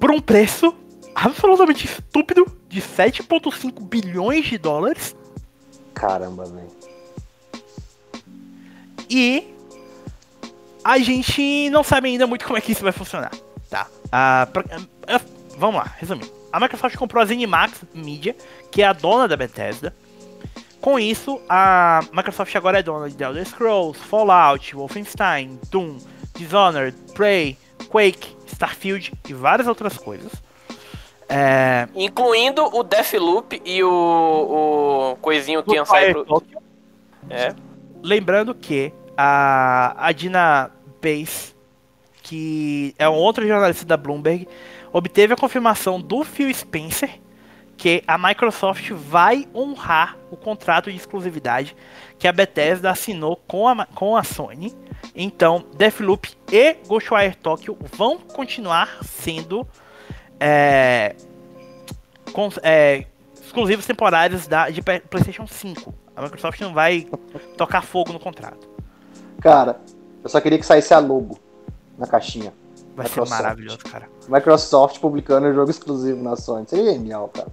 por um preço absolutamente estúpido de 7,5 bilhões de dólares Caramba, velho. e a gente não sabe ainda muito como é que isso vai funcionar, tá? Ah, pra- ah, vamos lá, resumindo. A Microsoft comprou a ZeniMax Media, que é a dona da Bethesda, Com isso, a Microsoft agora é dona de Elder Scrolls, Fallout, Wolfenstein, Doom, Dishonored, Prey, Quake, Starfield e várias outras coisas. É... Incluindo o Deathloop e o, o coisinho que ia sair pro... É. Lembrando que a, a Dina Pace, que é um outro jornalista da Bloomberg, obteve a confirmação do Phil Spencer que a Microsoft vai honrar o contrato de exclusividade que a Bethesda assinou com a, com a Sony. Então, Deathloop e Ghostwire Tokyo vão continuar sendo é, com, é, exclusivos temporários da, de PlayStation 5. A Microsoft não vai tocar fogo no contrato. Cara, eu só queria que saísse a logo na caixinha. Vai Microsoft. ser maravilhoso, cara. Microsoft publicando um jogo exclusivo na Sony. Seria genial, cara.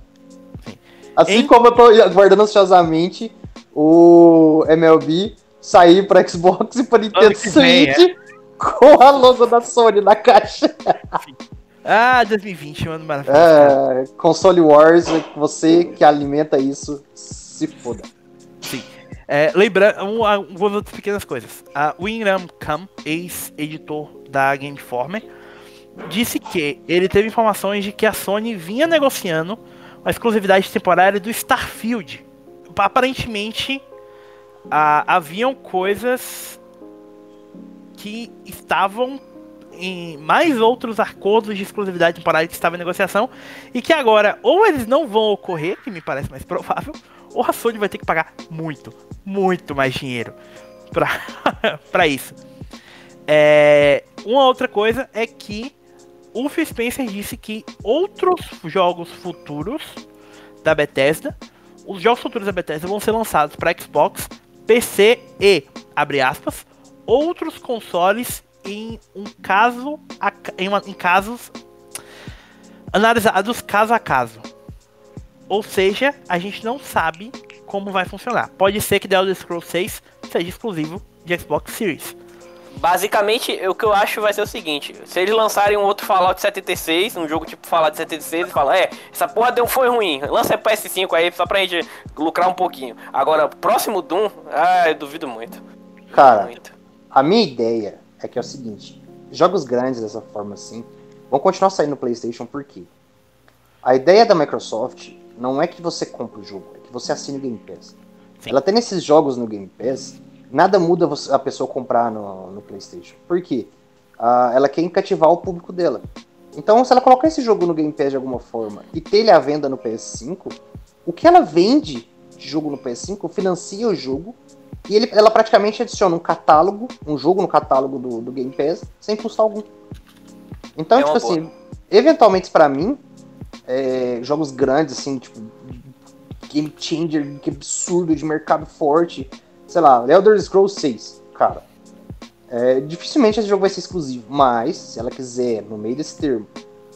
Assim em... como eu tô aguardando ansiosamente o MLB sair para Xbox e para Nintendo Switch é. com a logo da Sony na caixa. Ah, 2020, mano, maravilhoso. É, console Wars, você que alimenta isso, se foda. Sim. É, lembrando, algumas outras pequenas coisas. A Winram Kam, ex-editor da Game Informer, disse que ele teve informações de que a Sony vinha negociando a exclusividade temporária do Starfield. Aparentemente, haviam coisas que estavam em mais outros acordos de exclusividade temporária que estavam em negociação e que agora ou eles não vão ocorrer, que me parece mais provável, ou a Sony vai ter que pagar muito, muito mais dinheiro para [LAUGHS] isso. É, uma outra coisa é que o Phil Spencer disse que outros jogos futuros da Bethesda, os jogos futuros da Bethesda vão ser lançados para Xbox, PC e, abre aspas, outros consoles em um caso em, uma, em casos analisados caso a caso. Ou seja, a gente não sabe como vai funcionar. Pode ser que The Elder Scrolls 6 seja exclusivo de Xbox Series. Basicamente, o que eu acho vai ser o seguinte: se eles lançarem um outro Fallout 76, um jogo tipo Fallout 76, e falam, é, essa porra deu, foi ruim, lança PS5 aí só pra gente lucrar um pouquinho. Agora, próximo Doom, ah, eu duvido muito. Cara, muito. a minha ideia é que é o seguinte: jogos grandes dessa forma assim vão continuar saindo no PlayStation por quê? A ideia da Microsoft não é que você compre o jogo, é que você assine o Game Pass. Sim. Ela tem esses jogos no Game Pass nada muda a pessoa comprar no, no PlayStation. Por quê? Uh, ela quer cativar o público dela. Então, se ela colocar esse jogo no Game Pass de alguma forma e ter ele à venda no PS5, o que ela vende de jogo no PS5 financia o jogo e ele, ela praticamente adiciona um catálogo, um jogo no catálogo do, do Game Pass, sem custo algum. Então, é tipo assim, boa. eventualmente para mim, é, jogos grandes, assim, tipo, game changer, que absurdo, de mercado forte, sei lá, Elder Scrolls 6, cara. É, dificilmente esse jogo vai ser exclusivo, mas se ela quiser, no meio desse termo,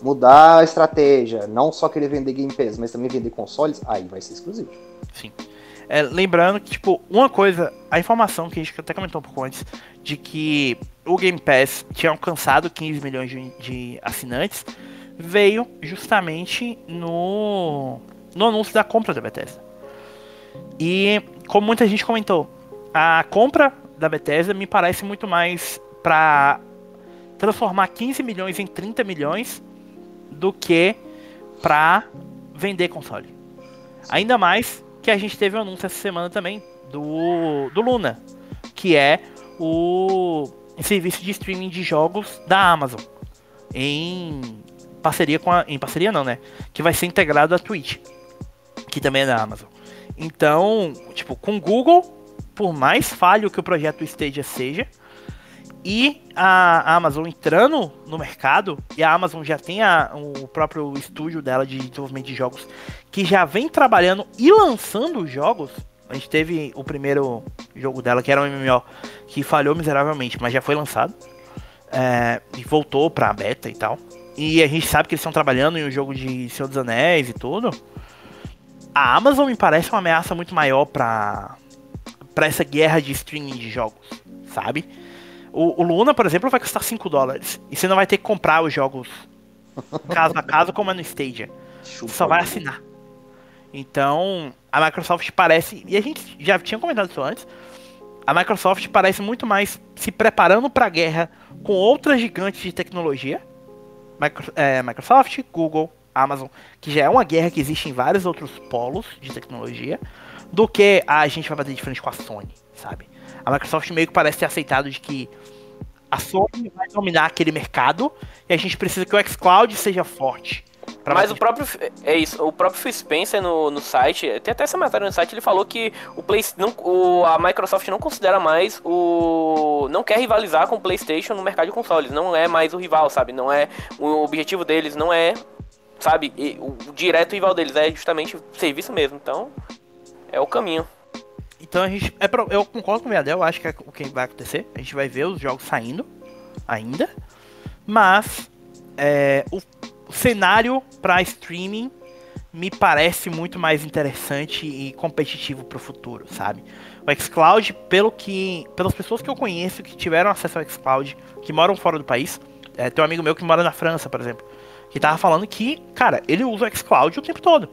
mudar a estratégia, não só querer vender Game Pass, mas também vender consoles, aí vai ser exclusivo. Sim. É, lembrando que, tipo, uma coisa, a informação que a gente até comentou um pouco antes, de que o Game Pass tinha alcançado 15 milhões de, de assinantes, veio justamente no, no anúncio da compra da Bethesda. E, como muita gente comentou, a compra da Bethesda me parece muito mais para transformar 15 milhões em 30 milhões do que para vender console. Ainda mais que a gente teve um anúncio essa semana também do, do Luna, que é o serviço de streaming de jogos da Amazon em parceria com a, em parceria não, né? Que vai ser integrado à Twitch, que também é da Amazon. Então, tipo, com Google por mais falho que o projeto Stadia seja, e a Amazon entrando no mercado, e a Amazon já tem a, o próprio estúdio dela de desenvolvimento de jogos, que já vem trabalhando e lançando jogos. A gente teve o primeiro jogo dela, que era um MMO, que falhou miseravelmente, mas já foi lançado. É, e voltou pra beta e tal. E a gente sabe que eles estão trabalhando em um jogo de Senhor dos Anéis e tudo. A Amazon me parece uma ameaça muito maior pra, para essa guerra de streaming de jogos, sabe? O, o, Luna, por exemplo, vai custar 5 dólares. E você não vai ter que comprar os jogos [LAUGHS] caso a caso, como é no Stadia. Chupa, só vai assinar. Então, a Microsoft parece, e a gente já tinha comentado isso antes, a Microsoft parece muito mais se preparando para a guerra com outras gigantes de tecnologia, Micro, é, Microsoft, Google, Amazon, que já é uma guerra que existe em vários outros polos de tecnologia, do que a gente vai bater de frente com a Sony, sabe? A Microsoft meio que parece ter aceitado de que a Sony vai dominar aquele mercado e a gente precisa que o xCloud seja forte. Mas o próprio é isso, o próprio Phil Spencer no, no site, tem até essa matéria no site, ele falou que o Play, não, o, a Microsoft não considera mais o não quer rivalizar com o PlayStation no mercado de consoles, não é mais o rival, sabe? Não é o objetivo deles não é, sabe, o, o direto rival deles é justamente serviço mesmo. Então, é o caminho. Então a gente. É eu concordo com o Viadel, acho que é o que vai acontecer. A gente vai ver os jogos saindo ainda. Mas é, o, o cenário para streaming me parece muito mais interessante e competitivo para o futuro, sabe? O xCloud, pelo que, pelas pessoas que eu conheço que tiveram acesso ao xCloud, que moram fora do país, é, tem um amigo meu que mora na França, por exemplo, que tava falando que, cara, ele usa o xCloud o tempo todo.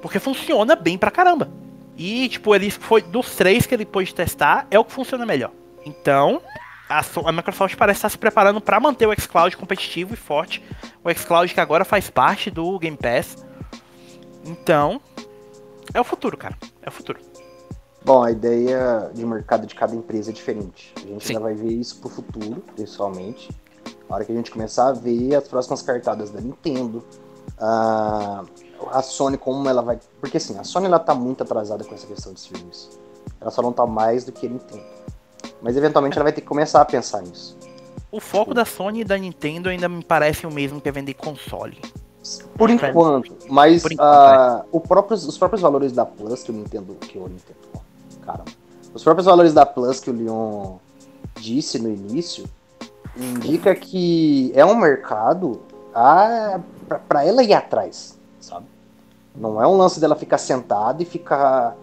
Porque funciona bem pra caramba. E, tipo, ele foi dos três que ele pôde testar, é o que funciona melhor. Então, a, a Microsoft parece estar se preparando para manter o xCloud competitivo e forte. O xCloud que agora faz parte do Game Pass. Então, é o futuro, cara. É o futuro. Bom, a ideia de mercado de cada empresa é diferente. A gente Sim. ainda vai ver isso pro futuro, pessoalmente. Na hora que a gente começar a ver as próximas cartadas da Nintendo, a, a Sony como ela vai. Porque assim, a Sony ela tá muito atrasada com essa questão de streams. Ela só não tá mais do que Nintendo. Mas eventualmente ela vai ter que começar a pensar nisso. O foco da Sony e da Nintendo ainda me parece o mesmo que é vender console. Por enquanto, mas Por enquanto, uh, o próprios, os próprios valores da Plus que o Nintendo. Que o Nintendo. Caramba. Os próprios valores da Plus que o Leon disse no início indica que é um mercado para ela ir atrás, sabe? Não é um lance dela ficar sentada e ficar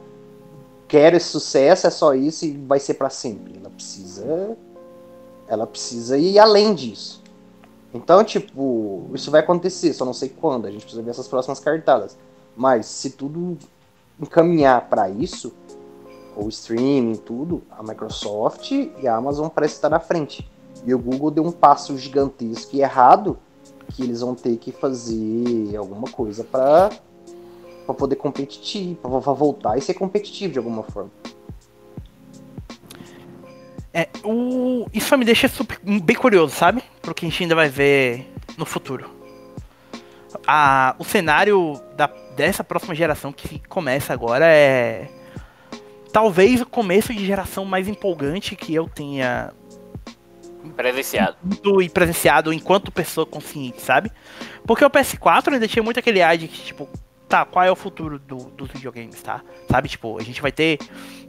quero esse sucesso, é só isso e vai ser para sempre. Ela precisa ela precisa ir além disso. Então, tipo, isso vai acontecer, só não sei quando, a gente precisa ver essas próximas cartadas. Mas se tudo encaminhar para isso, o streaming, tudo, a Microsoft e a Amazon parecem estar na frente. E o Google deu um passo gigantesco e errado que eles vão ter que fazer alguma coisa para para poder competir, para voltar e ser competitivo de alguma forma. É, o... Isso me deixa super, bem curioso, sabe? Pro que a gente ainda vai ver no futuro. A, o cenário da, dessa próxima geração que começa agora é. Talvez o começo de geração mais empolgante que eu tenha Presenciado. E presenciado enquanto pessoa consciente, sabe? Porque o PS4 ainda tinha muito aquele ar de que, tipo, tá, qual é o futuro do, dos videogames, tá? Sabe, tipo, a gente vai ter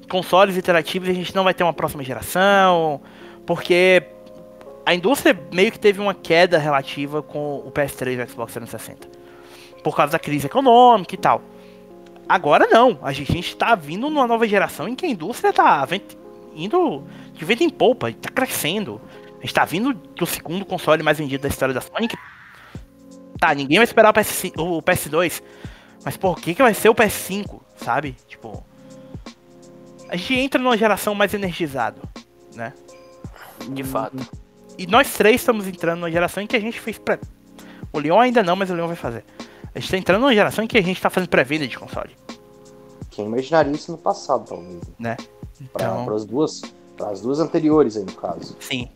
consoles interativos e a gente não vai ter uma próxima geração, porque a indústria meio que teve uma queda relativa com o PS3 e o Xbox 360. Por causa da crise econômica e tal. Agora não, a gente tá vindo numa nova geração em que a indústria tá indo de vento em polpa, tá crescendo está vindo do segundo console mais vendido da história da Sony. Tá, ninguém vai esperar o, PS, o PS2. Mas por que, que vai ser o PS5, sabe? Tipo. A gente entra numa geração mais energizada, né? De fato. E nós três estamos entrando numa geração em que a gente fez pré. O Leon ainda não, mas o Leon vai fazer. A gente tá entrando numa geração em que a gente tá fazendo pré-venda de console. Quem imaginaria isso no passado, talvez. Né? Então... Para as duas. Para as duas anteriores aí, no caso. Sim.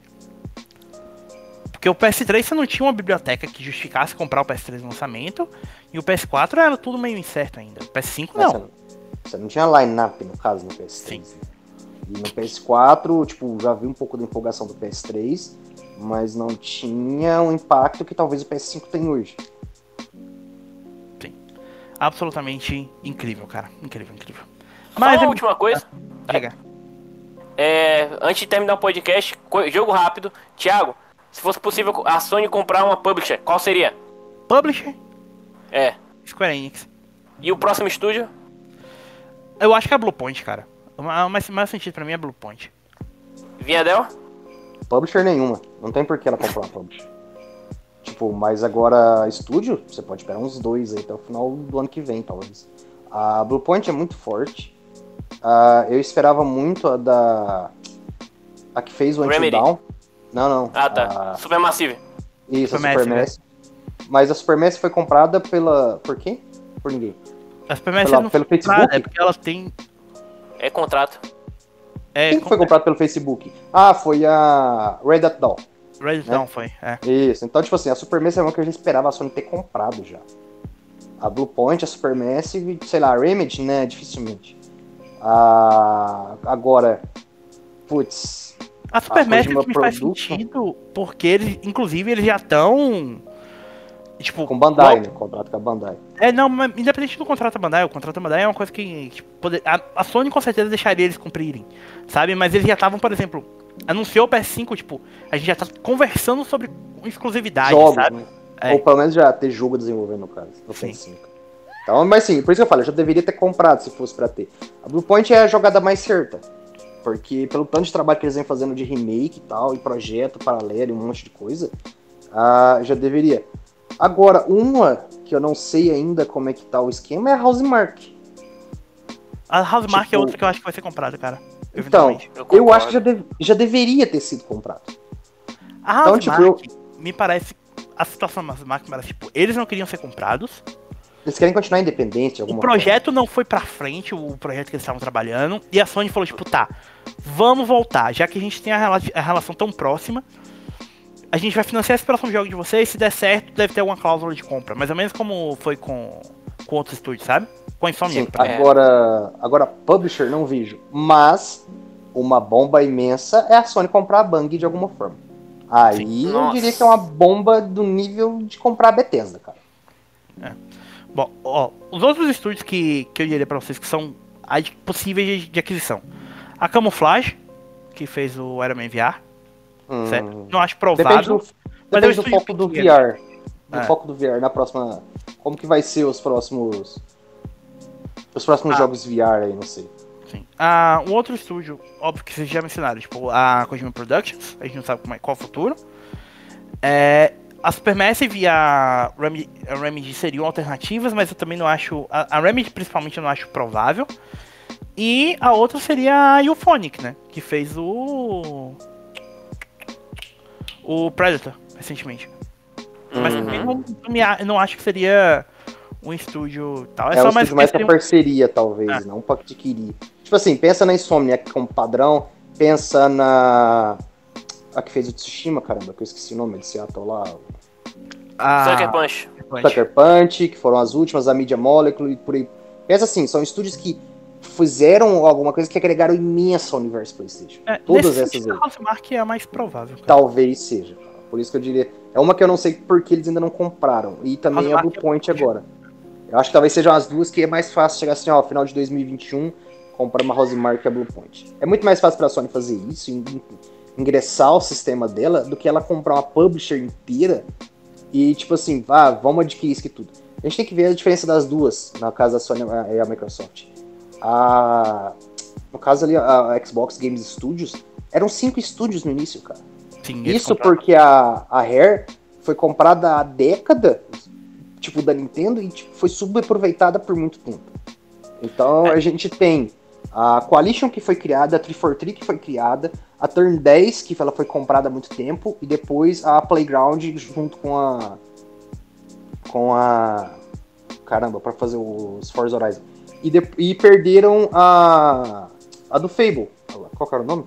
Porque o PS3 você não tinha uma biblioteca que justificasse comprar o PS3 no lançamento, e o PS4 era tudo meio incerto ainda. O PS5 não. Você não, você não tinha line-up, no caso, no PS3. Sim. E no PS4, tipo, já vi um pouco da empolgação do PS3, mas não tinha o impacto que talvez o PS5 tem hoje. Sim. Absolutamente incrível, cara. Incrível, incrível. Mas Só uma é... última coisa. Pega. É, antes de terminar o podcast, jogo rápido. Thiago, se fosse possível a Sony comprar uma publisher, qual seria? Publisher? É. Square Enix. E o próximo estúdio? Eu acho que é Bluepoint, cara. O mais, mais sentido pra mim é Bluepoint. Vinhadel? Publisher nenhuma. Não tem por que ela comprar uma publisher. Tipo, mas agora estúdio, você pode esperar uns dois aí até o final do ano que vem, talvez. A Bluepoint é muito forte. Ah, eu esperava muito a da. A que fez o Until Remedy. Dawn. Não, não. Ah, tá. A- Supermassive. Isso, a Supermassive, Supermassive. Mas a Supermassive foi comprada pela. Por quem? Por ninguém. A Supermassive Pela- não pelo foi comprada, Facebook? É porque ela tem. É contrato. É, Quem que foi comprado pelo Facebook? Ah, foi a Red Hat Doll. Red né? Dawn foi. É. Isso. Então, tipo assim, a Supermassive é uma que a gente esperava a Sony ter comprado já. A Bluepoint, a Supermassive, sei lá, a Remedy, né? Dificilmente. A... Agora, putz, A Supermassive Kojima me faz sentido porque eles, inclusive, eles já estão. Tipo, com Bandai, logo- né? Contrato com a Bandai. É, não, mas independente do contrato da Bandai, o contrato da Bandai é uma coisa que tipo, poder- a, a Sony com certeza deixaria eles cumprirem, sabe? Mas eles já estavam, por exemplo, anunciou o PS5, tipo, a gente já tá conversando sobre exclusividade, Jogos, sabe? né? É. Ou pelo menos já ter jogo desenvolvendo, no caso. No Sim. PS5. Então, mas sim, por isso que eu falo, eu já deveria ter comprado se fosse pra ter. A Bluepoint é a jogada mais certa. Porque pelo tanto de trabalho que eles vêm fazendo de remake e tal, e projeto paralelo e um monte de coisa, ah, já deveria. Agora, uma que eu não sei ainda como é que tá o esquema é a Housemark. A Housemark é Tipo- outra que eu acho que vai ser comprada, cara. Então, eventualmente. Eu, eu acho que já, deve- já deveria ter sido comprado. A então, tipo, Housemark me parece. A situação da Housemark me parece, tipo, eles não queriam ser comprados. Eles querem continuar independente de O projeto não foi pra frente, o projeto que eles estavam trabalhando. E a Sony falou, tipo, tá, vamos voltar. Já que a gente tem a, rela- a relação tão próxima, a gente vai financiar esse próximo jogo de vocês. Se der certo, deve ter alguma cláusula de compra. Mais ou menos como foi com, com outros estúdios, sabe? Com a Insomniac, agora, agora publisher não vejo. Mas uma bomba imensa é a Sony comprar a Bang de alguma forma. Aí Sim. eu Nossa. diria que é uma bomba do nível de comprar a Bethesda, cara. Bom, ó, os outros estúdios que, que eu diria pra vocês que são possíveis de, de aquisição. A Camouflage, que fez o Iron Man VR, certo? Hum, Não acho Depende provável. do, mas é depende do estúdio foco do. VR. Do É. foco do VR na próxima. Como que vai ser os próximos. Os próximos Ah. jogos VR aí, não sei. Sim. Ah, um outro estúdio, óbvio que vocês já mencionaram, tipo a Kojima Productions, a gente não sabe é, qual é o futuro. É, a Supermassive e a Remedy, a Remedy seriam alternativas, mas eu também não acho. A, a Remedy, principalmente, eu não acho provável. E a outra seria a Euphonic, né? Que fez o. O Predator, recentemente. Mas Uhum. também não, não, acho que seria um estúdio tal. É, É, só um mais que pra seria um- parceria, talvez, Ah. não pra adquirir. Tipo assim, pensa na Insomniac como padrão, pensa na. A que fez o Tsushima, caramba, que eu esqueci o nome de Seattle lá. a- Sucker Punch. Sucker Punch, que foram as últimas, a Media Molecule e por aí. Pensa assim, são estúdios que fizeram alguma coisa que agregaram imenso ao universo PlayStation. É, Todas essas. A Housemark é a mais provável. cara. Talvez seja. cara. Por isso que eu diria. É uma que eu não sei porque eles ainda não compraram. E também a Blue é Point muito agora. Eu acho que talvez sejam as duas que é mais fácil chegar assim, ó, final de 2021, comprar uma Rosemark e a Blue Point. É muito mais fácil pra Sony fazer isso, ingressar o sistema dela, do que ela comprar uma publisher inteira e, tipo assim, ah, vamos adquirir isso aqui tudo. A gente tem que ver a diferença das duas, na caso da Sony e a Microsoft. A, no caso ali, a Xbox Games Studios, eram cinco estúdios no início, cara. Sim, Isso compraram. porque a, a Rare foi comprada há década, tipo, da Nintendo, e tipo, foi subaproveitada por muito tempo. Então É. a gente tem a Coalition que foi criada, a 343 que foi criada, a Turn 10 que ela foi comprada há muito tempo, e depois a Playground junto com a. com a. Caramba, pra fazer os Forza Horizon. E, de- e perderam a. a do Fable. Qual era o nome?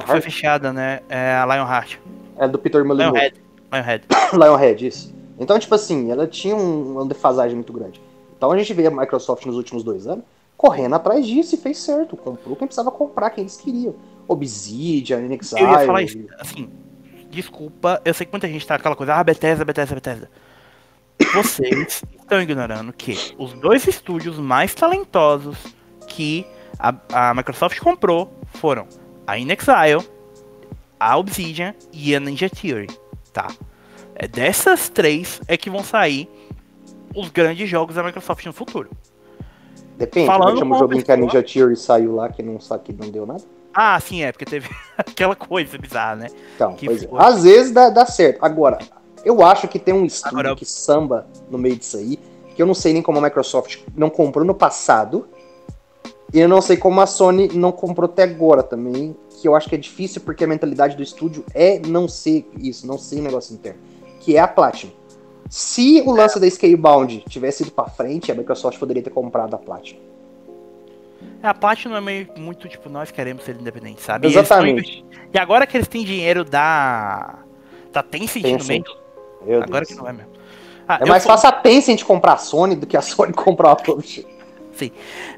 Que foi fechada, né? É a Lionheart. É do Peter Molyneux. Lionhead. Lionhead. [COUGHS] Lionhead, isso. Então, tipo assim, ela tinha um- uma defasagem muito grande. Então a gente vê a Microsoft nos últimos dois anos correndo atrás disso e fez certo. Comprou quem precisava comprar, quem eles queriam. Obsidian, Inexile. Eu ia falar isso, assim, desculpa, eu sei que muita gente tá aquela coisa, ah, Bethesda, Bethesda, Bethesda. Vocês [COUGHS] estão ignorando que os dois estúdios mais talentosos que a, a Microsoft comprou foram a Inexile, a Obsidian e a Ninja Theory, tá? É dessas três é que vão sair os grandes jogos da Microsoft no futuro. Depende, falando chama o uma joguinho que a Ninja Theory saiu lá, que não, que não deu nada. Ah, sim, é, porque teve [LAUGHS] aquela coisa bizarra, né? Então, Que pois é. Às vezes dá, dá certo. Agora, eu acho que tem um estúdio Agora- que samba no meio disso aí, que eu não sei nem como a Microsoft não comprou no passado. E eu não sei como a Sony não comprou até agora também. Que eu acho que é difícil porque a mentalidade do estúdio é não ser isso, não ser um negócio interno. Que é a Platinum. Se o lance da Scalebound tivesse ido pra frente, a Microsoft poderia ter comprado a Platinum. É, A Platinum é meio muito tipo, nós queremos ser independentes, sabe? Exatamente. E agora que eles têm dinheiro da. Da Tencent no Tencent. meio. Meu Agora Deus. que não é mesmo. Ah, É mais fácil a Tencent comprar a Sony do que a Sony [LAUGHS] comprar a publisher.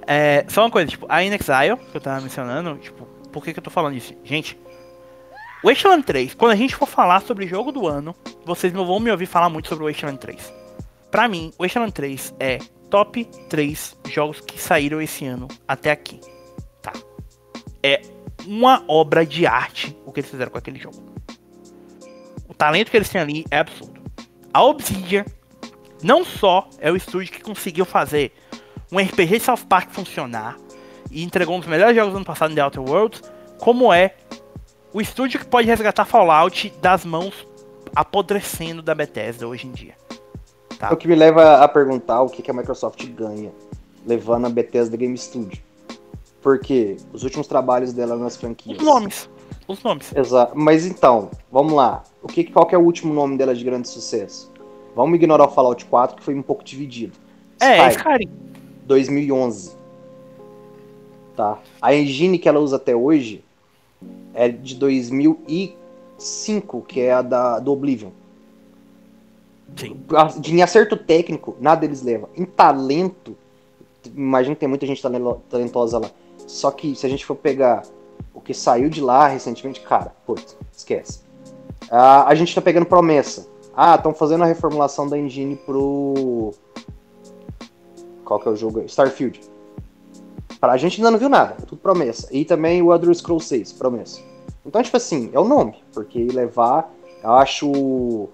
É, só uma coisa, tipo, a InXile, que eu tava mencionando, tipo, por que, que eu tô falando isso? Gente, Wasteland 3, quando a gente for falar sobre jogo do ano, vocês não vão me ouvir falar muito sobre o Wasteland 3. Pra mim, o Wasteland 3 é top 3 jogos que saíram esse ano até aqui. Tá. É uma obra de arte o que eles fizeram com aquele jogo. O talento que eles têm ali é absurdo. A Obsidian não só é o estúdio que conseguiu fazer um RPG de South Park funcionar e entregou um dos melhores jogos do ano passado em The Outer Worlds, como é o estúdio que pode resgatar Fallout das mãos apodrecendo da Bethesda hoje em dia. Tá. É o que me leva a perguntar o que que a Microsoft ganha levando a Bethesda Game Studio. Porque os últimos trabalhos dela nas franquias. Os nomes. Os nomes. Exato. Mas então, vamos lá. O que, qual que é o último nome dela de grande sucesso? Vamos ignorar o Fallout 4, que foi um pouco dividido. É, Skyrim, Skyrim. 2011. Tá. A engine que ela usa até hoje é de 2005, que é a da, do Oblivion. Sim. em acerto técnico, nada eles levam. Em talento, imagino que tem muita gente talento- talentosa lá. Só que se a gente for pegar o que saiu de lá recentemente, cara, putz, esquece. Ah, a gente tá pegando promessa. Ah, estão fazendo a reformulação da engine pro. Qual que é o jogo? Starfield. Pra gente ainda não viu nada, é tudo promessa. E também o Elder Scrolls 6, promessa. Então, tipo assim, é o nome, porque levar, eu acho.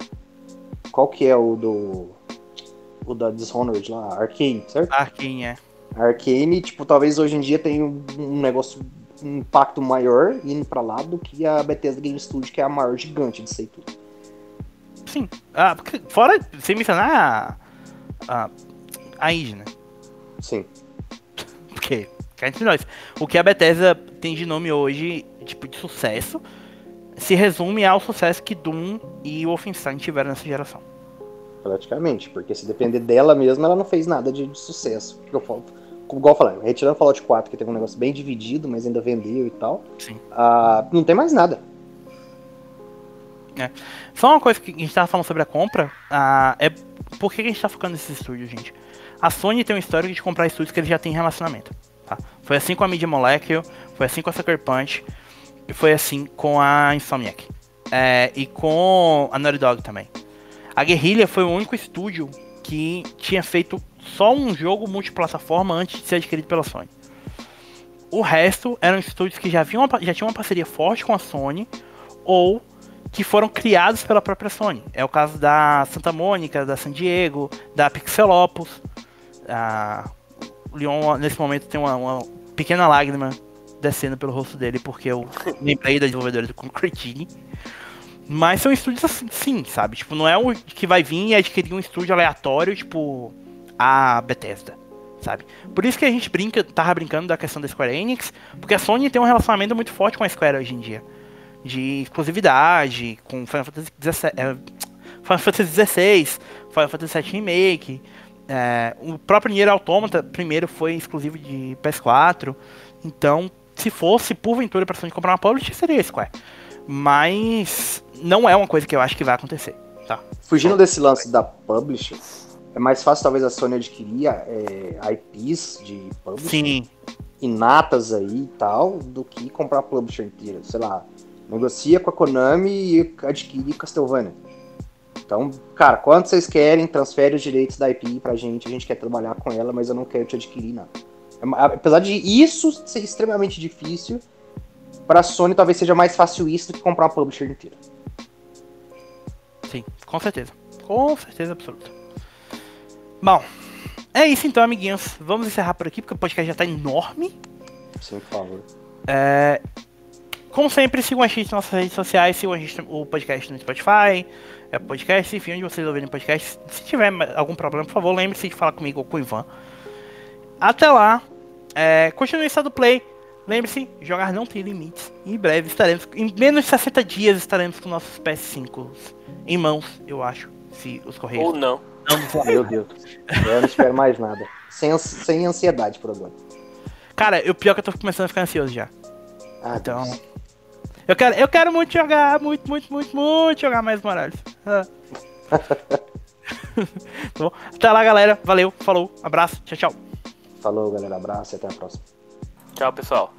Qual que é o do. O da Dishonored lá? Arcane, certo? Arkane, é. Arcane, tipo, talvez hoje em dia tenha um, negócio, um impacto maior indo pra lá do que a Bethesda Game Studio, que é a maior gigante disso aí tudo. Sim. Ah, porque, fora, sem mencionar a, a, a né? Sim. Porque, cá entre nós, o que a Bethesda tem de nome hoje, tipo, de sucesso, se resume ao sucesso que Doom e Wolfenstein tiveram nessa geração. Praticamente, porque se depender dela mesma, ela não fez nada de, de sucesso. Porque eu falo, igual eu falei, retirando Fallout 4, que teve um negócio bem dividido, mas ainda vendeu e tal, Sim. ah, não tem mais nada. Só uma coisa que a gente tava falando sobre a compra, ah, é por que a gente tá focando nesses estúdios, gente? A Sony tem um histórico de comprar estúdios que eles já têm relacionamento. Tá? Foi assim com a Media Molecule, foi assim com a Sucker Punch, e foi assim com a Insomniac. É, e com a Naughty Dog também. A Guerrilla foi o único estúdio que tinha feito só um jogo multiplataforma antes de ser adquirido pela Sony. O resto eram estúdios que já, já tinham uma parceria forte com a Sony ou que foram criados pela própria Sony. É o caso da Santa Mônica, da San Diego, da Pixelopus. A... O Leon, nesse momento, tem uma, uma pequena lágrima descendo pelo rosto dele, porque eu [LAUGHS] lembrei da desenvolvedora do Concretini. Mas são estúdios assim, sim, sabe? Tipo, não é o que vai vir e adquirir um estúdio aleatório, tipo, a Bethesda, sabe? Por isso que a gente brinca, tava brincando da questão da Square Enix, porque a Sony tem um relacionamento muito forte com a Square hoje em dia de exclusividade, com Final Fantasy XVI, é, Final Fantasy XVI, Final Fantasy VII Remake. É, o próprio Nier Automata primeiro foi exclusivo de PS4. Então, se fosse porventura para Sony comprar uma publisher, seria Square. Mas não é uma coisa que eu acho que vai acontecer, tá? Fugindo desse lance da publisher, é mais fácil talvez a Sony adquirir é, IPs de publisher Sim, inatas aí e tal, do que comprar a publisher inteira. Sei lá, negocia com a Konami e adquire Castlevania. Então, cara, quanto vocês querem, transfere os direitos da IP pra gente, a gente quer trabalhar com ela, mas eu não quero te adquirir, não. É Apesar de isso ser extremamente difícil, pra Sony talvez seja mais fácil isso do que comprar uma publisher inteira. sim, com certeza. Com certeza absoluta. Bom, é isso então, amiguinhos. Vamos encerrar por aqui, porque o podcast já tá enorme. Sim, por favor. Como sempre, sigam a gente nas nossas redes sociais, sigam a gente, o podcast no Spotify, é podcast, enfim, onde vocês ouvirem podcast. Se tiver algum problema, por favor, lembre-se de falar comigo ou com o Ivan. Até lá, é, continue estado play. Lembre-se, jogar não tem limites. Em breve estaremos, em menos de 60 dias estaremos com nossos PS5 em mãos, eu acho. Se os correios. Ou não. não Meu Deus. Eu não espero mais nada. Sem, sem ansiedade por agora. Cara, o pior é que eu tô começando a ficar ansioso já. Ah, então. Deus. Eu quero, eu quero muito jogar, muito, muito, muito, muito jogar mais Morales. Ah. [LAUGHS] tá Até lá, galera. Valeu, falou, abraço, tchau, tchau. Falou, galera. Abraço e até a próxima. Tchau, pessoal.